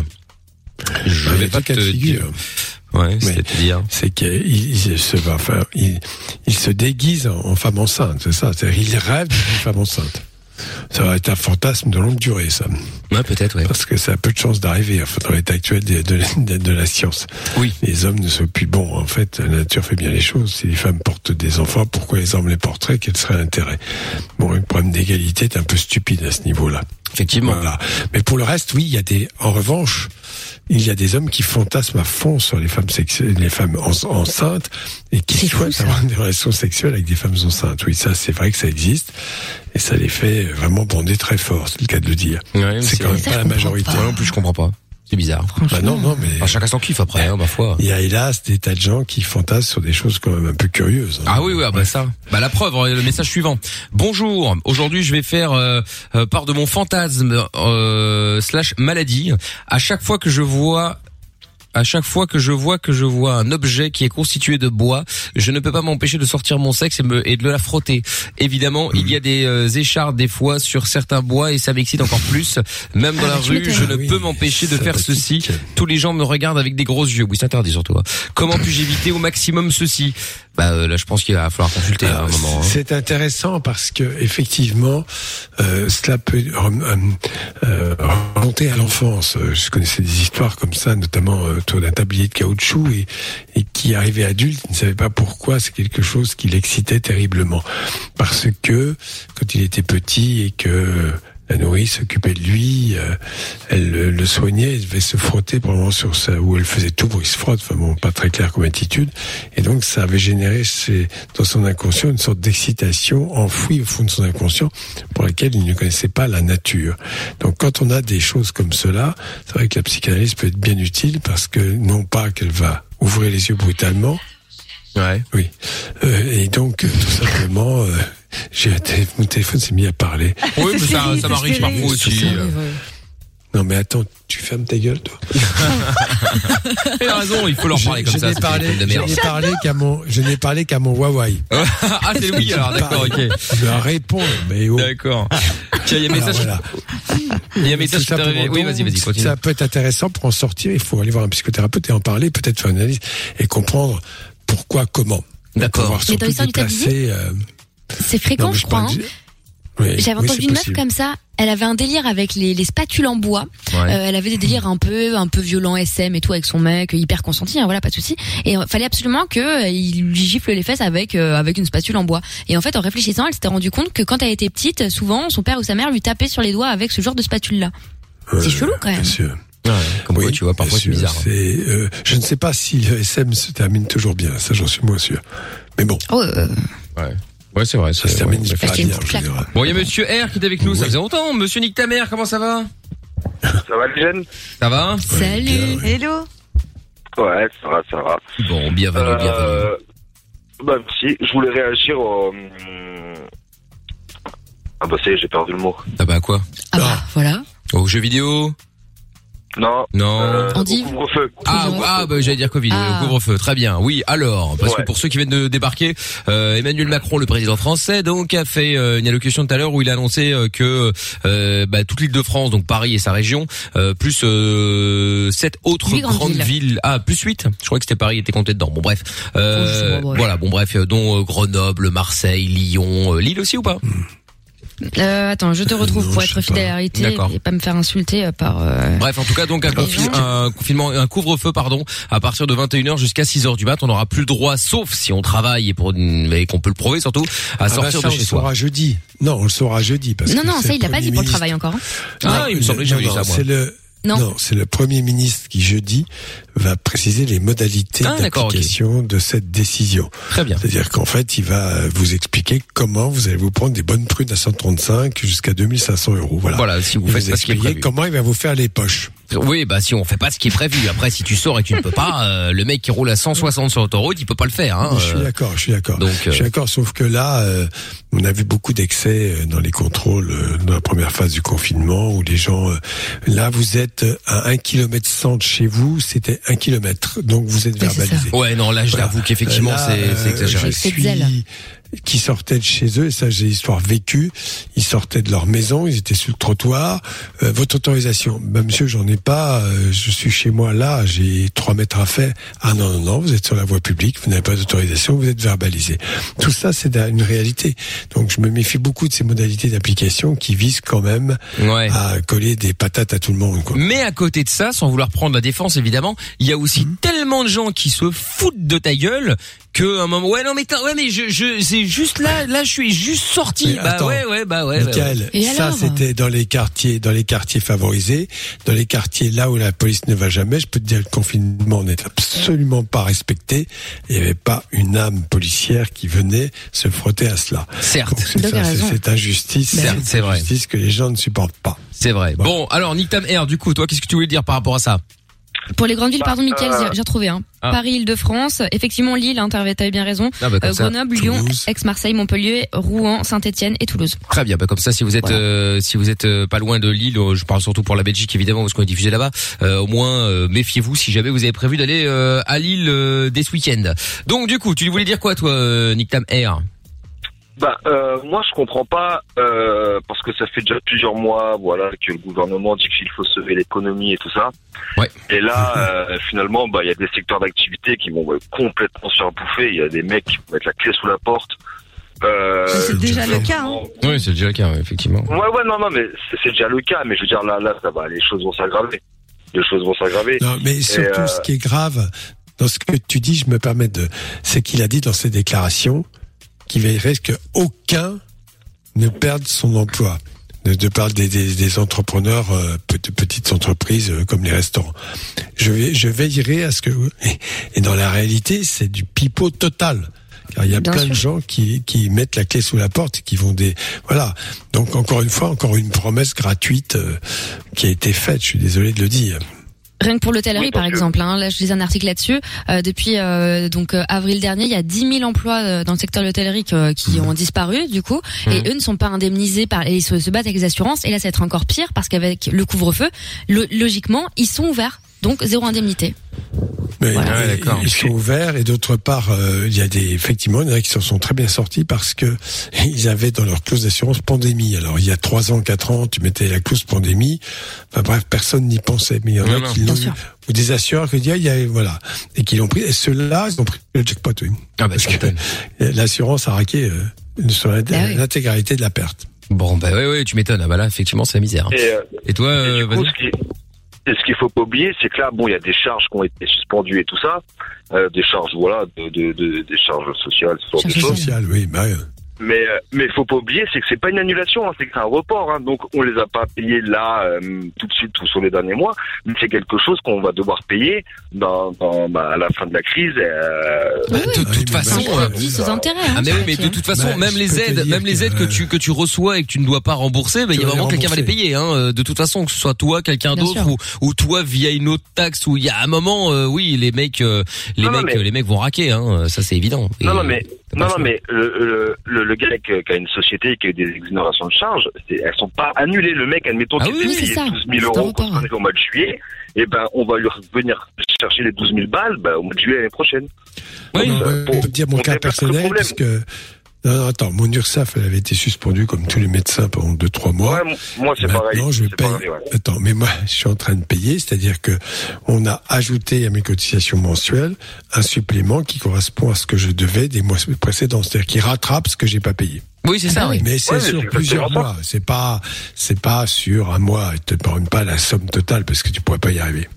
Je vais pas te dire. Ouais, c'est-à-dire. C'est qu'il il se il, il se déguise en, femme enceinte, c'est ça. C'est-à-dire, il rêve d'une femme enceinte. Ça va être un fantasme de longue durée, ça. Ouais, peut-être, ouais. Parce que ça a peu de chances d'arriver, enfin, dans l'état actuel de- de la science. Oui. Les hommes ne sont plus bons. En fait, la nature fait bien les choses. Si les femmes portent des enfants, pourquoi les hommes les porteraient? Quel serait l'intérêt? Bon, le problème d'égalité est un peu stupide à ce niveau-là. Effectivement. Voilà. Mais pour le reste, oui, il y a des, en revanche, il y a des hommes qui fantasment à fond sur les femmes sexuelles, les femmes en- enceintes et qui souhaitent avoir des relations sexuelles avec des femmes enceintes. Oui, ça, c'est vrai que ça existe et ça les fait vraiment bonder très fort, c'est le cas de le dire. Ouais, c'est quand même pas la majorité. Moi non plus, je comprends pas. C'est bizarre. Bah non, non, mais. chacun son kiff après, hein, ma foi. Il y a hélas des tas de gens qui fantasment sur des choses quand même un peu curieuses. hein. Ah oui, oui, ah bah ça. Bah la preuve, le message suivant. Bonjour. Aujourd'hui, je vais faire euh, euh, part de mon fantasme euh, slash maladie. À chaque fois que je vois à chaque fois que je vois que je vois un objet qui est constitué de bois, je ne peux pas m'empêcher de sortir mon sexe et, me, et de la frotter. Évidemment, il y a des euh, échardes des fois sur certains bois et ça m'excite encore plus. Même dans Ah, la rue, je ne oui, peux m'empêcher de faire ceci. Tous les gens me regardent avec des gros yeux. Oui, c'est interdit surtout. hein. Comment puis-je éviter au maximum ceci? Bah euh, là, je pense qu'il va falloir consulter à un moment. hein. C'est intéressant parce que effectivement, euh, cela peut euh, euh, remonter à l'enfance. Euh, Je connaissais des histoires comme ça, notamment euh, autour d'un tablier de caoutchouc et, et qui arrivait adulte, il ne savait pas pourquoi. C'est quelque chose qui l'excitait terriblement parce que quand il était petit et que la nourrice s'occupait de lui, euh, elle le, le soignait, il devait se frotter probablement sur ça, où elle faisait tout pour qu'il se frotte, enfin bon, pas très clair comme attitude, et donc ça avait généré chez, dans son inconscient une sorte d'excitation enfouie au fond de son inconscient pour laquelle il ne connaissait pas la nature. Donc quand on a des choses comme cela, c'est vrai que la psychanalyse peut être bien utile parce que non pas qu'elle va ouvrir les yeux brutalement, Ouais. oui. Euh, et donc, euh, tout simplement, euh, j'ai mon téléphone s'est mis à parler. Oui, mais ça, ça m'arrive parfois aussi. euh. Non, mais attends, tu fermes ta gueule, toi. Il a raison, il faut leur Je- parler comme je ça. parlé, je n'ai parlé qu'à mon, je n'ai parlé qu'à mon Huawei. ah, c'est oui, alors, d'accord, ok. Je dois répondre, mais oh. D'accord. Tiens, il y a un message. voilà. Il y a un message Tout qui est arrivé. Oui, vas-y, vas-y, continue. Ça peut être intéressant pour en sortir. Il faut aller voir un psychothérapeute et en parler, peut-être faire une analyse et comprendre pourquoi, comment. D'accord. Mais dans l'histoire du tablier euh, C'est fréquent, non, je crois. hein. Oui, J'avais oui, entendu une meuf comme ça. Elle avait un délire avec les, les spatules en bois. Ouais. Euh, elle avait des délires un peu, un peu violents SM et tout avec son mec, hyper consenti. Hein, voilà, pas de souci. Et il fallait absolument que euh, il lui gifle les fesses avec euh, avec une spatule en bois. Et en fait, en réfléchissant, elle s'était rendu compte que quand elle était petite, souvent son père ou sa mère lui tapait sur les doigts avec ce genre de spatule là. C'est chelou quand même. Bien sûr. comme quoi, tu vois, parfois c'est bizarre. Euh, je ne sais pas si le SM se termine toujours bien. Ça, j'en suis moins sûr. Mais bon. Oh, euh, Ouais. Ouais, c'est vrai. Ça se termine ouais, pas c'est bien, vrai. en général. Bon, il y a Monsieur R qui est avec nous. Ça faisait longtemps. Monsieur Nick ta mère, comment ça va Ça va les jeunes? Ça va Salut. Hello. Ouais, ça va, ça va. Bon, bienvenue, bienvenue. Euh, bah si, je voulais réagir au... Ah bah c'est, j'ai perdu le mot. Ah bah quoi? Ah bah voilà. Aux jeux vidéo? Non. Non. Euh, au Andive couvre-feu. Ah, ah bah j'allais dire Covid, Ah. le couvre-feu, très bien. Oui, alors, parce que pour ceux qui viennent de débarquer, euh, Emmanuel Macron, le président français, donc a fait euh, une allocution tout à l'heure où il a annoncé euh, que euh, bah, toute l'île de France, donc Paris et sa région, euh, plus euh, sept autres Huit grandes grandes villes. villes, ah plus huit, je crois que c'était Paris était compté dedans. Bon bref, euh, Oh, ouais. voilà, bon bref, euh, dont euh, Grenoble, Marseille, Lyon, euh, Lille aussi ou pas? Euh, attends, je te retrouve pour être fidèle à la réalité D'accord. et pas me faire insulter euh, par. euh, Bref, en tout cas, donc un, confi- un confinement, un couvre-feu, pardon, à partir de 21h jusqu'à 6h du mat, on n'aura plus le droit, sauf si on travaille et qu'on peut le prouver surtout, à Ah bah sortir ça, de on chez le soi. saura jeudi. Non, on le saura jeudi. Parce Non, que non, ça, le il l'a pas dit pour le travail encore. hein. Ah, il me semblait que j'avais ça. C'est le, Non. c'est le Premier ministre qui jeudi va préciser les modalités Ah, d'application de cette décision. Très bien. C'est-à-dire qu'en fait, il va vous expliquer comment vous allez vous prendre des bonnes prunes à 135 jusqu'à 2500 euros. Voilà. Voilà, si vous Il faites vous expliquer comment il va vous faire les poches. Oui, bah si on fait pas ce qui est prévu. Après, si tu sors et que tu ne peux pas, euh, le mec qui roule à 160 sur l'autoroute, il peut pas le faire. Hein, je suis euh. d'accord, je suis d'accord. Donc, Je suis euh, d'accord, sauf que là, euh, on a vu beaucoup d'excès euh, dans les contrôles euh, dans la première phase du confinement, où les gens, euh, là, vous êtes à un kilomètre cent de chez vous, c'était un kilomètre, donc vous êtes verbalisé. Ouais, non, là, je Voilà. l'avoue qu'effectivement, Là, c'est c'est euh, exagéré. Je suis qui sortaient de chez eux, et ça j'ai l'histoire vécue, ils sortaient de leur maison, ils étaient sur le trottoir, Euh, votre autorisation, ben monsieur j'en ai pas, euh, je suis chez moi là, j'ai trois mètres à faire, ah non non non, vous êtes sur la voie publique, vous n'avez pas d'autorisation, vous êtes verbalisé. Tout ça c'est une réalité, donc je me méfie beaucoup de ces modalités d'application qui visent quand même Ouais. à coller des patates à tout le monde. Quoi. Mais à côté de ça, sans vouloir prendre la défense évidemment, il y a aussi Mhm. tellement de gens qui se foutent de ta gueule que un moment ouais non mais ouais mais je je c'est juste là là je suis juste sorti Mais bah attends, ouais ouais bah ouais, Michael, ouais. ça c'était dans les quartiers, dans les quartiers favorisés, dans les quartiers là où la police ne va jamais. Je peux te dire, le confinement n'est absolument pas respecté. Il n'y avait pas une âme policière qui venait se frotter à cela. Certes. C'est injustice, Certes, c'est vrai. injustice que les gens ne supportent pas. C'est vrai. Bon, alors Nick Tam Air, du coup, toi, qu'est-ce que tu voulais dire par rapport à ça? Pour les grandes villes, pardon, Mickaël, euh, j'ai- retrouvé. Hein. ah. Paris, Île-de-France, effectivement Lille, hein, t'avais bien raison. Ah bah, ça. Grenoble, Lyon. Aix-Marseille, Montpellier, Rouen, Saint-Etienne et Toulouse. Très bien, bah comme ça, si vous êtes euh, si vous êtes euh, pas loin de Lille, euh, je parle surtout pour la Belgique évidemment parce qu'on est diffusé là-bas. euh, au moins, euh, méfiez-vous si jamais vous avez prévu d'aller euh, à Lille euh, dès ce week-end. Donc du coup, tu voulais dire quoi, toi, euh, Nick Tam Air Bah, euh, moi, je comprends pas euh, parce que ça fait déjà plusieurs mois, voilà, que le gouvernement dit qu'il faut sauver l'économie et tout ça. Ouais. Et là, euh, finalement, bah, il y a des secteurs d'activité qui vont ouais, complètement se faire bouffer. Il y a des mecs qui vont mettre la clé sous la porte. Euh, C'est déjà le cas. Hein. Oui, c'est déjà le cas, effectivement. Ouais, ouais, non, non, mais c'est déjà le cas. Mais je veux dire, là, là, ça va, les choses vont s'aggraver. Les choses vont s'aggraver. Non, mais surtout, euh, ce qui est grave dans ce que tu dis, je me permets de, c'est qu'il a dit dans ses déclarations qu'il veillerait que aucun ne perde son emploi. Je te parle des, des, des entrepreneurs, euh, pe- petites entreprises euh, comme les restaurants. Je, vais, je veillerai à ce que... Et, et dans la réalité, c'est du pipeau total. Car il y a Bien plein sûr. de gens qui, qui mettent la clé sous la porte et qui vont des... Voilà. Donc encore une fois, encore une promesse gratuite euh, qui a été faite. Je suis désolé de le dire. Rien que pour l'hôtellerie, Oui, par exemple, hein, là je lisais un article là-dessus. Euh, depuis euh, donc euh, avril dernier, il y a 10 000 emplois euh, dans le secteur de l'hôtellerie qui ont disparu du coup, et eux ne sont pas indemnisés par et ils se, se battent avec les assurances. Et là, ça va être encore pire parce qu'avec le couvre-feu, lo- logiquement, ils sont ouverts, donc zéro indemnité. Mais Ouais, ils- sont ouverts et d'autre part, euh, il y a des effectivement, il y en a qui s'en sont très bien sortis parce que ils avaient dans leur clause d'assurance pandémie. Alors il y a trois ans, quatre ans, tu mettais la clause pandémie. Enfin bref, personne n'y pensait, mais il y en a non. qui l'ont ou des assureurs qui disent ah, il y a voilà et qui l'ont pris. Et ceux-là, ils ont pris le jackpot. Oui. Ah bah Parce que l'assurance a raqué euh, sur Bah oui. l'intégralité de la perte. Bon, bah ouais, ouais, tu m'étonnes. Ah bah là, effectivement, c'est la misère. et, euh, Et toi, Et euh, du coup, vas-y. ce qui, et ce qu'il faut pas oublier, c'est que là, bon, il y a des charges qui ont été suspendues et tout ça, euh, des charges, voilà, de, de, de- des charges sociales, ce genre de Charges choses. Social, oui, bah, euh, Mais euh, mais faut pas oublier, c'est que c'est pas une annulation, hein, c'est que c'est un report. Hein, donc on les a pas payés là euh, tout de suite ou sur les derniers mois, mais c'est quelque chose qu'on va devoir payer dans, dans bah, à la fin de la crise. euh, Bah, de toute façon, mais de toute façon, Bah, même les aides, même les que, aides que euh, tu que tu reçois et que tu ne dois pas rembourser, bah, il y a vraiment quelqu'un va les payer. Hein. Euh, De toute façon, que ce soit toi, quelqu'un d'autre ou, ou toi via une autre taxe où il y a un moment, euh, oui, les mecs, euh, les Non, non, mecs, mais- les mecs vont raquer. Hein. Ça c'est évident. Et- Non, non, mais, non, non, mais le, le, le, le gars qui, qui a une société qui a eu des exonérations de charges, c'est- elles sont pas annulées. Le mec, admettons Ah qu'il oui, s'est oui, c'est payé ça. 12 000 C'est un euros au mois de juillet, et ben, on va lui revenir chercher les 12 000 balles bah, au mois de juillet l'année prochaine. Oui. Donc, euh, ouais, pour- je peux te dire mon on cas personnel, problème. parce que non, non, attends, mon URSAF, elle avait été suspendue comme tous les médecins pendant deux trois mois. Ouais, moi, c'est Maintenant, pareil. je paye. pareil, ouais. Attends, mais moi, je suis en train de payer, c'est-à-dire que on a ajouté à mes cotisations mensuelles un supplément qui correspond à ce que je devais des mois précédents, c'est-à-dire qui rattrape ce que j'ai pas payé. Oui, c'est ça. Oui. Mais c'est Ouais, sur plusieurs mois. C'est pas, c'est pas sur un mois. Je te parle pas la somme totale parce que tu pourrais pas y arriver.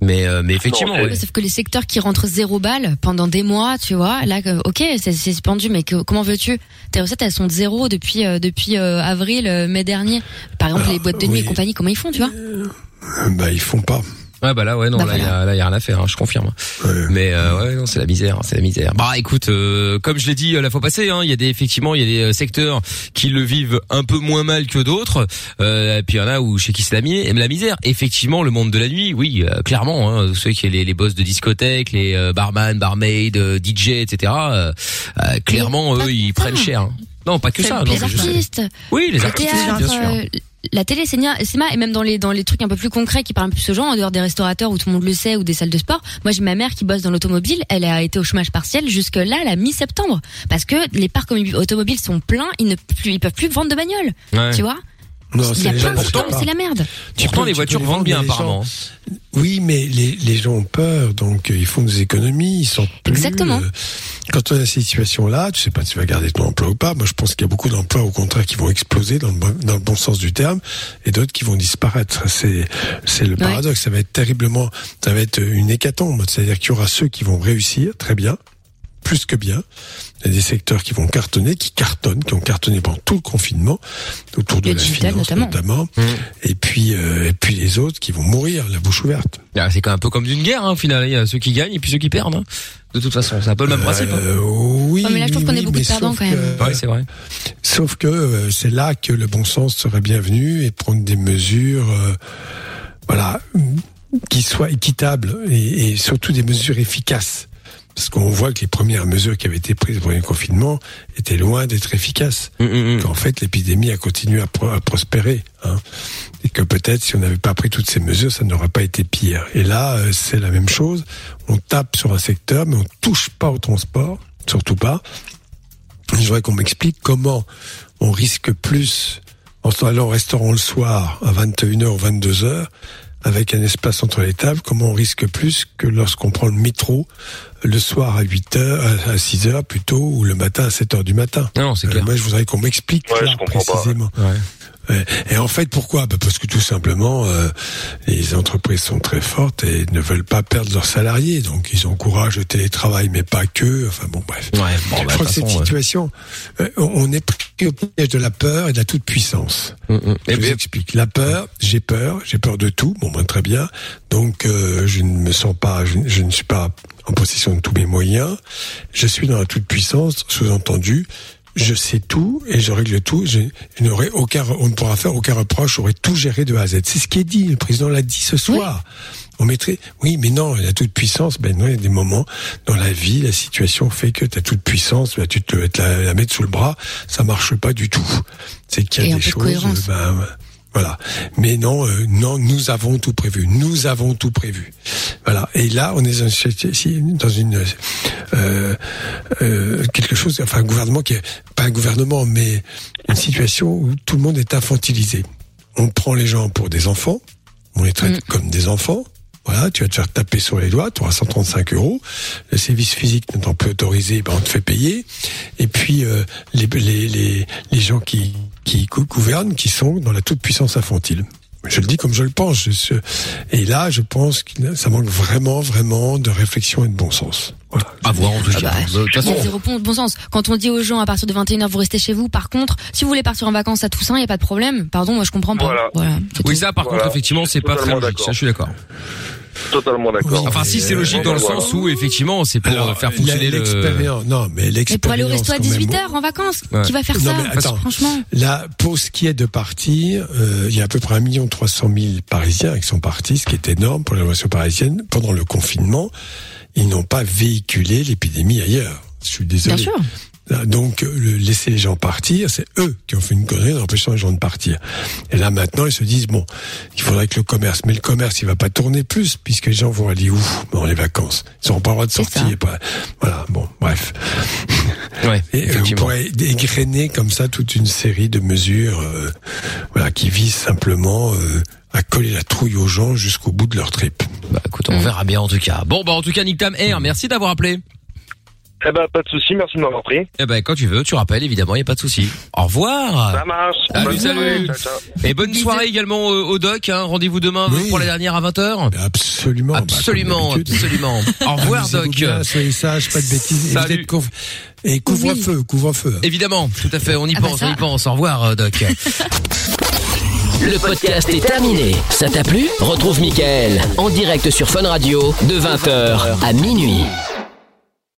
Mais euh, mais effectivement, Non, ouais. Ouais, Sauf que les secteurs qui rentrent zéro balle pendant des mois, tu vois, là, ok, c'est suspendu, mais que- comment veux-tu? Tes recettes, elles sont de zéro depuis euh, depuis euh, avril, mai dernier. Par exemple, Alors, les boîtes de nuit oui. et compagnie, comment ils font, tu vois? Euh, Bah ils font pas. Ouais bah là ouais non Bah, là il y a là y a rien à faire hein, je confirme. Mais euh, ouais non c'est la misère c'est la misère. Bah écoute euh, comme je l'ai dit euh, la fois passée hein, il y a des effectivement il y a des euh, secteurs qui le vivent un peu moins mal que d'autres euh, et puis il y en a où chez qui c'est la, mi- la misère. Effectivement le monde de la nuit oui euh, clairement hein, ceux qui les, les boss de discothèque les euh, barman barmaids euh, DJ etc. euh, euh, clairement eux ils prennent cher. hein. Non pas que ça non les artistes. Oui les le artistes théâtre, bien sûr. La télé, mal, et même dans les dans les trucs un peu plus concrets qui parlent plus aux gens, en dehors des restaurateurs où tout le monde le sait ou des salles de sport. Moi, j'ai ma mère qui bosse dans l'automobile. Elle a été au chômage partiel jusque là, la mi-septembre, parce que les parcs automobiles sont pleins. Ils ne plus, ils peuvent plus vendre de bagnoles. Ouais. Tu vois? Non, c'est pourtant la merde. Pourtant, les tu voitures vendent bien, apparemment. gens- Oui, mais les, les gens ont peur, donc euh, ils font des économies, ils sont plus, Exactement. euh, quand on a cette situation-là, tu sais pas si tu vas garder ton emploi ou pas. Moi, je pense qu'il y a beaucoup d'emplois, au contraire, qui vont exploser dans le, bon, dans le bon sens du terme, et d'autres qui vont disparaître. C'est, c'est le Ouais. paradoxe. Ça va être terriblement, ça va être une hécatombe. C'est-à-dire qu'il y aura ceux qui vont réussir très bien, plus que bien. Il y a des secteurs qui vont cartonner, qui cartonnent, qui ont cartonné pendant tout le confinement, autour de Le la finance notamment. Mmh. et puis euh, et puis les autres qui vont mourir la bouche ouverte. Ah, c'est quand même un peu comme d'une guerre hein, au final. Il y a ceux qui gagnent et puis ceux qui perdent. hein. De toute façon, c'est un peu le même principe. hein. Euh, oui, Ouais, mais là, je trouve oui, qu'on est beaucoup de perdants, quand même. que- Ouais, c'est vrai. Sauf que euh, c'est là que le bon sens serait bienvenu et prendre des mesures, euh, voilà, qui soient équitables et, et surtout des mesures efficaces. Parce qu'on voit que les premières mesures qui avaient été prises pour le confinement étaient loin d'être efficaces. Mmh, Qu'en fait, l'épidémie a continué à, pro- à prospérer. Hein. Et que peut-être, si on n'avait pas pris toutes ces mesures, ça n'aurait pas été pire. Et là, euh, c'est la même chose. On tape sur un secteur, mais on touche pas au transport, surtout pas. Je voudrais qu'on m'explique comment on risque plus en allant au restaurant le soir à 21h ou 22h avec un espace entre les tables, comment on risque plus que lorsqu'on prend le métro le soir à 8h, à 6h plutôt, ou le matin à 7h du matin. Non, c'est clair. moi, je voudrais qu'on m'explique là, précisément. Ouais. Et en fait, pourquoi? Bah Parce que tout simplement, euh, les entreprises sont très fortes et ne veulent pas perdre leurs salariés. Donc, ils encouragent le télétravail, mais pas que. Enfin bon, bref. Ouais, bon, bah, Je crois toute que cette façon, situation, euh, on est pris au piège de la peur et de la toute-puissance. Mm, Je vous explique. La peur, j'ai peur, j'ai peur de tout. Bon, ben, très bien. Donc, euh, je ne me sens pas, je, je ne suis pas en possession de tous mes moyens. Je suis dans la toute-puissance, sous-entendu. Je sais tout et je règle tout. Je, je n'aurai aucun, on ne pourra faire aucun reproche. J'aurai tout géré de A à Z. C'est ce qui est dit. Le président l'a dit ce soir. On mettrait, oui, mais non, la toute puissance, ben non, il y a des moments dans la vie, la situation fait que ta toute puissance, ben, tu te la, la mettre sous le bras, ça marche pas du tout. C'est qu'il y a des choses, ben, voilà. Mais non, euh, non, nous avons tout prévu. Nous avons tout prévu. Voilà. Et là, on est dans une- euh, euh, quelque chose, enfin un gouvernement qui est pas un gouvernement, mais une situation où tout le monde est infantilisé. On prend les gens pour des enfants, on les traite comme des enfants. Voilà, tu vas te faire taper sur les doigts, tu auras 135 euros. Le service physique n'étant plus autorisé, ben on te fait payer. Et puis euh, les, les, les, les gens qui, qui gou- gouvernent, qui sont dans la toute puissance infantile. Je le dis comme je le pense. Je, et là, je pense que ça manque vraiment, vraiment de réflexion et de bon sens. Voilà. À voir en tout cas. bah, De toute Il y façon, a zéro bon, sens. Quand on dit aux gens à partir de 21h vous restez chez vous, par contre, si vous voulez partir en vacances à Toussaint, il y a pas de problème. Pardon, moi je comprends pas. Voilà. oui, ça, par Voilà. contre, effectivement, c'est pas très logique. Ça, je suis d'accord. Totalement d'accord. Enfin, si c'est logique dans le Voilà. sens où, effectivement, c'est pour Alors, euh, faire fonctionner le. l'expérience. Non, mais l'expérience. Mais pour aller au resto à quand même, 18h en vacances, Ouais. qui va faire Non, ça mais attends. Franchement. Là, pour ce qui est de partir, euh, il y a à peu près 1 million 300 000 Parisiens qui sont partis, ce qui est énorme pour la nation parisienne. Pendant le confinement, ils n'ont pas véhiculé l'épidémie ailleurs. Je suis désolé. Bien sûr. Là, Donc, euh, le- laisser les gens partir, c'est eux qui ont fait une connerie en empêchant les gens de partir. Et là, maintenant, ils se disent, bon, il faudrait que le commerce, mais le commerce, il va pas tourner plus, puisque les gens vont aller où dans les vacances? Ils n'auront pas le droit de sortir. pas- Voilà, bon, bref. Ouais, Et euh, on pourrait dégrainer comme ça toute une série de mesures euh, voilà, qui visent simplement euh, à coller la trouille aux gens jusqu'au bout de leur trip. Bah, écoute, on verra bien en tout cas. Bon, bah, en tout cas, Nick Tam Air, merci d'avoir appelé. Eh ben, pas de souci, merci de m'avoir pris. Eh ben, quand tu veux, tu rappelles, évidemment, y a pas de souci. Au revoir. Ça marche. Salut, Bonne salut. soirée. Ciao, ciao. Et bonne soirée également euh, au doc, hein. Rendez-vous demain Oui. pour la dernière à 20h. Absolument. bah, Absolument, absolument. Au revoir, doc. bien, soyez sages, pas de bêtises. Salut. et couvre-feu, couvre-feu. hein. Évidemment, tout à fait, on y Ah bah pense, ça. on y pense. Au revoir, euh, doc. Le podcast est terminé. Ça t'a plu? Retrouve Mickaël en direct sur Fun Radio de 20h à minuit.